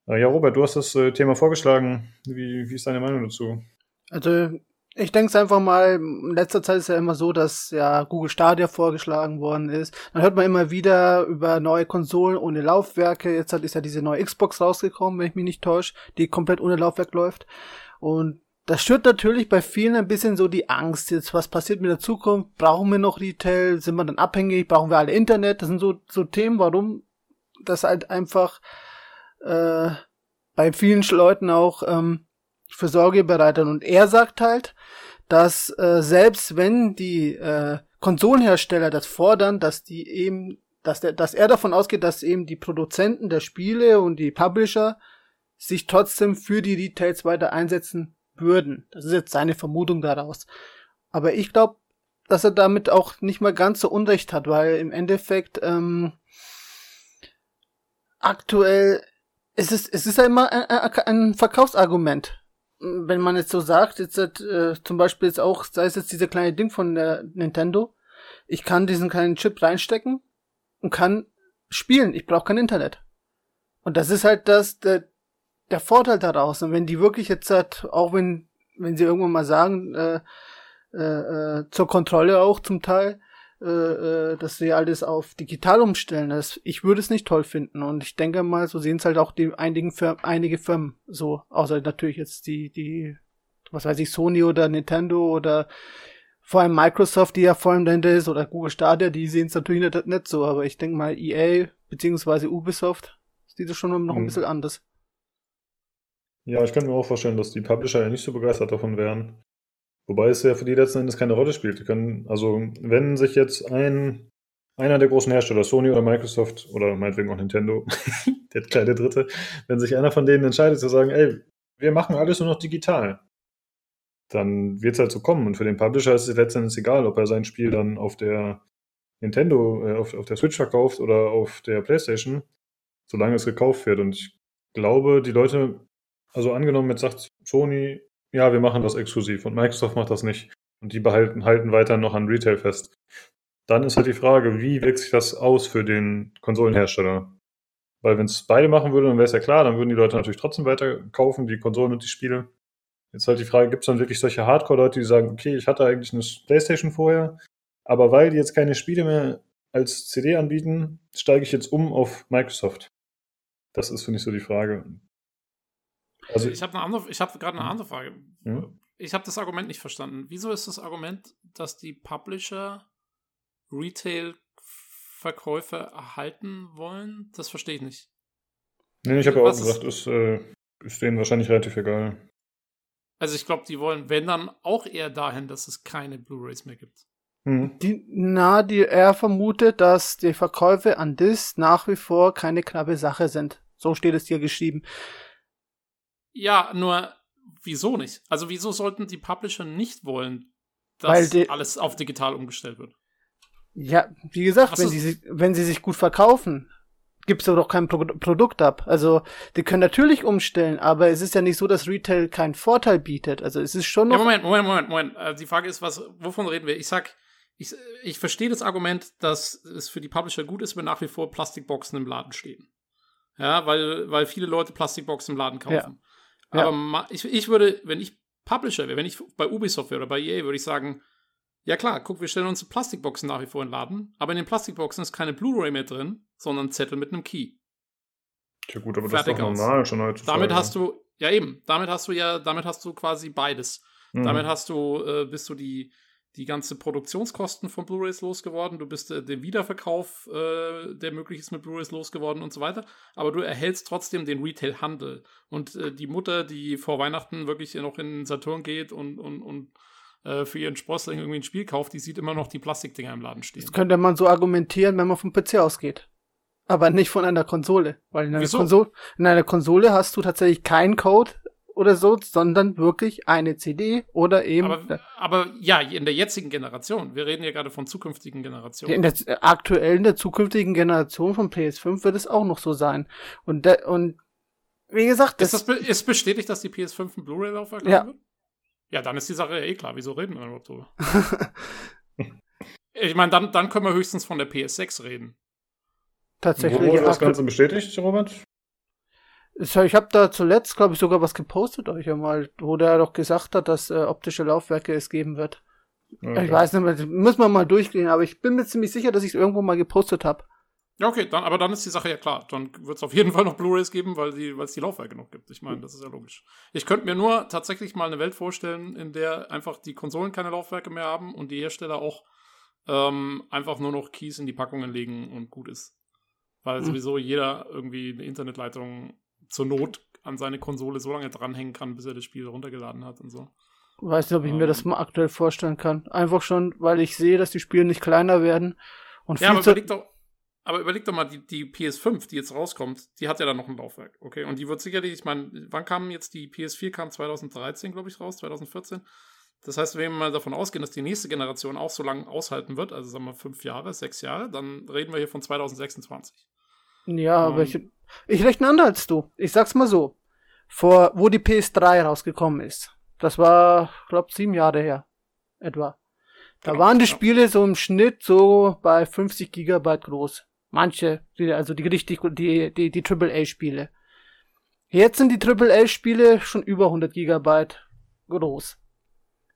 Äh, ja, Robert, du hast das äh, Thema vorgeschlagen. Wie, wie ist deine Meinung dazu? Also, ich denke es einfach mal, in letzter Zeit ist ja immer so, dass ja Google Stadia vorgeschlagen worden ist. Dann hört man immer wieder über neue Konsolen ohne Laufwerke. Jetzt ist ja diese neue Xbox rausgekommen, wenn ich mich nicht täusche, die komplett ohne Laufwerk läuft. Und das stört natürlich bei vielen ein bisschen so die Angst. Jetzt, was passiert mit der Zukunft? Brauchen wir noch Retail? Sind wir dann abhängig? Brauchen wir alle Internet? Das sind so, so Themen, warum das halt einfach äh, bei vielen Leuten auch ähm, für Sorge bereitet. Und er sagt halt, dass äh, selbst wenn die äh, Konsolenhersteller das fordern, dass die eben, dass der, dass er davon ausgeht, dass eben die Produzenten der Spiele und die Publisher sich trotzdem für die Retails weiter einsetzen würden. Das ist jetzt seine Vermutung daraus. Aber ich glaube, dass er damit auch nicht mal ganz so Unrecht hat, weil im Endeffekt ähm, aktuell es ist es ist ja immer ein, ein, Verkaufsargument. Wenn man jetzt so sagt, jetzt äh, zum Beispiel jetzt auch, sei es jetzt diese kleine Ding von der Nintendo, ich kann diesen kleinen Chip reinstecken und kann spielen. Ich brauche kein Internet. Und das ist halt das, der, der Vorteil daraus. Und wenn die wirklich jetzt halt, auch wenn, wenn sie irgendwann mal sagen, äh, äh, äh, zur Kontrolle auch zum Teil, äh, äh, dass sie alles auf digital umstellen. Das, ich würde es nicht toll finden. Und ich denke mal, so sehen es halt auch die einigen Firmen, einige Firmen so. Außer natürlich jetzt die, die, was weiß ich, Sony oder Nintendo oder vor allem Microsoft, die ja vor allem dahinter ist, oder Google Stadia, die sehen es natürlich nicht, nicht so. Aber ich denke mal, EA beziehungsweise Ubisoft sieht es schon noch ein Mhm. bisschen anders. Ja, ich kann mir auch vorstellen, dass die Publisher ja nicht so begeistert davon wären. Wobei es ja für die letzten Endes keine Rolle spielt. Die können, also wenn sich jetzt ein einer der großen Hersteller, Sony oder Microsoft oder meinetwegen auch Nintendo, der kleine Dritte, wenn sich einer von denen entscheidet zu sagen, ey, wir machen alles nur noch digital, dann wird es halt so kommen. Und für den Publisher ist es letzten Endes egal, ob er sein Spiel dann auf der Nintendo, äh, auf, auf der Switch verkauft oder auf der PlayStation, solange es gekauft wird. Und ich glaube, die Leute, also angenommen, jetzt sagt Sony, ja, wir machen das exklusiv und Microsoft macht das nicht und die behalten, halten weiter noch an Retail fest. Dann ist halt die Frage, wie wirkt sich das aus für den Konsolenhersteller? Weil wenn es beide machen würde, dann wäre es ja klar, dann würden die Leute natürlich trotzdem weiter kaufen, die Konsolen und die Spiele. Jetzt halt die Frage, gibt es dann wirklich solche Hardcore-Leute, die sagen, okay, ich hatte eigentlich eine Playstation vorher, aber weil die jetzt keine Spiele mehr als CD anbieten, steige ich jetzt um auf Microsoft. Das ist, finde ich, so die Frage. Also ich habe eine andere, ich habe gerade eine andere Frage. Hm? Ich habe das Argument nicht verstanden. Wieso ist das Argument, dass die Publisher Retail-Verkäufe erhalten wollen? Das verstehe ich nicht. Nee, ich habe ja auch gesagt, ist, äh, ist denen wahrscheinlich relativ egal. Also ich glaube, die wollen, wenn dann, auch eher dahin, dass es keine Blu-rays mehr gibt. Hm. Die, na, die, er vermutet, dass die Verkäufe an Disc nach wie vor keine knappe Sache sind. So steht es hier geschrieben. Ja, nur wieso nicht? Also wieso sollten die Publisher nicht wollen, dass alles auf digital umgestellt wird? Ja, wie gesagt, wenn sie, sich- wenn sie sich gut verkaufen, gibt's doch kein Pro Produkt ab. Also, die können natürlich umstellen, aber es ist ja nicht so, dass Retail keinen Vorteil bietet. Also, es ist schon Ja, noch. Moment, Moment, Moment, Moment. Äh, die Frage ist, was, wovon reden wir? Ich sag, ich, ich verstehe das Argument, dass es für die Publisher gut ist, wenn nach wie vor Plastikboxen im Laden stehen. Ja, weil, weil viele Leute Plastikboxen im Laden kaufen. Ja. Aber ich, ich würde, wenn ich Publisher wäre, wenn ich bei Ubisoft wäre oder bei EA, würde ich sagen, ja klar, guck, wir stellen uns Plastikboxen nach wie vor in den Laden, aber in den Plastikboxen ist keine Blu-ray mehr drin, sondern ein Zettel mit einem Key. Ja gut, aber Fertig das ist doch normal schon heute. Damit hast du, ja eben, damit hast du ja, damit hast du quasi beides. Mhm. Damit hast du, äh, bist du die, die ganze Produktionskosten von Blu-rays losgeworden, du bist äh, den Wiederverkauf, äh, der möglich ist mit Blu-rays losgeworden und so weiter, aber du erhältst trotzdem den Retail-Handel. Und äh, die Mutter, die vor Weihnachten wirklich noch in Saturn geht und, und, und äh, für ihren Sprossling irgendwie ein Spiel kauft, die sieht immer noch die Plastikdinger im Laden stehen. Das könnte man so argumentieren, wenn man vom PC ausgeht. Aber nicht von einer Konsole. Weil in einer, Konsole, in einer Konsole hast du tatsächlich keinen Code oder so, sondern wirklich eine CD oder eben. Aber, aber, ja, in der jetzigen Generation. Wir reden ja gerade von zukünftigen Generationen. In der aktuellen, der zukünftigen Generation von PS5 wird es auch noch so sein. Und, de, und wie gesagt, das ist, das be ist bestätigt, dass die PS5 ein Blu-ray-Laufwerk ja. wird? Ja, dann ist die Sache ja eh klar. Wieso reden wir überhaupt drüber? ich meine, dann, dann können wir höchstens von der PS6 reden. Tatsächlich. Wurde das Ganze bestätigt, Robert? Ich habe da zuletzt, glaube ich, sogar was gepostet euch einmal, wo der doch gesagt hat, dass äh, optische Laufwerke es geben wird. Okay. Ich weiß nicht mehr, muss man mal durchgehen, aber ich bin mir ziemlich sicher, dass ich es irgendwo mal gepostet habe. Ja, okay, dann, aber dann ist die Sache ja klar. Dann wird es auf jeden Fall noch Blu-rays geben, weil es die Laufwerke noch gibt. Ich meine, das ist ja logisch. Ich könnte mir nur tatsächlich mal eine Welt vorstellen, in der einfach die Konsolen keine Laufwerke mehr haben und die Hersteller auch ähm, einfach nur noch Keys in die Packungen legen und gut ist. Weil mhm. sowieso jeder irgendwie eine Internetleitung zur Not an seine Konsole so lange dranhängen kann, bis er das Spiel runtergeladen hat und so. Weiß nicht, ob ich ähm, mir das mal aktuell vorstellen kann. Einfach schon, weil ich sehe, dass die Spiele nicht kleiner werden. Und ja, aber überleg doch, aber überleg doch mal, die, die PS5, die jetzt rauskommt, die hat ja dann noch ein Laufwerk, okay? Und die wird sicherlich, ich meine, wann kam jetzt die PS4? Kam 2013, glaube ich, raus, 2014. Das heißt, wenn wir mal davon ausgehen, dass die nächste Generation auch so lange aushalten wird, also sagen wir fünf Jahre, sechs Jahre, dann reden wir hier von 2026. Ja, aber ich, ich rechne anders als du. Ich sag's mal so. Vor, wo die PS3 rausgekommen ist. Das war, glaub, sieben Jahre her. Etwa. Da waren die genau. Spiele so im Schnitt so bei 50 Gigabyte groß. Manche, also die richtig, die, die, die AAA-Spiele. Jetzt sind die AAA-Spiele schon über 100 Gigabyte groß.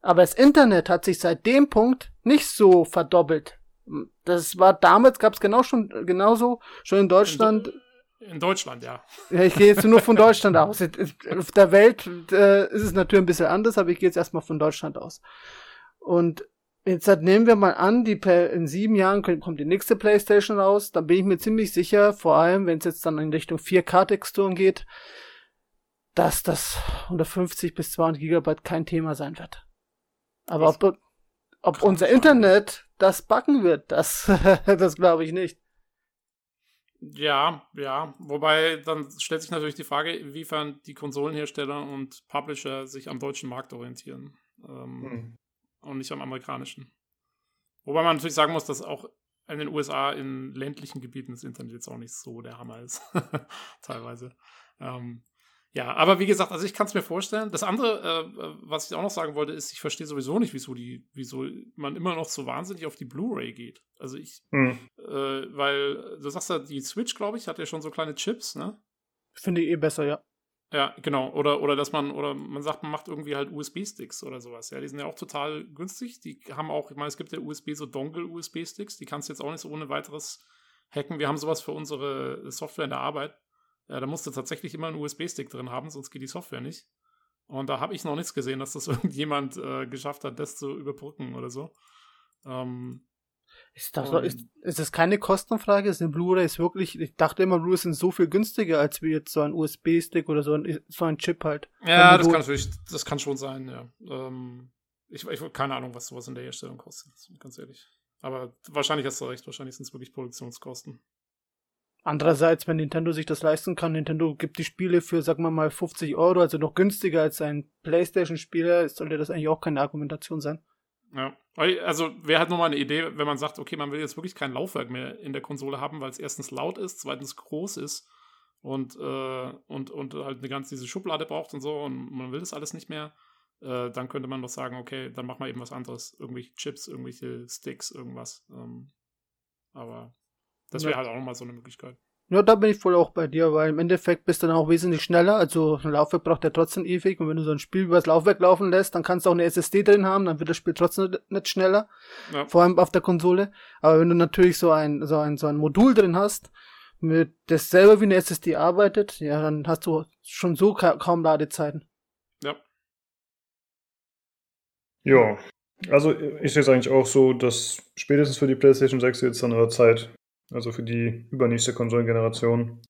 Aber das Internet hat sich seit dem Punkt nicht so verdoppelt. Das war damals, gab es genau schon, genauso, schon in Deutschland. In, Deutschland, ja. Ja, ich gehe jetzt nur von Deutschland aus. Auf der Welt äh, ist es natürlich ein bisschen anders, aber ich gehe jetzt erstmal von Deutschland aus. Und Jetzt halt nehmen wir mal an, die in sieben Jahren kommt die nächste PlayStation raus. Dann bin ich mir ziemlich sicher, vor allem wenn es jetzt dann in Richtung 4K-Texturen geht, dass das 150 bis 200 Gigabyte kein Thema sein wird. Aber ob, ob unser Internet das backen wird, das, das glaube ich nicht. Ja, ja. Wobei dann stellt sich natürlich die Frage, inwiefern die Konsolenhersteller und Publisher sich am deutschen Markt orientieren. Ähm, hm und nicht am amerikanischen. Wobei man natürlich sagen muss, dass auch in den USA in ländlichen Gebieten das Internet jetzt auch nicht so der Hammer ist. Teilweise. Ähm, ja, aber wie gesagt, also ich kann es mir vorstellen. Das andere, äh, was ich auch noch sagen wollte, ist, ich verstehe sowieso nicht, wieso die, wieso man immer noch so wahnsinnig auf die Blu-ray geht. Also ich, hm. äh, weil du sagst ja, die Switch, glaube ich, hat ja schon so kleine Chips, ne? Finde ich eh besser, ja. Ja, genau. Oder, oder dass man, oder man sagt, man macht irgendwie halt USB-Sticks oder sowas. Ja, die sind ja auch total günstig. Die haben auch, ich meine, es gibt ja USB, so Dongle-USB-Sticks, die kannst du jetzt auch nicht so ohne weiteres hacken. Wir haben sowas für unsere Software in der Arbeit. Ja, da musst du tatsächlich immer einen USB-Stick drin haben, sonst geht die Software nicht. Und da habe ich noch nichts gesehen, dass das irgendjemand äh, geschafft hat, das zu überbrücken oder so. Ähm, ist das, ist, ist das keine Kostenfrage? Ist eine Blu-ray ist wirklich, ich dachte immer, Blu-rays sind so viel günstiger als wie jetzt so ein USB-Stick oder so ein, so ein Chip halt. Ja, das kann natürlich, das kann schon sein, ja. Ähm, ich, ich keine Ahnung, was sowas in der Herstellung kostet, ganz ehrlich. Aber wahrscheinlich hast du recht, wahrscheinlich sind es wirklich Produktionskosten. Andererseits, wenn Nintendo sich das leisten kann, Nintendo gibt die Spiele für, sagen wir mal, 50 Euro, also noch günstiger als ein PlayStation-Spieler, sollte das eigentlich auch keine Argumentation sein. Ja, also wäre halt nochmal eine Idee, wenn man sagt, okay, man will jetzt wirklich kein Laufwerk mehr in der Konsole haben, weil es erstens laut ist, zweitens groß ist und, äh, und, und halt eine ganz diese Schublade braucht und so und man will das alles nicht mehr, äh, dann könnte man doch sagen, okay, dann machen wir eben was anderes. Irgendwelche Chips, irgendwelche Sticks, irgendwas. Ähm, aber das wäre ja. halt auch nochmal so eine Möglichkeit. Ja, da bin ich voll auch bei dir, weil im Endeffekt bist du dann auch wesentlich schneller. Also ein Laufwerk braucht ja trotzdem ewig und wenn du so ein Spiel übers Laufwerk laufen lässt, dann kannst du auch eine SSD drin haben, dann wird das Spiel trotzdem nicht schneller. Ja. Vor allem auf der Konsole. Aber wenn du natürlich so ein, so ein, so ein Modul drin hast, mit das selber wie eine SSD arbeitet, ja, dann hast du schon so ka kaum Ladezeiten. Ja. Ja. Also ich sehe es eigentlich auch so, dass spätestens für die PlayStation 6 jetzt an ihrer Zeit also für die übernächste Konsolengeneration,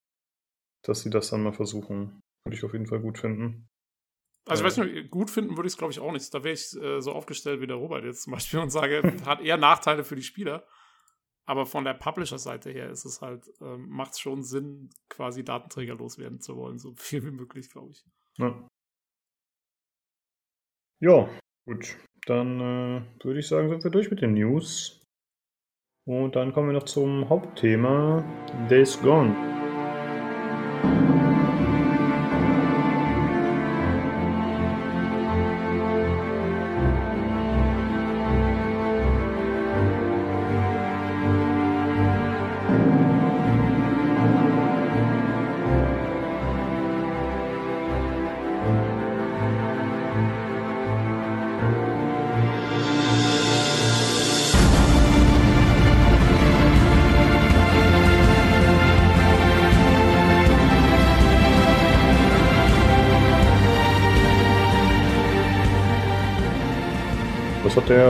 dass sie das dann mal versuchen. Würde ich auf jeden Fall gut finden. Also, ich weiß nicht, gut finden würde ich es, glaube ich, auch nicht. Da wäre ich äh, so aufgestellt wie der Robert jetzt zum Beispiel und sage, hat eher Nachteile für die Spieler. Aber von der Publisher-Seite her ist es halt, ähm, macht es schon Sinn, quasi Datenträger loswerden zu wollen, so viel wie möglich, glaube ich. Ja. ja, gut. Dann äh, würde ich sagen, sind wir durch mit den News. Und dann kommen wir noch zum Hauptthema Days Gone.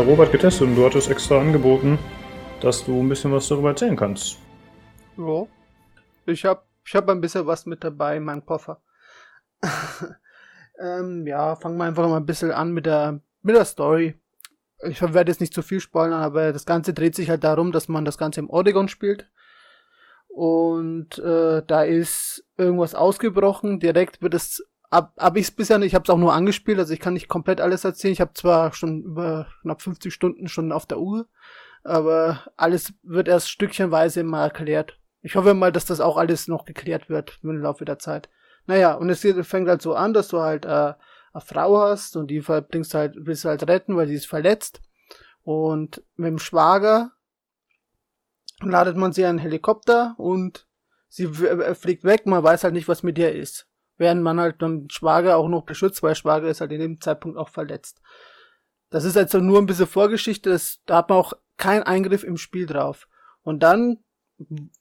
Robert getestet und du hattest extra angeboten, dass du ein bisschen was darüber erzählen kannst. Ja. Ich habe ich hab ein bisschen was mit dabei in meinem Koffer. ähm, ja, fangen wir einfach mal ein bisschen an mit der, mit der Story. Ich werde jetzt nicht zu viel spoilern, aber das Ganze dreht sich halt darum, dass man das Ganze im Oregon spielt. Und äh, da ist irgendwas ausgebrochen. Direkt wird es hab, hab ich es bisher nicht, ich habe es auch nur angespielt, also ich kann nicht komplett alles erzählen. Ich habe zwar schon über knapp 50 Stunden schon auf der Uhr, aber alles wird erst stückchenweise mal erklärt. Ich hoffe mal, dass das auch alles noch geklärt wird im Laufe der Zeit. Naja, und es fängt halt so an, dass du halt äh, eine Frau hast und die bringst halt, willst halt retten, weil sie ist verletzt. Und mit dem Schwager ladet man sie einen Helikopter und sie fliegt weg, man weiß halt nicht, was mit ihr ist während man halt dann Schwager auch noch beschützt, weil Schwager ist halt in dem Zeitpunkt auch verletzt. Das ist also nur ein bisschen Vorgeschichte, das, da hat man auch keinen Eingriff im Spiel drauf. Und dann,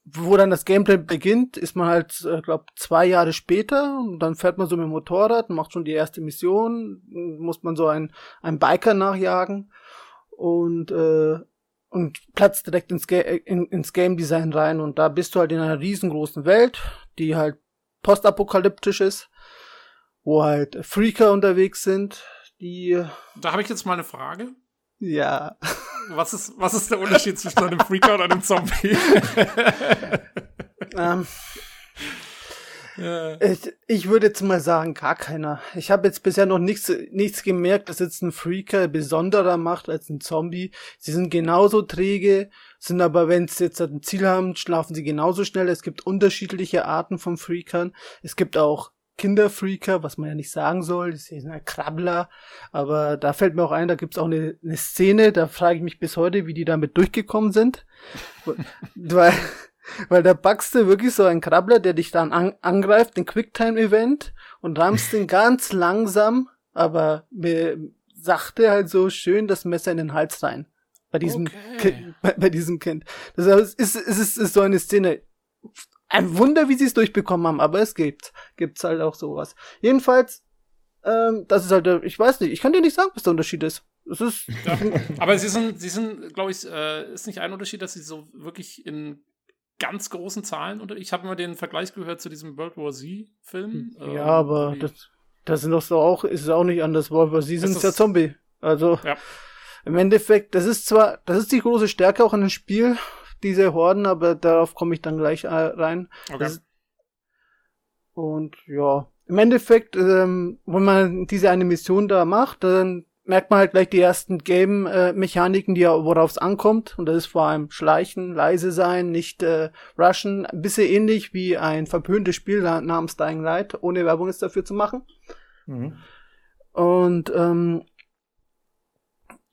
wo dann das Gameplay beginnt, ist man halt, äh, glaub, zwei Jahre später und dann fährt man so mit dem Motorrad, macht schon die erste Mission, muss man so einen, einen Biker nachjagen und, äh, und platzt direkt ins, Ga in, ins Game Design rein und da bist du halt in einer riesengroßen Welt, die halt postapokalyptisch ist, wo halt Freaker unterwegs sind, die. Da habe ich jetzt mal eine Frage. Ja. Was ist, was ist der Unterschied zwischen einem Freaker und einem Zombie? ähm, ich, ich würde jetzt mal sagen, gar keiner. Ich habe jetzt bisher noch nichts, nichts gemerkt, dass jetzt ein Freaker besonderer macht als ein Zombie. Sie sind genauso träge, sind aber, wenn sie jetzt ein Ziel haben, schlafen sie genauso schnell. Es gibt unterschiedliche Arten von Freakern. Es gibt auch Kinderfreaker, was man ja nicht sagen soll, das ist ein Krabbler, aber da fällt mir auch ein, da gibt's auch eine, eine Szene, da frage ich mich bis heute, wie die damit durchgekommen sind. weil, weil da backst du wirklich so einen Krabbler, der dich dann an, angreift, den Quicktime-Event, und rammst den ganz langsam, aber sachte halt so schön das Messer in den Hals rein. Bei diesem, okay. kind, bei, bei, diesem Kind. Das ist, ist, ist, ist so eine Szene. Ein Wunder, wie sie es durchbekommen haben, aber es gibt, gibt's halt auch sowas. Jedenfalls, ähm, das ist halt, ich weiß nicht, ich kann dir nicht sagen, was der Unterschied ist. Es ist. Ja, aber sie sind, sie sind, glaube ich, äh, ist nicht ein Unterschied, dass sie so wirklich in ganz großen Zahlen unter. Ich habe immer den Vergleich gehört zu diesem World War Z-Film. Ja, ähm, aber das, das sind doch so auch, ist es auch nicht anders. World War Z sind ja Zombie. Also ja. im Endeffekt, das ist zwar, das ist die große Stärke auch in dem Spiel, diese Horden, aber darauf komme ich dann gleich äh, rein. Okay. Das, und ja, im Endeffekt, ähm, wenn man diese eine Mission da macht, dann merkt man halt gleich die ersten Game-Mechaniken, die worauf es ankommt. Und das ist vor allem Schleichen, leise sein, nicht äh, rushen. Ein bisschen ähnlich wie ein verpöntes Spiel namens Dying Light, ohne Werbung ist dafür zu machen. Mhm. Und ähm,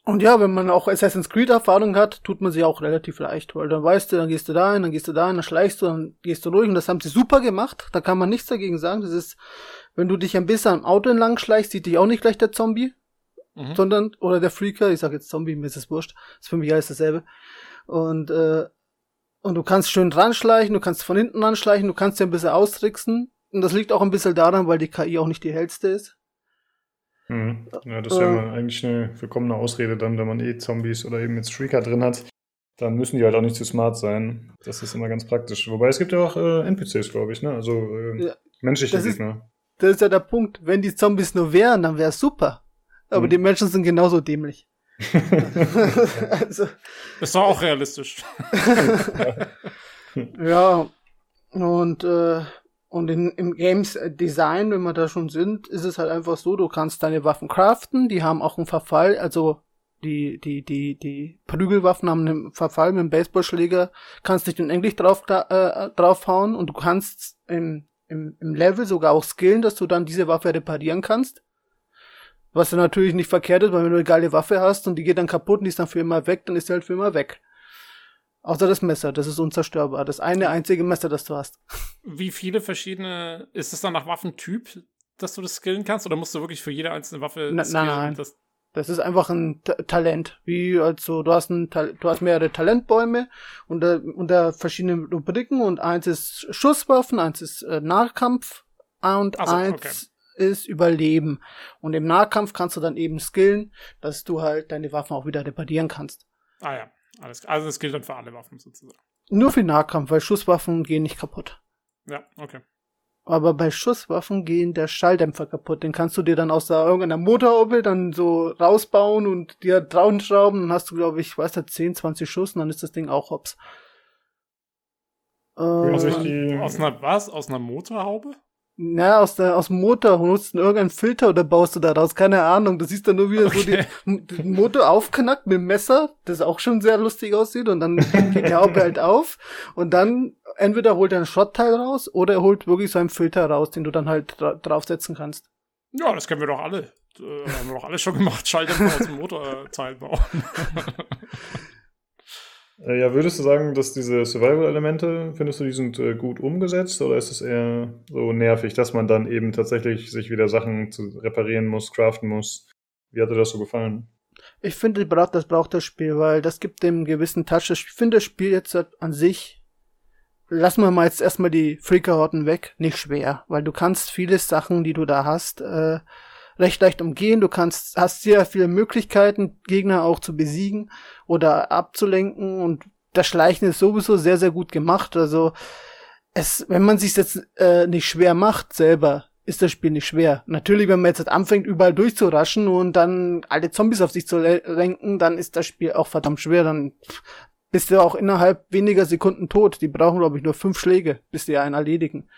Und ja, wenn man auch Assassin's Creed Erfahrung hat, tut man sie auch relativ leicht, weil dann weißt du, dann gehst du da hin, dann gehst du da hin, dann schleichst du, dann gehst du ruhig und das haben sie super gemacht. Da kann man nichts dagegen sagen. Das ist, wenn du dich ein bisschen am Auto entlang schleichst, sieht dich auch nicht gleich der Zombie, mhm. sondern, oder der Freaker, ich sag jetzt Zombie, mir ist es wurscht, ist für mich alles dasselbe. Und, äh, und du kannst schön dran schleichen, du kannst von hinten anschleichen, du kannst dir ein bisschen austricksen. Und das liegt auch ein bisschen daran, weil die KI auch nicht die hellste ist. Mhm. Ja, das wäre äh, eigentlich eine willkommene Ausrede dann, wenn man eh Zombies oder eben jetzt Streaker drin hat. Dann müssen die halt auch nicht zu smart sein. Das ist immer ganz praktisch. Wobei es gibt ja auch äh, NPCs, glaube ich, ne? Also äh, ja, menschliche das Gegner. Ist, das ist ja der Punkt. Wenn die Zombies nur wären, dann wäre es super. Aber mhm. die Menschen sind genauso dämlich. also, ist doch auch realistisch. ja, und äh, und in, im Games Design, wenn wir da schon sind, ist es halt einfach so, du kannst deine Waffen craften, die haben auch einen Verfall, also die, die, die, die Prügelwaffen haben einen Verfall mit dem Baseballschläger, kannst dich unendlich drauf, äh, draufhauen und du kannst im, im, im Level sogar auch skillen, dass du dann diese Waffe reparieren kannst. Was ja natürlich nicht verkehrt ist, weil wenn du eine geile Waffe hast und die geht dann kaputt und die ist dann für immer weg, dann ist die halt für immer weg. Außer das Messer, das ist unzerstörbar. Das eine einzige Messer, das du hast. Wie viele verschiedene, ist es dann nach Waffentyp, dass du das skillen kannst? Oder musst du wirklich für jede einzelne Waffe Na, skillen? Nein, nein. Das, das ist einfach ein Ta Talent. Wie, also, du hast ein, du hast mehrere Talentbäume unter, unter verschiedenen Rubriken und eins ist Schusswaffen, eins ist äh, Nahkampf und so, eins okay. Ist Überleben. Und im Nahkampf kannst du dann eben skillen, dass du halt deine Waffen auch wieder reparieren kannst. Ah ja. Alles, also das gilt dann für alle Waffen sozusagen. Nur für Nahkampf, weil Schusswaffen gehen nicht kaputt. Ja, okay. Aber bei Schusswaffen gehen der Schalldämpfer kaputt. Den kannst du dir dann aus der irgendeiner Motorhaube dann so rausbauen und dir drauf schrauben. Dann hast du, glaube ich, weiß der 10, 20 Schuss und dann ist das Ding auch hops. Äh, aus einer was? Aus einer Motorhaube? Na, aus, der, aus dem Motor nutzt du irgendeinen Filter oder baust du daraus? Keine Ahnung. Du siehst dann nur wieder okay. so die, den Motor aufknackt mit dem Messer, das auch schon sehr lustig aussieht und dann geht die Haube halt auf und dann entweder holt er ein Schrottteil raus oder er holt wirklich so einen Filter raus, den du dann halt dra draufsetzen kannst. Ja, das kennen wir doch alle. Äh, haben wir doch alle schon gemacht, Schalldämpfer aus dem Motorteil bauen. Äh, ja, würdest du sagen, dass diese Survival-Elemente, findest du, die sind äh, gut umgesetzt oder ist es eher so nervig, dass man dann eben tatsächlich sich wieder Sachen zu reparieren muss, craften muss? Wie hat dir das so gefallen? Ich finde, das braucht das Spiel, weil das gibt dem gewissen Touch. Ich finde das Spiel jetzt an sich, lassen wir mal jetzt erstmal die Freaker-Horten weg, nicht schwer, weil du kannst viele Sachen, die du da hast, äh, recht leicht umgehen. Du kannst, hast sehr viele Möglichkeiten, Gegner auch zu besiegen oder abzulenken und das Schleichen ist sowieso sehr, sehr gut gemacht. Also es, wenn man sich jetzt äh, nicht schwer macht selber, ist das Spiel nicht schwer. Natürlich, wenn man jetzt anfängt, überall durchzuraschen und dann alle Zombies auf sich zu lenken, dann ist das Spiel auch verdammt schwer. Dann bist du auch innerhalb weniger Sekunden tot. Die brauchen, glaube ich, nur fünf Schläge, bis die einen erledigen.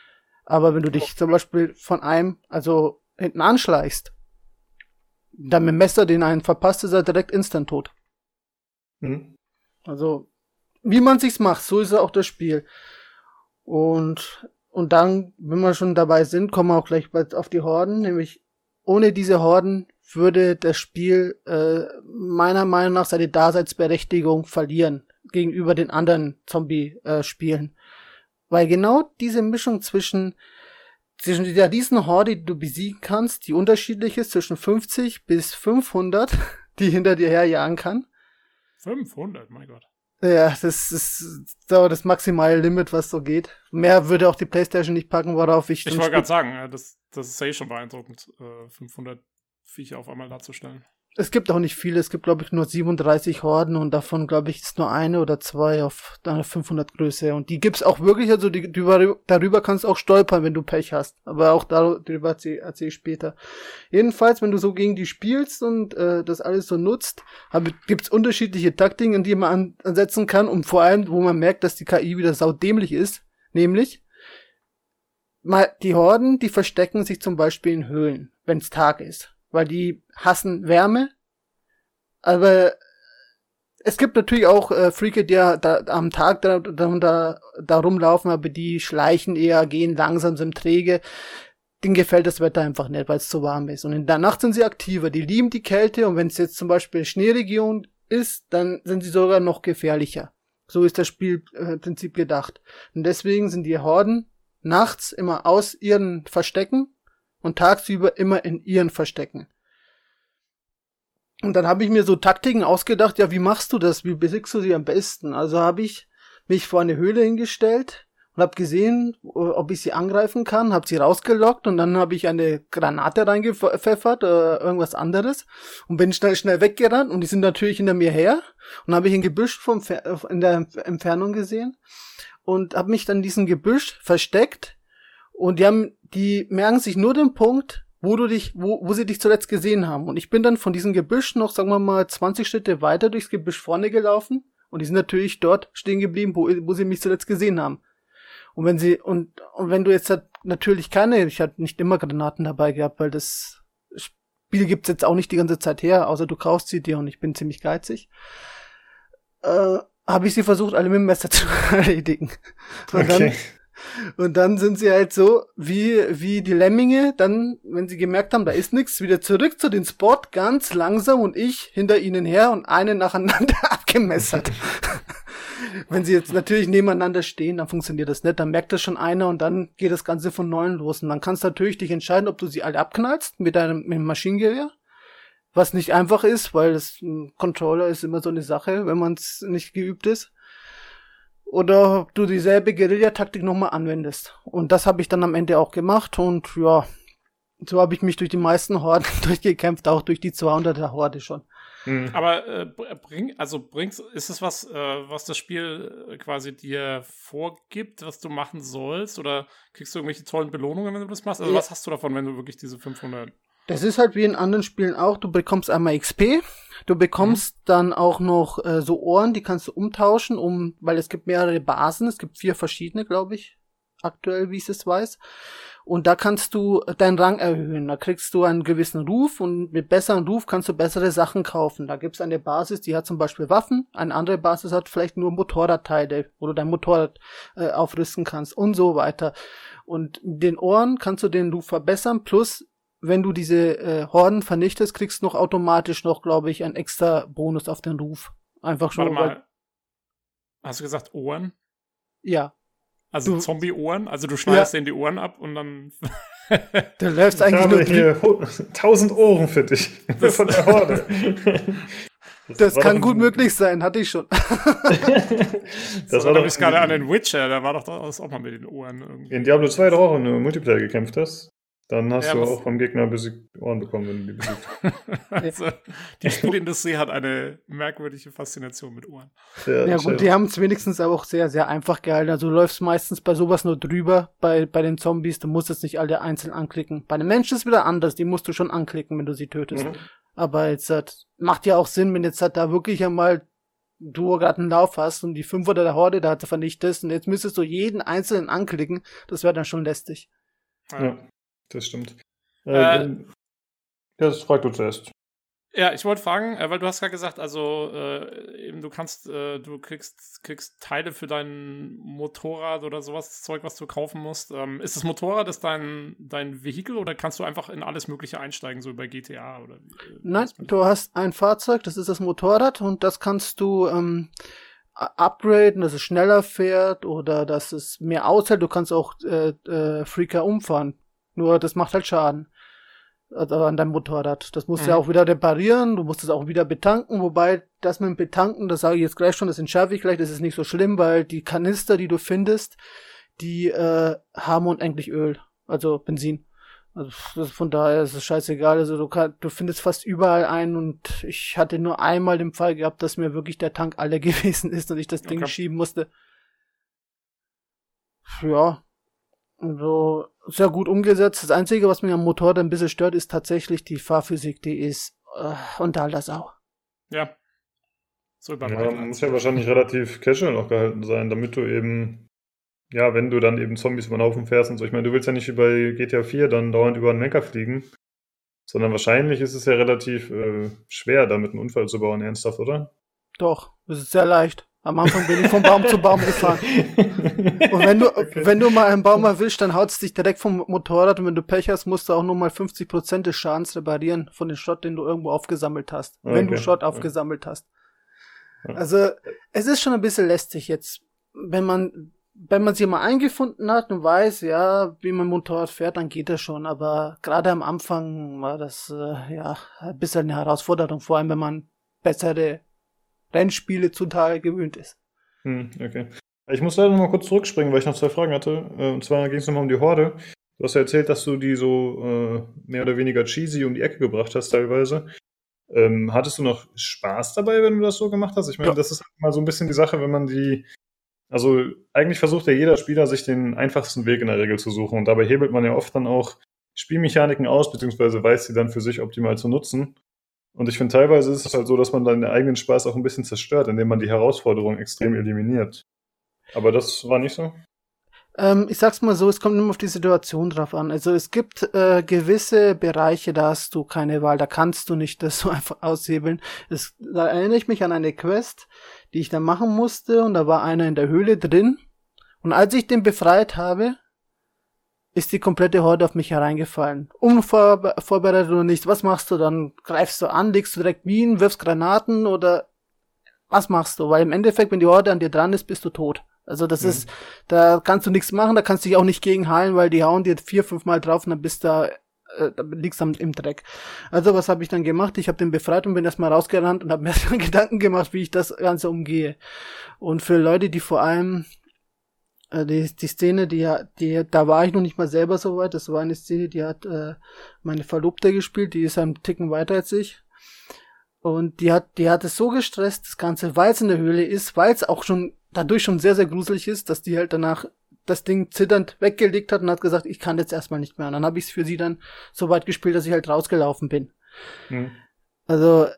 Aber wenn du dich zum Beispiel von einem, also hinten anschleichst, dann mit dem Messer den einen verpasst, ist er direkt instant tot. Mhm. Also, wie man sich's macht, so ist auch das Spiel. Und, und dann, wenn wir schon dabei sind, kommen wir auch gleich auf die Horden, nämlich ohne diese Horden würde das Spiel äh, meiner Meinung nach seine Daseinsberechtigung verlieren gegenüber den anderen Zombie-Spielen. Äh, Weil genau diese Mischung zwischen zwischen dieser riesen Horde, die du besiegen kannst, die unterschiedlich ist, zwischen 50 bis 500, die hinter dir herjagen kann. 500, mein Gott. Ja, das ist so das maximale Limit, was so geht. Mehr würde auch die Playstation nicht packen, worauf ich... Ich wollte gerade sagen, das, das ist ja eh schon beeindruckend, 500 äh, Viecher auf einmal darzustellen. Es gibt auch nicht viele, es gibt glaube ich nur 37 Horden und davon glaube ich ist nur eine oder zwei auf einer 500 Größe. Und die gibt's auch wirklich, also die, die, darüber kannst du auch stolpern, wenn du Pech hast, aber auch darüber erzähle erzähl ich später. Jedenfalls, wenn du so gegen die spielst und äh, das alles so nutzt, hab, gibt's unterschiedliche Taktiken, die man an, ansetzen kann und vor allem, wo man merkt, dass die KI wieder saudämlich ist, nämlich mal die Horden, die verstecken sich zum Beispiel in Höhlen, wenn's Tag ist weil die hassen Wärme. Aber es gibt natürlich auch äh, Freaker, die da, da am Tag da, da, da, rumlaufen, aber die schleichen eher, gehen langsam, sind träge. denen gefällt das Wetter einfach nicht, weil es zu warm ist. Und in der Nacht sind sie aktiver, die lieben die Kälte und wenn es jetzt zum Beispiel Schneeregion ist, dann sind sie sogar noch gefährlicher. So ist das Spielprinzip gedacht. Und deswegen sind die Horden nachts immer aus ihren Verstecken und tagsüber immer in ihren Verstecken. Und dann habe ich mir so Taktiken ausgedacht, ja, wie machst du das? Wie besiegst du sie am besten? Also habe ich mich vor eine Höhle hingestellt und habe gesehen, ob ich sie angreifen kann, habe sie rausgelockt und dann habe ich eine Granate reingepfeffert, äh, irgendwas anderes und bin schnell schnell weggerannt und die sind natürlich hinter mir her und habe ich ein Gebüsch vom in der Entfernung gesehen und habe mich dann in diesem Gebüsch versteckt und die haben die merken sich nur den Punkt, wo du dich, wo, wo sie dich zuletzt gesehen haben. Und ich bin dann von diesem Gebüsch noch, sagen wir mal, 20 Schritte weiter durchs Gebüsch vorne gelaufen. Und die sind natürlich dort stehen geblieben, wo, wo sie mich zuletzt gesehen haben. Und wenn sie, und, und wenn du jetzt halt natürlich keine, ich hatte nicht immer Granaten dabei gehabt, weil das Spiel gibt's jetzt auch nicht die ganze Zeit her, außer du kaufst sie dir und ich bin ziemlich geizig. Äh, habe ich sie versucht, alle mit dem Messer zu erledigen. Okay. dann und dann sind sie halt so wie, wie die Lemminge, dann, wenn sie gemerkt haben, da ist nichts, wieder zurück zu den Spot, ganz langsam und ich hinter ihnen her und einen nacheinander abgemessert. wenn sie jetzt natürlich nebeneinander stehen, dann funktioniert das nicht, dann merkt das schon einer und dann geht das Ganze von neuem los. Und dann kannst du natürlich dich entscheiden, ob du sie alle abknallst mit deinem mit dem Maschinengewehr. Was nicht einfach ist, weil das ein Controller ist immer so eine Sache, wenn man es nicht geübt ist oder ob du dieselbe Guerillataktik nochmal anwendest. Und das habe ich dann am Ende auch gemacht und ja, so habe ich mich durch die meisten Horden durchgekämpft, auch durch die 200er Horde schon. Mhm. Aber äh, bring, also bringst, ist es was, äh, was das Spiel äh, quasi dir vorgibt, was du machen sollst? Oder kriegst du irgendwelche tollen Belohnungen, wenn du das machst? Also ja. was hast du davon, wenn du wirklich diese 500 das ist halt wie in anderen Spielen auch. Du bekommst einmal XP, du bekommst mhm. dann auch noch äh, so Ohren, die kannst du umtauschen, um, weil es gibt mehrere Basen, es gibt vier verschiedene, glaube ich, aktuell, wie ich es weiß. Und da kannst du deinen Rang erhöhen. Da kriegst du einen gewissen Ruf und mit besseren Ruf kannst du bessere Sachen kaufen. Da gibt's eine Basis, die hat zum Beispiel Waffen, eine andere Basis hat vielleicht nur Motorradteile, wo du dein Motorrad äh, aufrüsten kannst und so weiter. Und mit den Ohren kannst du den Ruf verbessern, plus wenn du diese äh, Horden vernichtest, kriegst du noch automatisch noch, glaube ich, einen extra Bonus auf den Ruf. Einfach schon. Warte mal. Hast du gesagt Ohren? Ja. Also Zombie-Ohren? Also du schneidest ja. denen die Ohren ab und dann. du läufst eigentlich ich habe nur hier tausend Ohren für dich. Das von der Horde. Das, das kann gut möglich sein, hatte ich schon. das, das war doch gerade an den Witcher, da war doch das auch mal mit den Ohren irgendwie. In Diablo 2 doch auch in Multiplayer gekämpft hast. Dann hast ja, du auch vom Gegner besiegt Ohren bekommen, wenn du die besiegt also, Die Spielindustrie hat eine merkwürdige Faszination mit Ohren. Ja, ja gut, die haben es wenigstens aber auch sehr, sehr einfach gehalten. Also du läufst meistens bei sowas nur drüber, bei, bei den Zombies, du musst es nicht alle einzeln anklicken. Bei den Menschen ist es wieder anders, die musst du schon anklicken, wenn du sie tötest. Mhm. Aber jetzt hat, macht ja auch Sinn, wenn jetzt hat da wirklich einmal du gerade einen Lauf hast und die 500 der Horde da vernichtest und jetzt müsstest du jeden einzelnen anklicken, das wäre dann schon lästig. Ja das stimmt. Äh, äh, das fragt du zuerst. Ja, ich wollte fragen, äh, weil du hast gerade gesagt, also äh, eben du kannst, äh, du kriegst, kriegst Teile für dein Motorrad oder sowas, Zeug, was du kaufen musst. Ähm, ist das Motorrad ist dein, dein Vehikel oder kannst du einfach in alles Mögliche einsteigen, so bei GTA oder? Äh, Nein, du hast ein Fahrzeug, das ist das Motorrad und das kannst du ähm, upgraden, dass es schneller fährt oder dass es mehr aushält. Du kannst auch äh, äh, Freaker umfahren. Nur das macht halt Schaden. Also an deinem Motorrad. Das musst du mhm. ja auch wieder reparieren, du musst es auch wieder betanken, wobei das mit dem Betanken, das sage ich jetzt gleich schon, das entschärfe ich gleich, das ist nicht so schlimm, weil die Kanister, die du findest, die äh, haben unendlich Öl, also Benzin. Also von daher ist es scheißegal. Also du, kann, du findest fast überall einen und ich hatte nur einmal den Fall gehabt, dass mir wirklich der Tank alle gewesen ist und ich das Ding okay. schieben musste. Ja, so sehr gut umgesetzt. Das Einzige, was mich am Motorrad ein bisschen stört, ist tatsächlich die Fahrphysik. Die ist äh, unter das auch. Ja. So ja, muss ja wahrscheinlich relativ casual noch gehalten sein, damit du eben, ja, wenn du dann eben Zombies über den Haufen fährst und so. Ich meine, du willst ja nicht wie bei GTA 4 dann dauernd über einen Lenker fliegen, sondern wahrscheinlich ist es ja relativ äh, schwer, damit einen Unfall zu bauen, ernsthaft, oder? Doch, es ist sehr leicht. Am Anfang bin ich von Baum zu Baum gefahren. Und wenn du, okay. wenn du mal einen Baum erwischst, dann haut es dich direkt vom Motorrad und wenn du Pech hast, musst du auch nur mal 50% des Schadens reparieren von dem Schrott, den du irgendwo aufgesammelt hast. Okay. Wenn du Schrott aufgesammelt hast. Also, es ist schon ein bisschen lästig jetzt, wenn man, wenn man sich mal eingefunden hat und weiß, ja, wie man Motorrad fährt, dann geht das schon. Aber gerade am Anfang war das, äh, ja, ein bisschen eine Herausforderung, vor allem wenn man bessere Rennspiele zutage gewöhnt ist. Hm, okay. Ich muss leider noch mal kurz zurückspringen, weil ich noch zwei Fragen hatte. Äh, und zwar ging es nochmal um die Horde. Du hast ja erzählt, dass du die so äh, mehr oder weniger cheesy um die Ecke gebracht hast teilweise. Ähm, hattest du noch Spaß dabei, wenn du das so gemacht hast? Ich meine, ja. das ist halt mal so ein bisschen die Sache, wenn man die. Also eigentlich versucht ja jeder Spieler, sich den einfachsten Weg in der Regel zu suchen. Und dabei hebelt man ja oft dann auch Spielmechaniken aus, beziehungsweise weiß sie dann für sich optimal zu nutzen. Und ich finde, teilweise ist es halt so, dass man dann den eigenen Spaß auch ein bisschen zerstört, indem man die Herausforderung extrem eliminiert. Aber das war nicht so? Ähm, ich sag's mal so, es kommt immer auf die Situation drauf an. Also es gibt äh, gewisse Bereiche, da hast du keine Wahl, da kannst du nicht das so einfach aushebeln. Es, da erinnere ich mich an eine Quest, die ich da machen musste und da war einer in der Höhle drin. Und als ich den befreit habe, ist die komplette Horde auf mich hereingefallen. Unvorbereitet oder nichts. Was machst du dann? Greifst du an, legst du direkt Minen, wirfst Granaten oder was machst du? Weil im Endeffekt, wenn die Horde an dir dran ist, bist du tot. Also das mhm. ist, da kannst du nichts machen, da kannst du dich auch nicht gegen heilen, weil die hauen dir vier, fünf Mal drauf und dann bist du äh, da liegst du im Dreck. Also was habe ich dann gemacht? Ich habe den befreit und bin erstmal rausgerannt und habe mir dann Gedanken gemacht, wie ich das Ganze umgehe. Und für Leute, die vor allem äh, die, die Szene, die, die, da war ich noch nicht mal selber so weit. Das war eine Szene, die hat äh, meine Verlobte gespielt, die ist ein Ticken weiter als ich. Und die hat, die hat es so gestresst, das Ganze, weil es in der Höhle ist, weil es auch schon dadurch schon sehr, sehr gruselig ist, dass die halt danach das Ding zitternd weggelegt hat und hat gesagt, ich kann jetzt erstmal nicht mehr. Und dann habe ich es für sie dann so weit gespielt, dass ich halt rausgelaufen bin. Hm. Also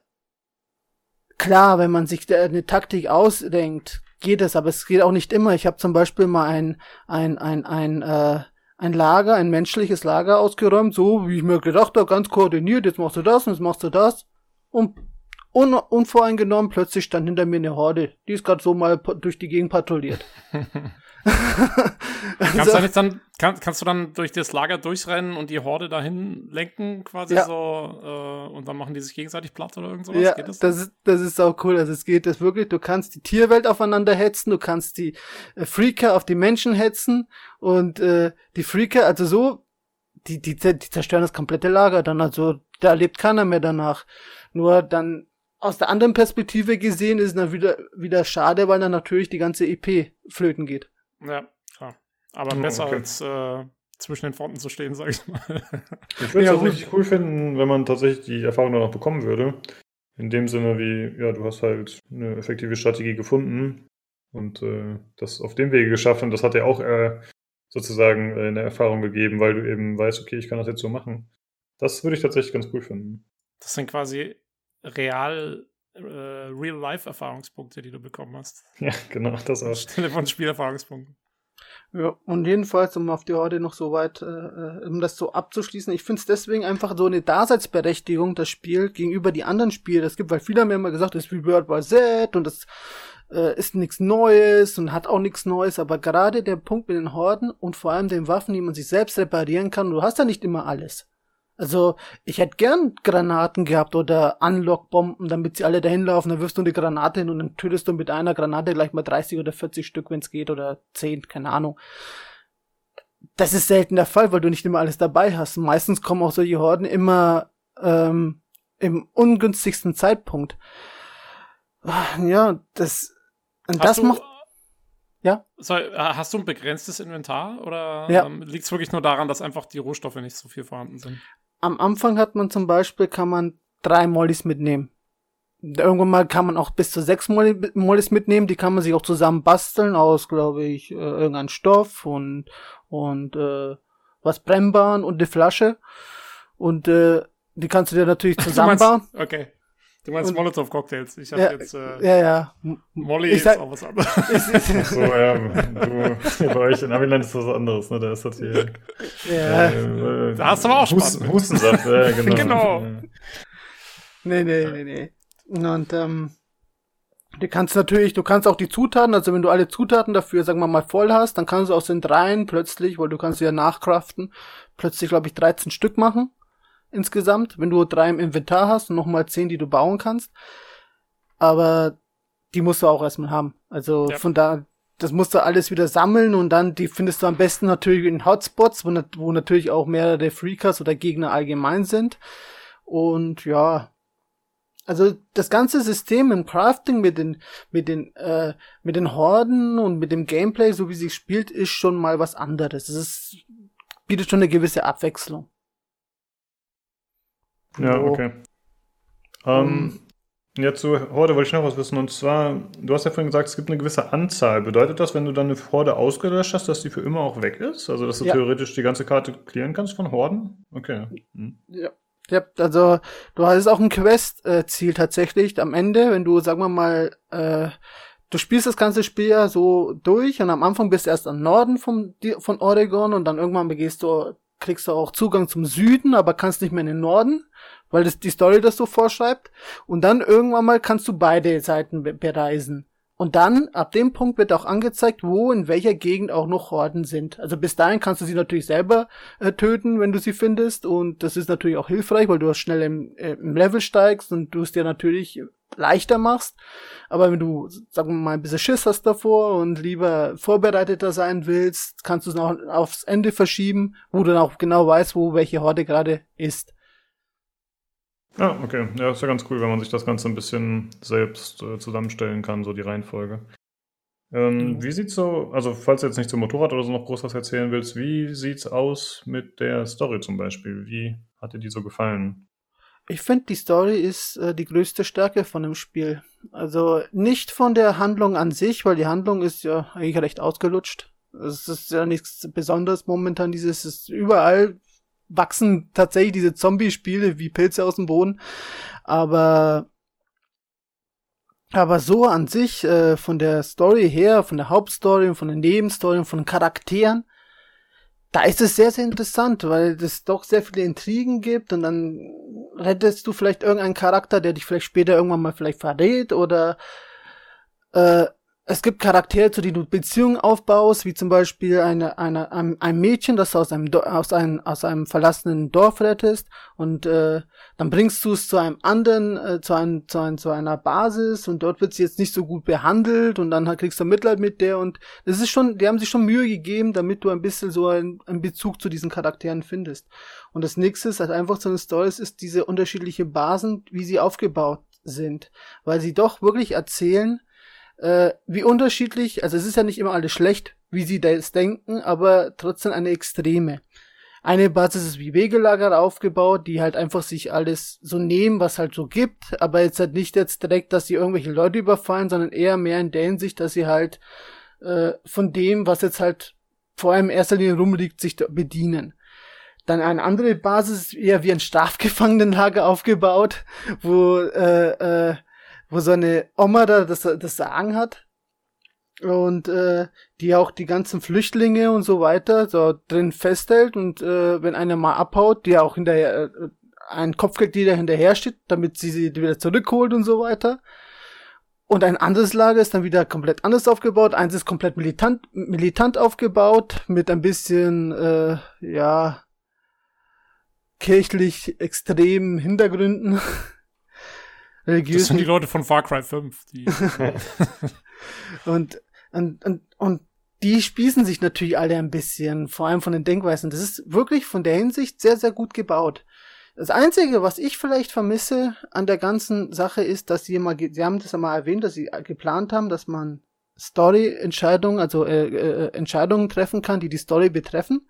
klar, wenn man sich eine Taktik ausdenkt, geht es, aber es geht auch nicht immer. Ich habe zum Beispiel mal ein, ein, ein, ein, äh, ein Lager, ein menschliches Lager ausgeräumt, so wie ich mir gedacht habe, ganz koordiniert, jetzt machst du das und jetzt machst du das. Und un unvoreingenommen plötzlich stand hinter mir eine Horde. Die ist gerade so mal durch die Gegend patrouilliert. kannst, du dann, kann, kannst du dann durch das Lager durchrennen und die Horde dahin lenken, quasi ja. so, äh, und dann machen die sich gegenseitig platt oder irgend sowas? Ja, geht das? Das, ist, das ist auch cool. Also es geht das wirklich, du kannst die Tierwelt aufeinander hetzen, du kannst die äh, Freaker auf die Menschen hetzen und äh, die Freaker, also so, die, die, die zerstören das komplette Lager dann, also da lebt keiner mehr danach. Nur dann aus der anderen Perspektive gesehen ist es dann wieder, wieder schade, weil dann natürlich die ganze EP flöten geht. Ja, klar. Aber oh, besser okay. als äh, zwischen den Fronten zu stehen, sag ich mal. Ich würde es ja, auch richtig cool finden, wenn man tatsächlich die Erfahrung danach bekommen würde. In dem Sinne wie, ja, du hast halt eine effektive Strategie gefunden und äh, das auf dem Wege geschafft und das hat ja auch äh, sozusagen äh, eine Erfahrung gegeben, weil du eben weißt, okay, ich kann das jetzt so machen. Das würde ich tatsächlich ganz cool finden. Das sind quasi real äh, Real-Life-Erfahrungspunkte, die du bekommen hast. Ja, genau, das auch. Stelle von Spielerfahrungspunkten. Ja, und jedenfalls, um auf die Horde noch so weit, äh, äh um das so abzuschließen, ich finde es deswegen einfach so eine Daseinsberechtigung, das Spiel, gegenüber die anderen Spiele. Es gibt, weil viele haben ja immer gesagt, das ist wie World War Z und das äh, ist nichts Neues und hat auch nichts Neues, aber gerade der Punkt mit den Horden und vor allem den Waffen, die man sich selbst reparieren kann, du hast ja nicht immer alles. Also, ich hätte gern Granaten gehabt oder Unlock-Bomben, damit sie alle dahin laufen. Dann wirfst du eine Granate hin und dann tötest du mit einer Granate gleich mal 30 oder 40 Stück, wenn es geht, oder 10, keine Ahnung. Das ist selten der Fall, weil du nicht immer alles dabei hast. Meistens kommen auch solche Horden immer ähm, im ungünstigsten Zeitpunkt. Ja, das. Und das macht. Ja? hast du ein begrenztes Inventar oder ja. ähm, liegt es wirklich nur daran, dass einfach die Rohstoffe nicht so viel vorhanden sind? Am Anfang hat man zum Beispiel, kann man drei Mollys mitnehmen. Irgendwann mal kann man auch bis zu sechs Mollys mitnehmen, die kann man sich auch zusammen basteln aus, glaube ich, äh, irgendein Stoff und, und äh, was brennbaren und eine Flasche. Und äh, die kannst du dir natürlich zusammenbauen. okay. Du meinst Molotow-Cocktails. Ich habe ja, jetzt. Äh, ja, ja. Molly ich sag, ist auch was anderes. so, ja. Du, bei euch in Amiland ist das was anderes, ne? Da ist das hier. Ja. Äh, da hast du aber auch Spaß. Husten, Hustensaft, ja, genau. genau. Nee, nee, nee, nee. Und, ähm, Du kannst natürlich, du kannst auch die Zutaten, also wenn du alle Zutaten dafür, sagen wir mal, voll hast, dann kannst du aus den dreien plötzlich, weil du kannst sie ja nachkraften, plötzlich, glaube ich, 13 Stück machen insgesamt, wenn du drei im Inventar hast und nochmal zehn, die du bauen kannst. Aber die musst du auch erstmal haben. Also ja. von da, das musst du alles wieder sammeln und dann, die findest du am besten natürlich in Hotspots, wo, wo natürlich auch mehrere Freakers oder Gegner allgemein sind. Und ja, also das ganze System im Crafting mit den mit den äh, mit den Horden und mit dem Gameplay, so wie sie spielt, ist schon mal was anderes. Es ist, bietet schon eine gewisse Abwechslung. Ja, okay. Ähm, Jetzt zu Horde wollte ich noch was wissen. Und zwar, du hast ja vorhin gesagt, es gibt eine gewisse Anzahl. Bedeutet das, wenn du dann eine Horde ausgelöscht hast, dass die für immer auch weg ist? Also, dass du ja. theoretisch die ganze Karte clearen kannst von Horden? Okay. Hm. Ja. Ja, also du hast auch ein Quest-Ziel tatsächlich am Ende, wenn du, sagen wir mal, äh, du spielst das ganze Spiel ja so durch und am Anfang bist du erst am Norden vom, von Oregon und dann irgendwann begehst du, kriegst du auch Zugang zum Süden, aber kannst nicht mehr in den Norden weil das die Story das so vorschreibt. Und dann irgendwann mal kannst du beide Seiten bereisen. Und dann, ab dem Punkt wird auch angezeigt, wo in welcher Gegend auch noch Horden sind. Also bis dahin kannst du sie natürlich selber äh, töten, wenn du sie findest. Und das ist natürlich auch hilfreich, weil du schnell im, äh, im Level steigst und du es dir natürlich leichter machst. Aber wenn du, sagen wir mal, ein bisschen Schiss hast davor und lieber vorbereiteter sein willst, kannst du es noch aufs Ende verschieben, wo du dann auch genau weißt, wo welche Horde gerade ist. Ja, okay. Ja, ist ja ganz cool, wenn man sich das Ganze ein bisschen selbst äh, zusammenstellen kann, so die Reihenfolge. Ähm, mhm. Wie sieht's so, also falls du jetzt nicht zum Motorrad oder so noch groß was erzählen willst, wie sieht's aus mit der Story zum Beispiel? Wie hat dir die so gefallen? Ich finde, die Story ist äh, die größte Stärke von dem Spiel. Also nicht von der Handlung an sich, weil die Handlung ist ja eigentlich recht ausgelutscht. Es ist ja nichts Besonderes momentan. Dieses ist überall wachsen tatsächlich diese Zombie-Spiele wie Pilze aus dem Boden. Aber aber so an sich, äh, von der Story her, von der Hauptstory und von den Nebenstory und von den Charakteren, da ist es sehr, sehr interessant, weil es doch sehr viele Intrigen gibt und dann rettest du vielleicht irgendeinen Charakter, der dich vielleicht später irgendwann mal vielleicht verrät oder äh, es gibt Charaktere, zu denen du Beziehungen aufbaust, wie zum Beispiel eine, eine, ein, ein Mädchen, das du aus einem, aus einem, aus einem verlassenen Dorf rettest und äh, dann bringst du es zu einem anderen, äh, zu, einem, zu, einem, zu einer Basis und dort wird sie jetzt nicht so gut behandelt und dann kriegst du Mitleid mit der und das ist schon, die haben sich schon Mühe gegeben, damit du ein bisschen so einen, einen Bezug zu diesen Charakteren findest. Und das nächste ist halt einfach so eine Story, ist diese unterschiedliche Basen, wie sie aufgebaut sind, weil sie doch wirklich erzählen, äh, wie unterschiedlich, also es ist ja nicht immer alles schlecht, wie sie das denken, aber trotzdem eine Extreme. Eine Basis ist wie Wegelager aufgebaut, die halt einfach sich alles so nehmen, was halt so gibt, aber jetzt halt nicht jetzt direkt, dass sie irgendwelche Leute überfallen, sondern eher mehr in der Hinsicht, dass sie halt äh, von dem, was jetzt halt vor allem in erster Linie rumliegt, sich bedienen. Dann eine andere Basis ist eher wie ein Strafgefangenenlager aufgebaut, wo äh, äh, wo so eine Oma da das, das Sagen hat und äh, die auch die ganzen Flüchtlinge und so weiter so drin festhält und äh, wenn einer mal abhaut, die auch hinterher äh, ein Kopfgeld, die da hinterher steht, damit sie sie wieder zurückholt und so weiter. Und ein anderes Lager ist dann wieder komplett anders aufgebaut. Eins ist komplett militant, militant aufgebaut, mit ein bisschen, äh, ja, kirchlich extremen Hintergründen. religiös. Das sind die Leute von Far Cry 5. Die und, und, und, und die spießen sich natürlich alle ein bisschen, vor allem von den Denkweisen. Das ist wirklich von der Hinsicht sehr, sehr gut gebaut. Das Einzige, was ich vielleicht vermisse an der ganzen Sache ist, dass sie mal, sie haben das einmal erwähnt, dass sie geplant haben, dass man Story-Entscheidungen, also äh, äh, Entscheidungen treffen kann, die die Story betreffen.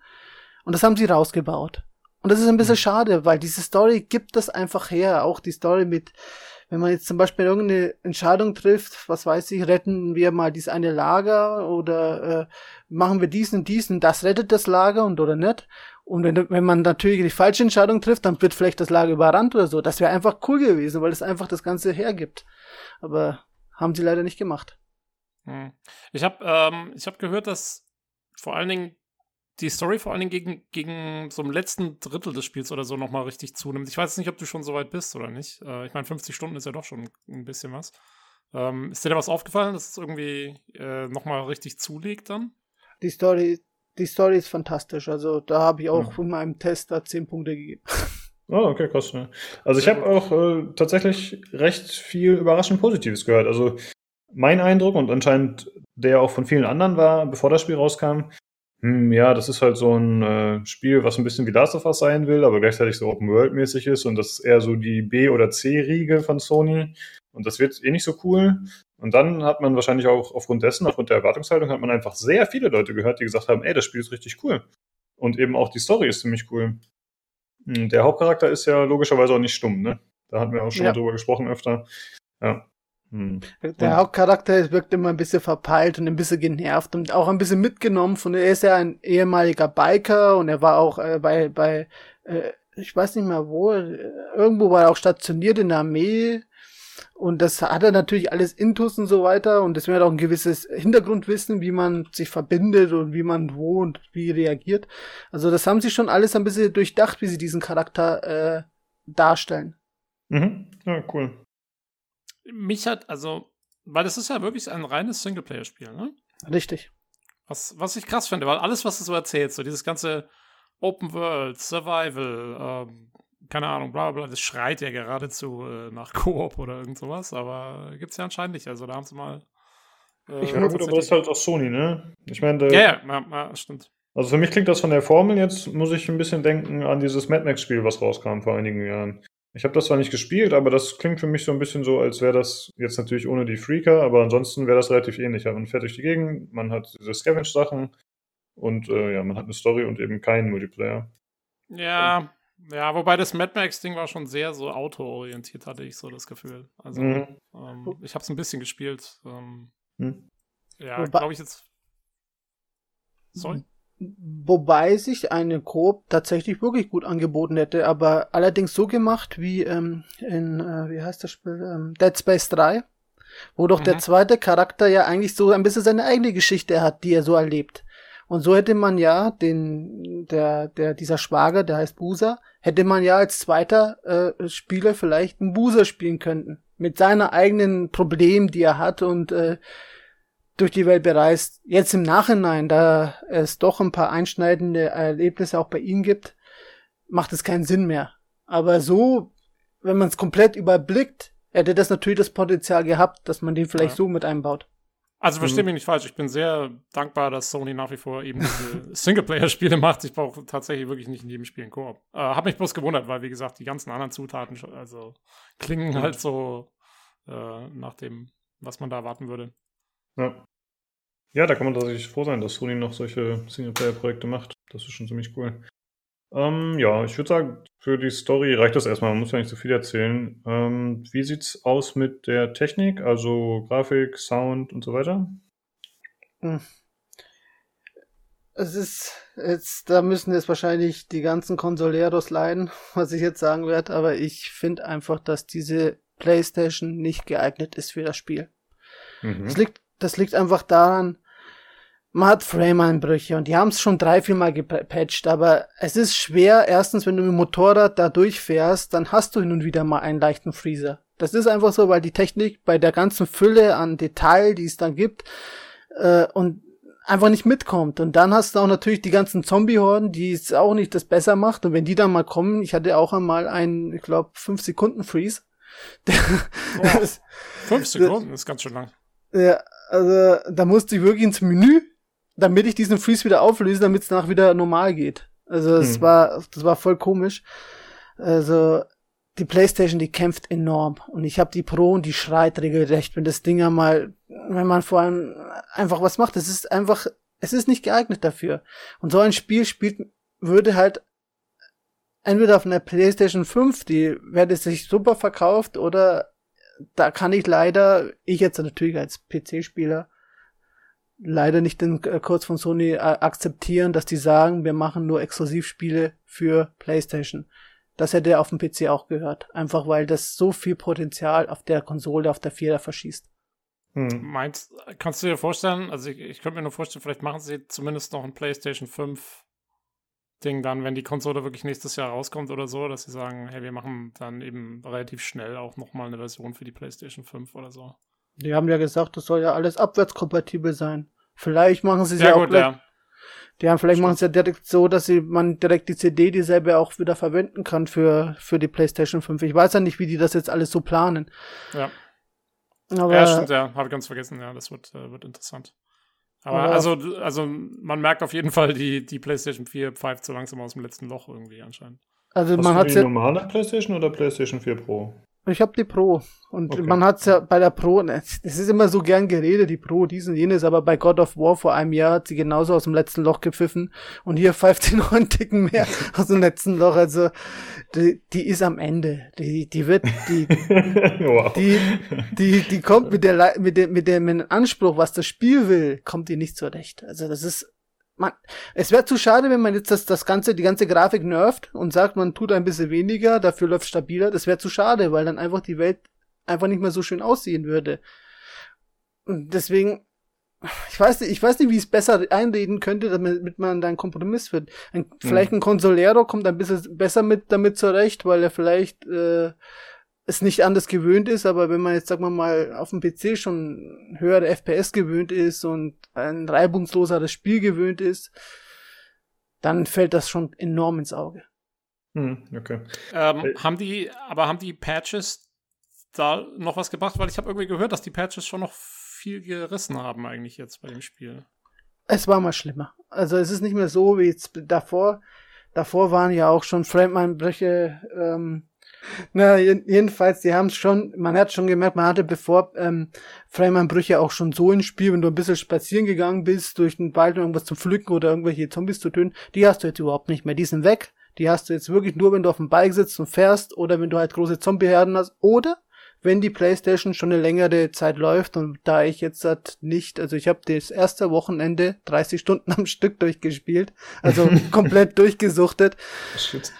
Und das haben sie rausgebaut. Und das ist ein bisschen mhm. schade, weil diese Story gibt das einfach her. Auch die Story mit, wenn man jetzt zum Beispiel irgendeine Entscheidung trifft, was weiß ich, retten wir mal dieses eine Lager oder äh, machen wir diesen und diesen, das rettet das Lager und oder nicht. Und wenn, wenn man natürlich die falsche Entscheidung trifft, dann wird vielleicht das Lager überrannt oder so. Das wäre einfach cool gewesen, weil es einfach das Ganze hergibt. Aber haben sie leider nicht gemacht. Hm. Ich habe ähm, ich hab gehört, dass vor allen Dingen die Story vor allen Dingen gegen, gegen so im letzten Drittel des Spiels oder so nochmal richtig zunimmt. Ich weiß nicht, ob du schon so weit bist oder nicht. Äh, ich meine, 50 Stunden ist ja doch schon ein bisschen was. Ähm, ist dir da was aufgefallen, dass es irgendwie äh, nochmal richtig zulegt dann? Die Story, die Story ist fantastisch. Also da habe ich auch ja. in meinem Test da 10 Punkte gegeben. Oh, okay, krass. Ja. Also ich habe auch äh, tatsächlich recht viel überraschend Positives gehört. Also mein Eindruck und anscheinend der auch von vielen anderen war, bevor das Spiel rauskam, hm, ja, das ist halt so ein äh, Spiel, was ein bisschen wie Last of Us sein will, aber gleichzeitig so Open-World-mäßig ist und das ist eher so die B- oder C-Riege von Sony und das wird eh nicht so cool. Und dann hat man wahrscheinlich auch aufgrund dessen, aufgrund der Erwartungshaltung, hat man einfach sehr viele Leute gehört, die gesagt haben, ey, das Spiel ist richtig cool. Und eben auch die Story ist ziemlich cool. Hm, der Hauptcharakter ist ja logischerweise auch nicht stumm, ne? Da hatten wir auch schon ja. mal drüber gesprochen öfter. Ja. Hm. Der Hauptcharakter wirkt immer ein bisschen verpeilt und ein bisschen genervt und auch ein bisschen mitgenommen von, er ist ja ein ehemaliger Biker und er war auch äh, bei, bei, äh, ich weiß nicht mehr wo, irgendwo war er auch stationiert in der Armee und das hat er natürlich alles intus und so weiter und deswegen hat er auch ein gewisses Hintergrundwissen, wie man sich verbindet und wie man wo und wie reagiert. Also das haben sie schon alles ein bisschen durchdacht, wie sie diesen Charakter äh, darstellen. Mhm. Ja, cool mich hat, also, weil das ist ja wirklich ein reines Singleplayer-Spiel, ne? Richtig. Was, was ich krass finde, weil alles, was du so erzählst, so dieses ganze Open World, Survival, ähm, keine Ahnung, bla bla, das schreit ja geradezu äh, nach Koop oder irgend sowas, aber gibt's ja anscheinend nicht. Also da haben sie mal. Äh, ich meine, gut, aber das ist halt auch Sony, ne? Ich meine, ja, ja, ja, ja, stimmt. Also für mich klingt das von der Formel jetzt, muss ich ein bisschen denken an dieses Mad Max-Spiel, was rauskam vor einigen Jahren. Ich habe das zwar nicht gespielt, aber das klingt für mich so ein bisschen so, als wäre das jetzt natürlich ohne die Freaker, aber ansonsten wäre das relativ ähnlich. Man fährt durch die Gegend, man hat diese Scavenge-Sachen und äh, ja, man hat eine Story und eben keinen Multiplayer. Ja, ja, wobei das Mad Max-Ding war schon sehr so autoorientiert, hatte ich so das Gefühl. Also, mhm. ähm, ich habe es ein bisschen gespielt. Ähm, mhm. Ja, glaube ich jetzt. Sorry? Wobei sich eine Coop tatsächlich wirklich gut angeboten hätte, aber allerdings so gemacht wie ähm, in, äh, wie heißt das Spiel, ähm, Dead Space 3, wo doch mhm. der zweite Charakter ja eigentlich so ein bisschen seine eigene Geschichte hat, die er so erlebt. Und so hätte man ja den, der, der, dieser Schwager, der heißt Buser, hätte man ja als zweiter äh, Spieler vielleicht einen Buser spielen können. Mit seiner eigenen Problem, die er hat und äh, durch die Welt bereist. Jetzt im Nachhinein, da es doch ein paar einschneidende Erlebnisse auch bei ihm gibt, macht es keinen Sinn mehr. Aber so, wenn man es komplett überblickt, hätte das natürlich das Potenzial gehabt, dass man den vielleicht ja. so mit einbaut. Also verstehe mhm. mich nicht falsch, ich bin sehr dankbar, dass Sony nach wie vor eben diese Singleplayer-Spiele macht. Ich brauche tatsächlich wirklich nicht in jedem Spiel einen Koop. Äh, hab mich bloß gewundert, weil wie gesagt, die ganzen anderen Zutaten also klingen halt so äh, nach dem, was man da erwarten würde. Ja. Ja, da kann man tatsächlich froh sein, dass Sony noch solche Singleplayer-Projekte macht. Das ist schon ziemlich cool. Ähm, ja, ich würde sagen, für die Story reicht das erstmal. Man muss ja nicht so viel erzählen. Ähm, wie sieht's aus mit der Technik, also Grafik, Sound und so weiter? Hm. Es ist jetzt, da müssen jetzt wahrscheinlich die ganzen Konsoleros leiden, was ich jetzt sagen werde, aber ich finde einfach, dass diese PlayStation nicht geeignet ist für das Spiel. Mhm. Es liegt das liegt einfach daran, man hat Frame-Einbrüche und die haben es schon drei, vier Mal gepatcht, aber es ist schwer, erstens, wenn du mit dem Motorrad da durchfährst, dann hast du hin und wieder mal einen leichten Freezer. Das ist einfach so, weil die Technik bei der ganzen Fülle an Detail, die es dann gibt, äh, und einfach nicht mitkommt. Und dann hast du auch natürlich die ganzen Zombie-Horden, die es auch nicht das besser macht. Und wenn die dann mal kommen, ich hatte auch einmal einen, ich glaube, 5 Sekunden Freeze. Oh, 5 Sekunden ist ganz schön lang. Ja, also da musste ich wirklich ins Menü, damit ich diesen Freeze wieder auflöse, damit es danach wieder normal geht. Also es hm. war, das war voll komisch. Also die PlayStation, die kämpft enorm und ich habe die Pro und die schreit regelrecht, wenn das Ding einmal, wenn man vor allem einfach was macht, es ist einfach, es ist nicht geeignet dafür. Und so ein Spiel spielt würde halt entweder auf einer PlayStation 5, die werde sich super verkauft, oder da kann ich leider, ich jetzt natürlich als PC-Spieler, leider nicht den äh, Kurs von Sony äh, akzeptieren, dass die sagen, wir machen nur Exklusivspiele für PlayStation. Das hätte auf dem PC auch gehört. Einfach weil das so viel Potenzial auf der Konsole, auf der Vierer verschießt. Hm. Meinst, kannst du dir vorstellen, also ich, ich könnte mir nur vorstellen, vielleicht machen sie zumindest noch ein PlayStation 5 Ding dann, wenn die Konsole wirklich nächstes Jahr rauskommt oder so, dass sie sagen, hey, wir machen dann eben relativ schnell auch nochmal eine Version für die PlayStation 5 oder so. Die haben ja gesagt, das soll ja alles abwärtskompatibel sein. Vielleicht machen sie es Ja, ja, auch gut, ja. Die haben vielleicht machen es ja direkt so, dass sie man direkt die CD dieselbe auch wieder verwenden kann für für die PlayStation 5. Ich weiß ja nicht, wie die das jetzt alles so planen. Ja. Aber ja, stimmt, ja. Habe ich ganz vergessen. Ja, das wird, äh, wird interessant. Aber, Aber- also, also, man merkt auf jeden Fall, die, die PlayStation 4 pfeift so langsam aus dem letzten Loch irgendwie anscheinend. also Hast man hat die ja normale PlayStation oder PlayStation 4 Pro? Ich habe die Pro. Und Okay. man hat's ja bei der Pro, ne, es ist immer so gern geredet, die Pro, dies und jenes, aber bei God of War vor einem Jahr hat sie genauso aus dem letzten Loch gepfiffen und hier pfeift sie noch einen Ticken mehr aus dem letzten Loch. Also die, die ist am Ende. Die, die wird, die, wow. die, die, die kommt mit der, mit dem mit dem Anspruch, was das Spiel will, kommt die nicht zurecht. Also das ist, man, es wäre zu schade, wenn man jetzt das, das ganze, die ganze Grafik nervt und sagt, man tut ein bisschen weniger, dafür läuft stabiler. Das wäre zu schade, weil dann einfach die Welt einfach nicht mehr so schön aussehen würde. Und deswegen, ich weiß nicht, ich weiß nicht, wie ich es besser einreden könnte, damit man da einen Kompromiss wird. Ein, Vielleicht ein Consolero kommt ein bisschen besser mit damit zurecht, weil er vielleicht äh, es nicht anders gewöhnt ist, aber wenn man jetzt, sagen wir mal, auf dem PC schon höhere FPS gewöhnt ist und ein reibungsloseres Spiel gewöhnt ist, dann fällt das schon enorm ins Auge. Hm, okay. Ähm, Äh. haben die, aber haben die Patches da noch was gebracht? Weil ich habe irgendwie gehört, dass die Patches schon noch viel gerissen haben eigentlich jetzt bei dem Spiel. Es war mal schlimmer. Also es ist nicht mehr so wie jetzt davor. Davor waren ja auch schon Frame-Einbrüche. Ähm, na, jeden- jedenfalls, die haben schon, man hat schon gemerkt, man hatte bevor ähm, Frame-Einbrüche auch schon so ein Spiel, wenn du ein bisschen spazieren gegangen bist, durch den Wald um irgendwas zu pflücken oder irgendwelche Zombies zu töten, die hast du jetzt überhaupt nicht mehr. Die sind weg. Die hast du jetzt wirklich nur, wenn du auf dem Bike sitzt und fährst oder wenn du halt große Zombieherden hast oder wenn die Playstation schon eine längere Zeit läuft und da ich jetzt halt nicht, also ich habe das erste Wochenende 30 Stunden am Stück durchgespielt, also komplett durchgesuchtet Shit.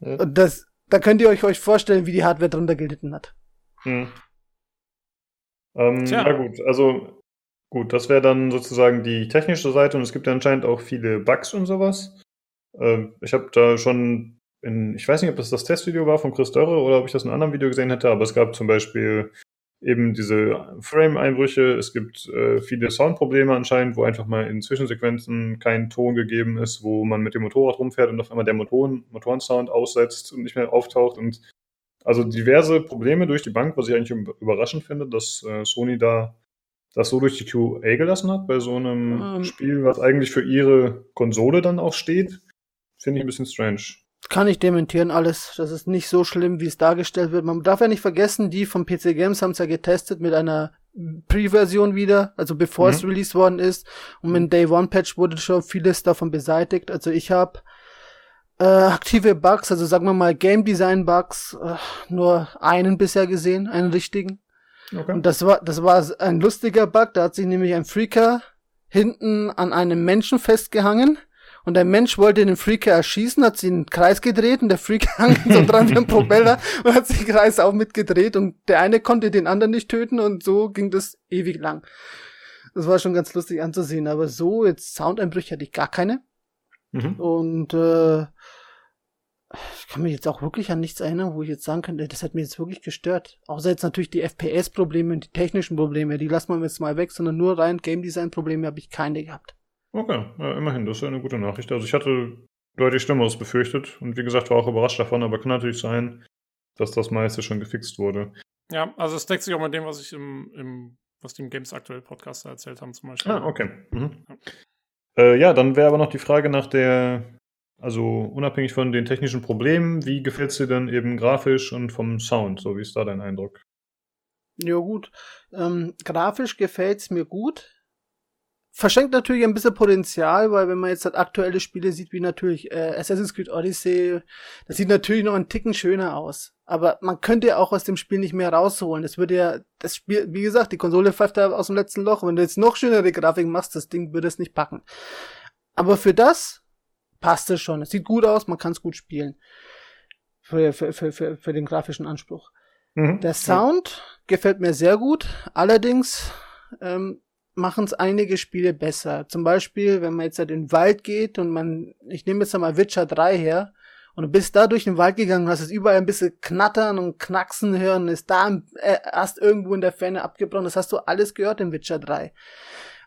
Und das, da könnt ihr euch euch vorstellen, wie die Hardware drunter gelitten hat. Hm. Ähm, Tja. ja gut, also gut, das wäre dann sozusagen die technische Seite und es gibt ja anscheinend auch viele Bugs und sowas. Ähm, ich habe da schon in, ich weiß nicht, ob das das Testvideo war von Chris Dörre oder ob ich das in einem anderen Video gesehen hätte, aber es gab zum Beispiel eben diese Frame-Einbrüche, es gibt äh, viele Soundprobleme anscheinend, wo einfach mal in Zwischensequenzen kein Ton gegeben ist, wo man mit dem Motorrad rumfährt und auf einmal der Motoren, Motorensound aussetzt und nicht mehr auftaucht und also diverse Probleme durch die Bank, was ich eigentlich über- überraschend finde, dass äh, Sony da das so durch die QA gelassen hat bei so einem Ähm. Spiel, was eigentlich für ihre Konsole dann auch steht. Finde ich ein bisschen strange. Kann ich dementieren alles. Das ist nicht so schlimm, wie es dargestellt wird. Man darf ja nicht vergessen, die von PC Games haben es ja getestet mit einer Pre-Version wieder, also bevor Mhm. es released worden ist. Und mit dem Day One Patch wurde schon vieles davon beseitigt. Also ich habe äh, aktive Bugs, also sagen wir mal Game Design Bugs, äh, nur einen bisher gesehen, einen richtigen. Okay. Und das war, das war ein lustiger Bug. Da hat sich nämlich ein Freaker hinten an einem Menschen festgehangen. Und der Mensch wollte den Freaker erschießen, hat sich in den Kreis gedreht und der Freaker hang so dran wie ein Propeller und hat sich den Kreis auch mitgedreht und der eine konnte den anderen nicht töten und so ging das ewig lang. Das war schon ganz lustig anzusehen, aber so jetzt Soundeinbrüche hatte ich gar keine. Mhm. Und äh, ich kann mich jetzt auch wirklich an nichts erinnern, wo ich jetzt sagen könnte, das hat mich jetzt wirklich gestört. Außer jetzt natürlich die FPS-Probleme und die technischen Probleme, die lassen wir jetzt mal weg, sondern nur rein Game Design-Probleme habe ich keine gehabt. Okay, ja, immerhin, das ist ja eine gute Nachricht. Also ich hatte deutlich Schlimmeres befürchtet und wie gesagt, war auch überrascht davon, aber kann natürlich sein, dass das meiste schon gefixt wurde. Ja, also es deckt sich auch mit dem, was ich im, im was die im Games Aktuell Podcast erzählt haben, zum Beispiel. Ah, okay. Mhm. Ja. Äh, ja, dann wäre aber noch die Frage nach der, also unabhängig von den technischen Problemen, wie gefällt es dir denn eben grafisch und vom Sound? So, wie ist da dein Eindruck? Ja gut, ähm, grafisch gefällt's mir gut. Verschenkt natürlich ein bisschen Potenzial, weil wenn man jetzt halt aktuelle Spiele sieht, wie natürlich äh, Assassin's Creed Odyssey, das sieht natürlich noch einen Ticken schöner aus. Aber man könnte ja auch aus dem Spiel nicht mehr rausholen. Das würde ja, das Spiel, wie gesagt, die Konsole pfeift da aus dem letzten Loch. Wenn du jetzt noch schönere Grafik machst, das Ding würde es nicht packen. Aber für das passt es schon. Es sieht gut aus, man kann es gut spielen. Für, für, für, für, für den grafischen Anspruch. Mhm. Der Sound gefällt mir sehr gut. Allerdings ähm, machen es einige Spiele besser. Zum Beispiel, wenn man jetzt halt in den Wald geht und man, ich nehme jetzt mal Witcher 3 her Und du bist da durch den Wald gegangen, hast es überall ein bisschen knattern und knacksen hören, ist da äh, erst irgendwo in der Ferne abgebrochen. Das hast du alles gehört in Witcher 3.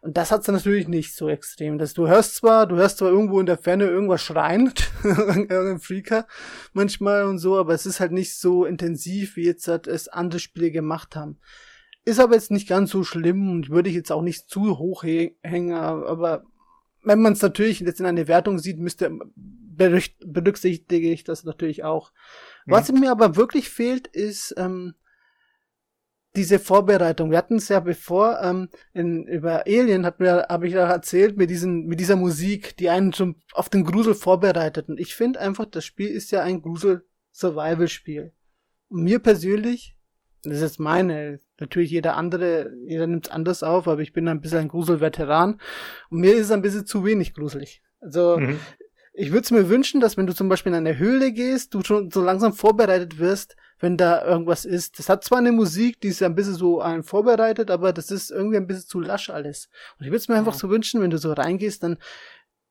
Und das hat's natürlich nicht so extrem. Dass du hörst zwar, du hörst zwar irgendwo in der Ferne irgendwas schreien, irgendein Freaker manchmal und so, aber es ist halt nicht so intensiv, wie jetzt halt es andere Spiele gemacht haben. Ist aber jetzt nicht ganz so schlimm und würde ich jetzt auch nicht zu hoch hängen, aber wenn man es natürlich jetzt in einer Wertung sieht, müsste berücksichtige ich das natürlich auch. Was mhm. mir aber wirklich fehlt, ist ähm, diese Vorbereitung. Wir hatten es ja bevor ähm, in, über Alien hat mir habe ich ja erzählt mit diesen mit dieser Musik, die einen schon auf den Grusel vorbereitet. Und ich finde einfach, das Spiel ist ja ein Grusel Survival Spiel. Und mir persönlich, das ist jetzt meine, natürlich jeder andere, jeder nimmt es anders auf, aber ich bin ein bisschen ein Gruselveteran und mir ist es ein bisschen zu wenig gruselig. Also mhm. ich würde es mir wünschen, dass wenn du zum Beispiel in eine Höhle gehst, du schon so langsam vorbereitet wirst, wenn da irgendwas ist. Das hat zwar eine Musik, die ist ja ein bisschen so einen vorbereitet, aber das ist irgendwie ein bisschen zu lasch alles. Und ich würde es mir einfach so wünschen, wenn du so reingehst, dann,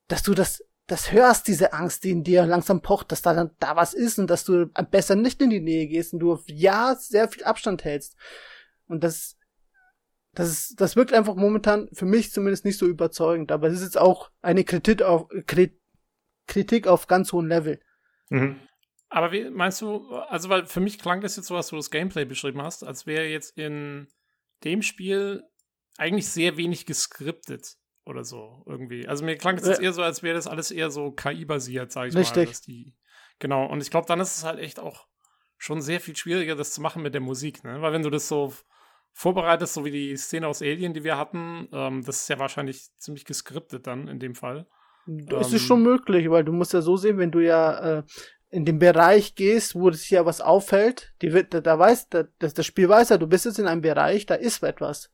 dass du das, das hörst, diese Angst, die in dir langsam pocht, dass da dann da was ist und dass du besser nicht in die Nähe gehst und du ja sehr viel Abstand hältst. Und das, das ist, das wirkt einfach momentan für mich zumindest nicht so überzeugend. Aber es ist jetzt auch eine Kritik auf, Kritik auf ganz hohem Level. Mhm. Aber wie meinst du, also weil für mich klang das jetzt so, was du das Gameplay beschrieben hast, als wäre jetzt in dem Spiel eigentlich sehr wenig geskriptet oder so irgendwie. Also mir klang es jetzt eher so, als wäre das alles eher so KI-basiert, sag ich Richtig. mal. Die, genau, und ich glaube, dann ist es halt echt auch schon sehr viel schwieriger, das zu machen mit der Musik, ne? Weil wenn du das so vorbereitest, so wie die Szene aus Alien, die wir hatten, ähm, das ist ja wahrscheinlich ziemlich geskriptet dann in dem Fall. Es ähm, ist schon möglich, weil du musst ja so sehen, wenn du ja äh, in den Bereich gehst, wo sich ja was auffällt, die wird, da, da weiß, da, das, das Spiel weiß ja, du bist jetzt in einem Bereich, da ist etwas.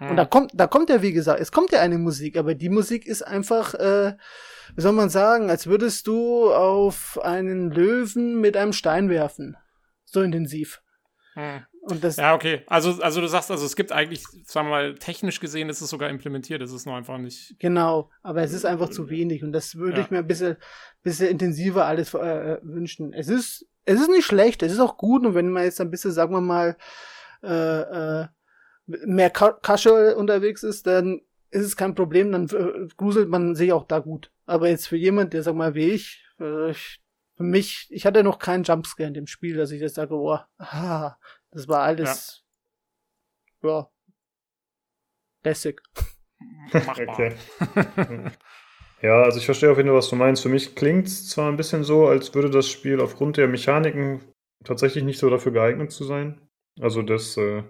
Und da kommt, da kommt ja, wie gesagt, es kommt ja eine Musik, aber die Musik ist einfach, äh, wie soll man sagen, als würdest du auf einen Löwen mit einem Stein werfen. So intensiv. Hm. Und das ja, okay. Also, also du sagst, also es gibt eigentlich, sagen wir mal, technisch gesehen ist es sogar implementiert, es ist nur einfach nicht. Genau, aber es ist einfach zu wenig und das würde ja. ich mir ein bisschen, bisschen intensiver alles äh, wünschen. Es ist, es ist nicht schlecht, es ist auch gut und wenn man jetzt ein bisschen, sagen wir mal, äh, äh, mehr casual unterwegs ist, dann ist es kein Problem, dann äh, gruselt man sich auch da gut. Aber jetzt für jemand, der, sag mal, wie ich, äh, ich für mich, ich hatte noch keinen Jumpscare in dem Spiel, dass ich jetzt sage, oh, ah, das war alles, ja, ja lässig. okay. ja, also ich verstehe auf jeden Fall, was du meinst. Für mich klingt es zwar ein bisschen so, als würde das Spiel aufgrund der Mechaniken tatsächlich nicht so dafür geeignet zu sein. Also das, äh,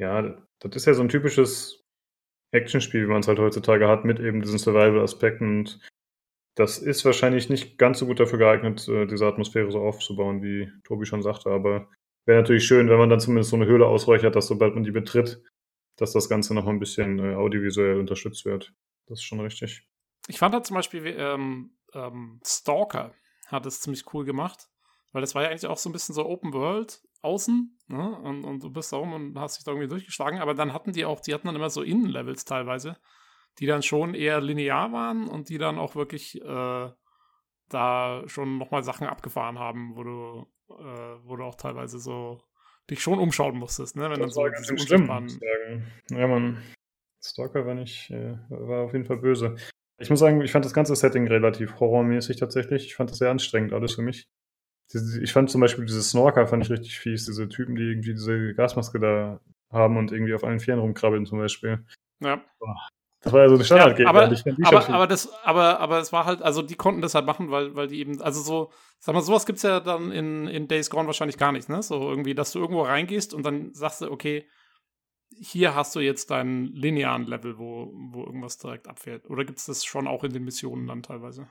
ja, das ist ja so ein typisches Actionspiel, wie man es halt heutzutage hat, mit eben diesen Survival-Aspekten. Und das ist wahrscheinlich nicht ganz so gut dafür geeignet, äh, diese Atmosphäre so aufzubauen, wie Tobi schon sagte. Aber wäre natürlich schön, wenn man dann zumindest so eine Höhle ausräuchert, dass sobald man die betritt, dass das Ganze noch ein bisschen äh, audiovisuell unterstützt wird. Das ist schon richtig. Ich fand da zum Beispiel ähm, ähm, Stalker hat es ziemlich cool gemacht, weil das war ja eigentlich auch so ein bisschen so Open World außen ne? und, und du bist da rum und hast dich da irgendwie durchgeschlagen, aber dann hatten die auch, die hatten dann immer so Innenlevels teilweise, die dann schon eher linear waren und die dann auch wirklich äh, da schon nochmal Sachen abgefahren haben, wo du äh, wo du auch teilweise so dich schon umschauen musstest, ne? Wenn das dann so ganz diese schlimm, Ja, man, Stalker war nicht, äh, war auf jeden Fall böse. Ich muss sagen, ich fand das ganze Setting relativ horrormäßig tatsächlich. Ich fand das sehr anstrengend, alles für mich. Ich fand zum Beispiel diese Snorker fand ich richtig fies, diese Typen, die irgendwie diese Gasmaske da haben und irgendwie auf allen Vieren rumkrabbeln zum Beispiel. Ja. Das war ja so eine standard ja, aber, aber, aber, das, aber, aber es war halt, also die konnten das halt machen, weil, weil die eben, also so, sag mal, sowas gibt's ja dann in, in Days Gone wahrscheinlich gar nicht, ne? So irgendwie, dass du irgendwo reingehst und dann sagst du, okay, hier hast du jetzt deinen linearen Level, wo, wo irgendwas direkt abfährt. Oder gibt's das schon auch in den Missionen dann teilweise?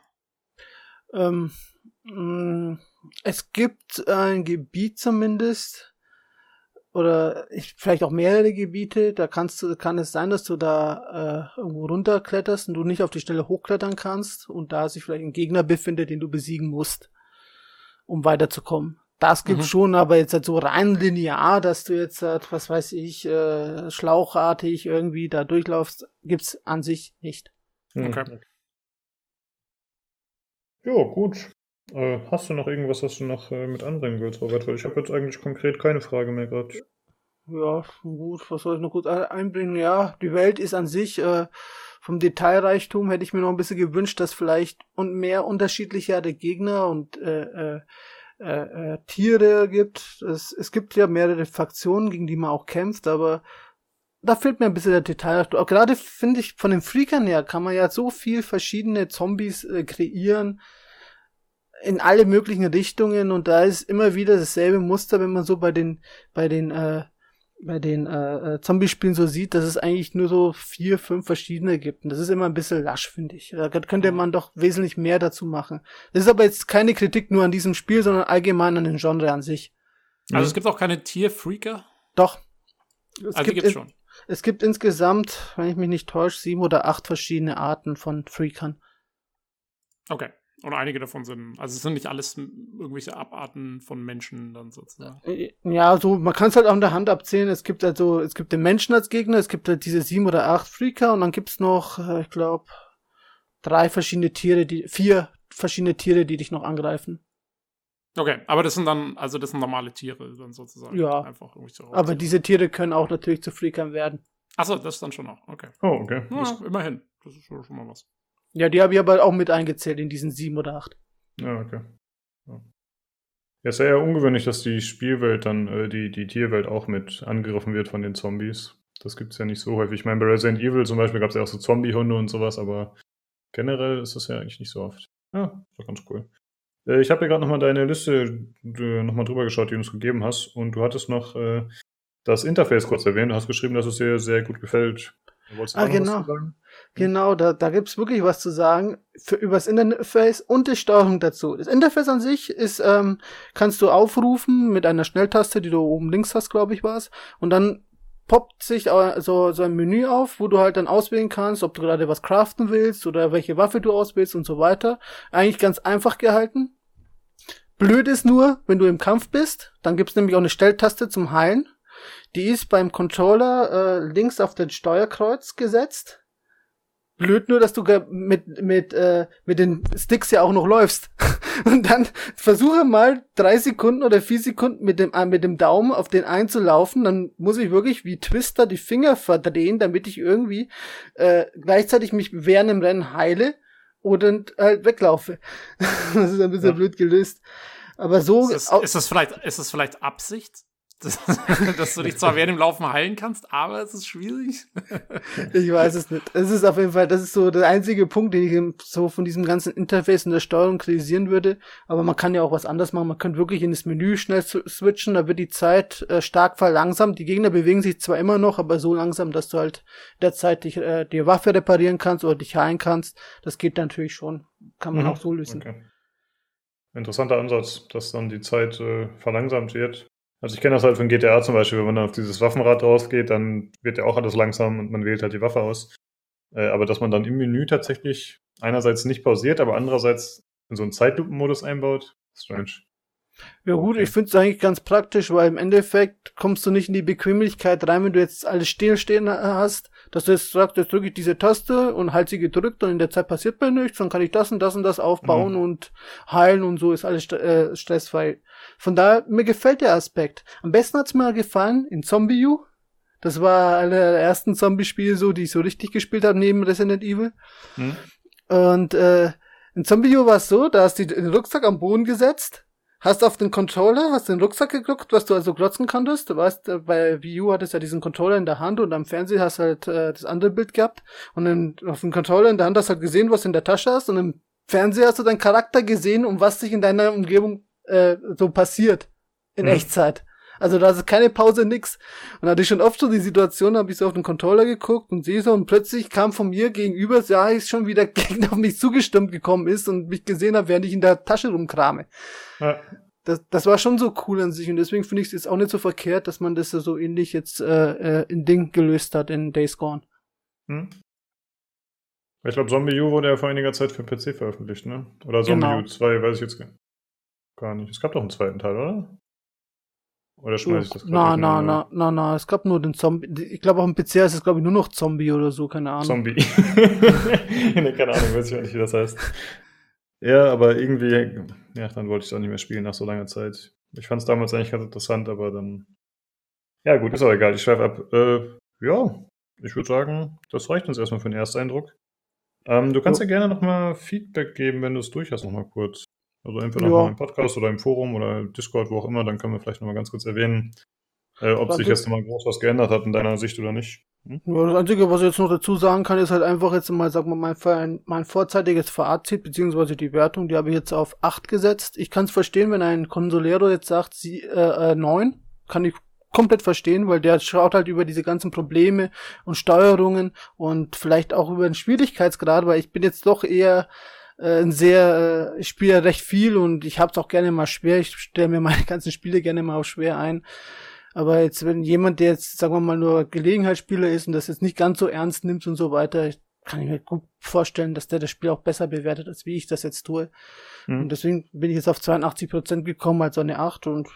Ähm, mh, mm, es gibt ein Gebiet zumindest, oder ich, vielleicht auch mehrere Gebiete, da kannst du, kann es sein, dass du da äh, irgendwo runterkletterst und du nicht auf die Stelle hochklettern kannst und da sich vielleicht ein Gegner befindet, den du besiegen musst, um weiterzukommen. Das gibt's mhm. schon, aber jetzt halt so rein linear, dass du jetzt, halt, was weiß ich, äh, schlauchartig irgendwie da durchlaufst, gibt's an sich nicht. Okay. Jo, gut. Äh, hast du noch irgendwas, was du noch äh, mit anbringen willst, Robert? Weil ich habe jetzt eigentlich konkret keine Frage mehr gerade. Ja, gut, was soll ich noch gut einbringen? Ja, die Welt ist an sich äh, vom Detailreichtum hätte ich mir noch ein bisschen gewünscht, dass vielleicht und mehr unterschiedlichere Gegner und äh, äh, äh, äh, Tiere gibt. Es, es gibt ja mehrere Fraktionen, gegen die man auch kämpft, aber da fehlt mir ein bisschen der Detail. Auch gerade finde ich, von den Freakern her kann man ja so viel verschiedene Zombies äh, kreieren in alle möglichen Richtungen und da ist immer wieder dasselbe Muster, wenn man so bei den bei den äh, bei den äh, äh, Zombie-Spielen so sieht, dass es eigentlich nur so vier, fünf verschiedene gibt. Und das ist immer ein bisschen lasch, finde ich. Da könnte man doch wesentlich mehr dazu machen. Das ist aber jetzt keine Kritik nur an diesem Spiel, sondern allgemein an den Genre an sich. Also es gibt auch keine Tierfreaker? Doch. Es also gibt es schon. Es gibt insgesamt, wenn ich mich nicht täusche, sieben oder acht verschiedene Arten von Freakern. Okay. Und einige davon sind, also es sind nicht alles irgendwelche Abarten von Menschen dann sozusagen. Äh, ja, so, man kann es halt auch in der Hand abzählen. Es gibt also, es gibt den Menschen als Gegner, es gibt halt diese sieben oder acht Freaker und dann gibt's noch, äh, ich glaube, drei verschiedene Tiere, die, vier verschiedene Tiere, die dich noch angreifen. Okay, aber das sind dann, also das sind normale Tiere dann sozusagen. Ja. Einfach aber diese Tiere können auch natürlich zu Freakern werden. Achso, das ist dann schon noch, okay. Oh, okay. Ja, immerhin. Das ist schon mal was. Ja, die habe ich aber auch mit eingezählt in diesen sieben oder acht. Ja, okay. Ja. Ja, ist ja eher ungewöhnlich, dass die Spielwelt dann, äh, die, die Tierwelt auch mit angegriffen wird von den Zombies. Das gibt es ja nicht so häufig. Ich meine, bei Resident Evil zum Beispiel gab es ja auch so Zombie-Hunde und sowas, aber generell ist das ja eigentlich nicht so oft. Ja, ist doch ganz cool. Äh, ich habe ja gerade nochmal deine Liste äh, nochmal drüber geschaut, die du uns gegeben hast. Und du hattest noch äh, das Interface kurz erwähnt. Du hast geschrieben, dass es dir sehr gut gefällt. Ah, genau. Genau, da, da gibt's wirklich was zu sagen für übers Interface und die Steuerung dazu. Das Interface an sich ist, ähm, kannst du aufrufen mit einer Schnelltaste, die du oben links hast, glaube ich, war's. Und dann poppt sich so, so ein Menü auf, wo du halt dann auswählen kannst, ob du gerade was craften willst oder welche Waffe du auswählst und so weiter. Eigentlich ganz einfach gehalten. Blöd ist nur, wenn du im Kampf bist, dann gibt's nämlich auch eine Stelltaste zum Heilen. Die ist beim Controller äh, links auf den Steuerkreuz gesetzt. Blöd nur, dass du mit, mit, äh, mit den Sticks ja auch noch läufst. Und dann versuche mal drei Sekunden oder vier Sekunden mit dem, äh, mit dem Daumen auf den einzulaufen. Dann muss ich wirklich wie Twister die Finger verdrehen, damit ich irgendwie äh, gleichzeitig mich während dem Rennen heile oder halt weglaufe. das ist ein bisschen ja. blöd gelöst. Aber so. Ist das, ist das vielleicht, ist das vielleicht Absicht? dass du dich zwar während dem Laufen heilen kannst, aber es ist schwierig. ich weiß es nicht. Es ist auf jeden Fall, das ist so der einzige Punkt, den ich so von diesem ganzen Interface und der Steuerung kritisieren würde. Aber man kann ja auch was anderes machen. Man könnte wirklich in das Menü schnell switchen, da wird die Zeit äh, stark verlangsamt. Die Gegner bewegen sich zwar immer noch, aber so langsam, dass du halt derzeit dich, äh, die Waffe reparieren kannst oder dich heilen kannst. Das geht natürlich schon. Kann man mhm. auch so lösen. Okay. Interessanter Ansatz, dass dann die Zeit äh, verlangsamt wird. Also ich kenne das halt von GTA zum Beispiel, wenn man dann auf dieses Waffenrad rausgeht, dann wird ja auch alles langsam und man wählt halt die Waffe aus. Äh, aber dass man dann im Menü tatsächlich einerseits nicht pausiert, aber andererseits in so einen Zeitlupenmodus einbaut, strange. Ja gut, okay. ich finde es eigentlich ganz praktisch, weil im Endeffekt kommst du nicht in die Bequemlichkeit rein, wenn du jetzt alles stillstehen hast, dass du jetzt sagst, jetzt drücke ich diese Taste und halt sie gedrückt und in der Zeit passiert mir nichts, dann kann ich das und das und das aufbauen mhm. und heilen und so ist alles st äh, stressfrei. Von daher, mir gefällt der Aspekt. Am besten hat's mir gefallen in Zombie U. Das war einer der ersten Zombie-Spiele so, die ich so richtig gespielt habe, neben Resident Evil. Mhm. Und äh, in Zombie U war es so, da hast du den Rucksack am Boden gesetzt hast auf den Controller, hast den Rucksack geguckt, was du also glotzen konntest. Du weißt, äh, bei Wii U hattest du ja diesen Controller in der Hand und am Fernseher hast du halt äh, das andere Bild gehabt. Und dann auf dem Controller in der Hand hast du halt gesehen, was du in der Tasche hast. Und im Fernseher hast du deinen Charakter gesehen und was sich in deiner Umgebung äh, so passiert. In mhm. Echtzeit. Also da ist keine Pause, nix. Und da hatte ich schon oft so die Situation, habe ich so auf den Controller geguckt und sehe so und plötzlich kam von mir gegenüber, ja, ich schon wieder Gegner auf mich zugestimmt gekommen ist und mich gesehen habe, während ich in der Tasche rumkrame. Ja. Das, das war schon so cool an sich und deswegen finde ich es jetzt auch nicht so verkehrt, dass man das so ähnlich jetzt äh, äh, in Ding gelöst hat in Days Gone. Hm. Ich glaube, Zombie U wurde ja vor einiger Zeit für PC veröffentlicht, ne? Oder Zombie genau. U 2, weiß ich jetzt gar nicht. Es gab doch einen zweiten Teil, oder? Oder schmeiß ich das Na, na, na, na, na, es gab nur den Zombie. Ich glaube, auch im PC ist es, glaube ich, nur noch Zombie oder so, keine Ahnung. Zombie. ne, keine Ahnung, weiß ich auch nicht, wie das heißt. Ja, aber irgendwie ja, dann wollte ich es auch nicht mehr spielen nach so langer Zeit. Ich fand es damals eigentlich ganz interessant, aber dann. Ja, gut, ist aber egal, ich schweife ab. Äh, ja, ich würde sagen, das reicht uns erstmal für den Ersteindruck. Ähm, du kannst ja, ja gerne nochmal Feedback geben, wenn du es durch hast, nochmal kurz. Also entweder ja. nochmal im Podcast oder im Forum oder Discord, wo auch immer, dann können wir vielleicht nochmal ganz kurz erwähnen, äh, ob sich jetzt nochmal groß was geändert hat in deiner Sicht oder nicht. Hm? Ja, das Einzige, was ich jetzt noch dazu sagen kann, ist halt einfach jetzt mal, sag mal, mein, mein vorzeitiges Fazit, beziehungsweise die Wertung, die habe ich jetzt auf 8 gesetzt. Ich kann es verstehen, wenn ein Consolero jetzt sagt, sie, äh, äh, 9, kann ich komplett verstehen, weil der schaut halt über diese ganzen Probleme und Steuerungen und vielleicht auch über den Schwierigkeitsgrad, weil ich bin jetzt doch eher äh, ein sehr, äh, ich spiele recht viel und ich hab's auch gerne mal schwer. Ich stelle mir meine ganzen Spiele gerne mal auf schwer ein. Aber jetzt, wenn jemand, der jetzt, sagen wir mal, nur Gelegenheitsspieler ist und das jetzt nicht ganz so ernst nimmt und so weiter, kann ich mir gut vorstellen, dass der das Spiel auch besser bewertet, als wie ich das jetzt tue. Mhm. Und deswegen bin ich jetzt auf 82 Prozent gekommen, als eine 8 und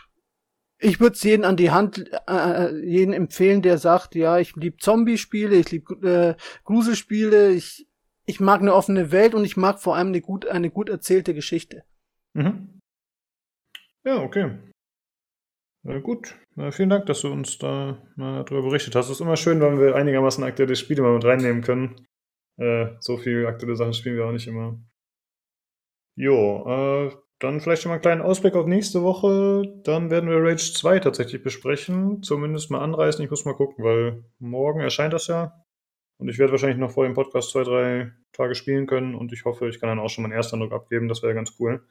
ich würde es jeden an die Hand, äh, äh, jeden empfehlen, der sagt, ja, ich liebe Zombie-Spiele, ich liebe äh, Gruselspiele, ich, ich mag eine offene Welt und ich mag vor allem eine gut, eine gut erzählte Geschichte. Mhm. Ja, okay. Na gut, Na, vielen Dank, dass du uns da mal darüber berichtet hast. Es ist immer schön, wenn wir einigermaßen aktuelle Spiele mal mit reinnehmen können. Äh, so viele aktuelle Sachen spielen wir auch nicht immer. Jo, äh, dann vielleicht schon mal einen kleinen Ausblick auf nächste Woche. Dann werden wir Rage 2 tatsächlich besprechen. Zumindest mal anreißen. Ich muss mal gucken, weil morgen erscheint das ja. Und ich werde wahrscheinlich noch vor dem Podcast zwei, drei Tage spielen können. Und ich hoffe, ich kann dann auch schon meinen ersten Eindruck abgeben. Das wäre ganz cool.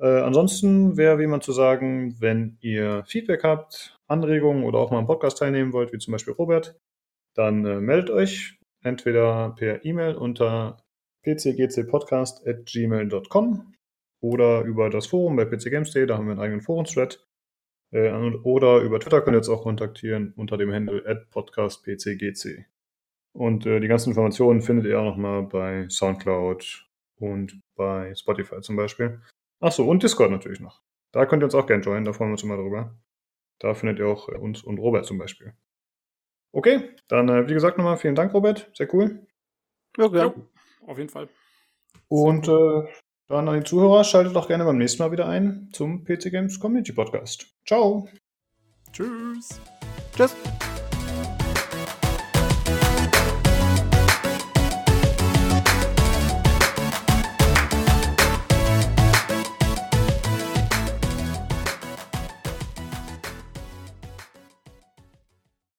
Äh, ansonsten wäre wie immer zu sagen, wenn ihr Feedback habt, Anregungen oder auch mal am Podcast teilnehmen wollt, wie zum Beispiel Robert, dann äh, meldet euch entweder per E-Mail unter pcgcpodcast.gmail.com oder über das Forum bei pcgames.de, da haben wir einen eigenen Forumsthread. Äh, oder über Twitter könnt ihr uns auch kontaktieren unter dem Handle podcastpcgc. Und äh, die ganzen Informationen findet ihr auch nochmal bei Soundcloud und bei Spotify zum Beispiel. Achso, und Discord natürlich noch. Da könnt ihr uns auch gerne joinen, da freuen wir uns immer drüber. Da findet ihr auch äh, uns und Robert zum Beispiel. Okay, dann äh, wie gesagt nochmal vielen Dank, Robert. Sehr cool. Ja, gerne. Ja, auf jeden Fall. Und äh, dann an die Zuhörer, schaltet doch gerne beim nächsten Mal wieder ein zum PC Games Community Podcast. Ciao. Tschüss. Tschüss.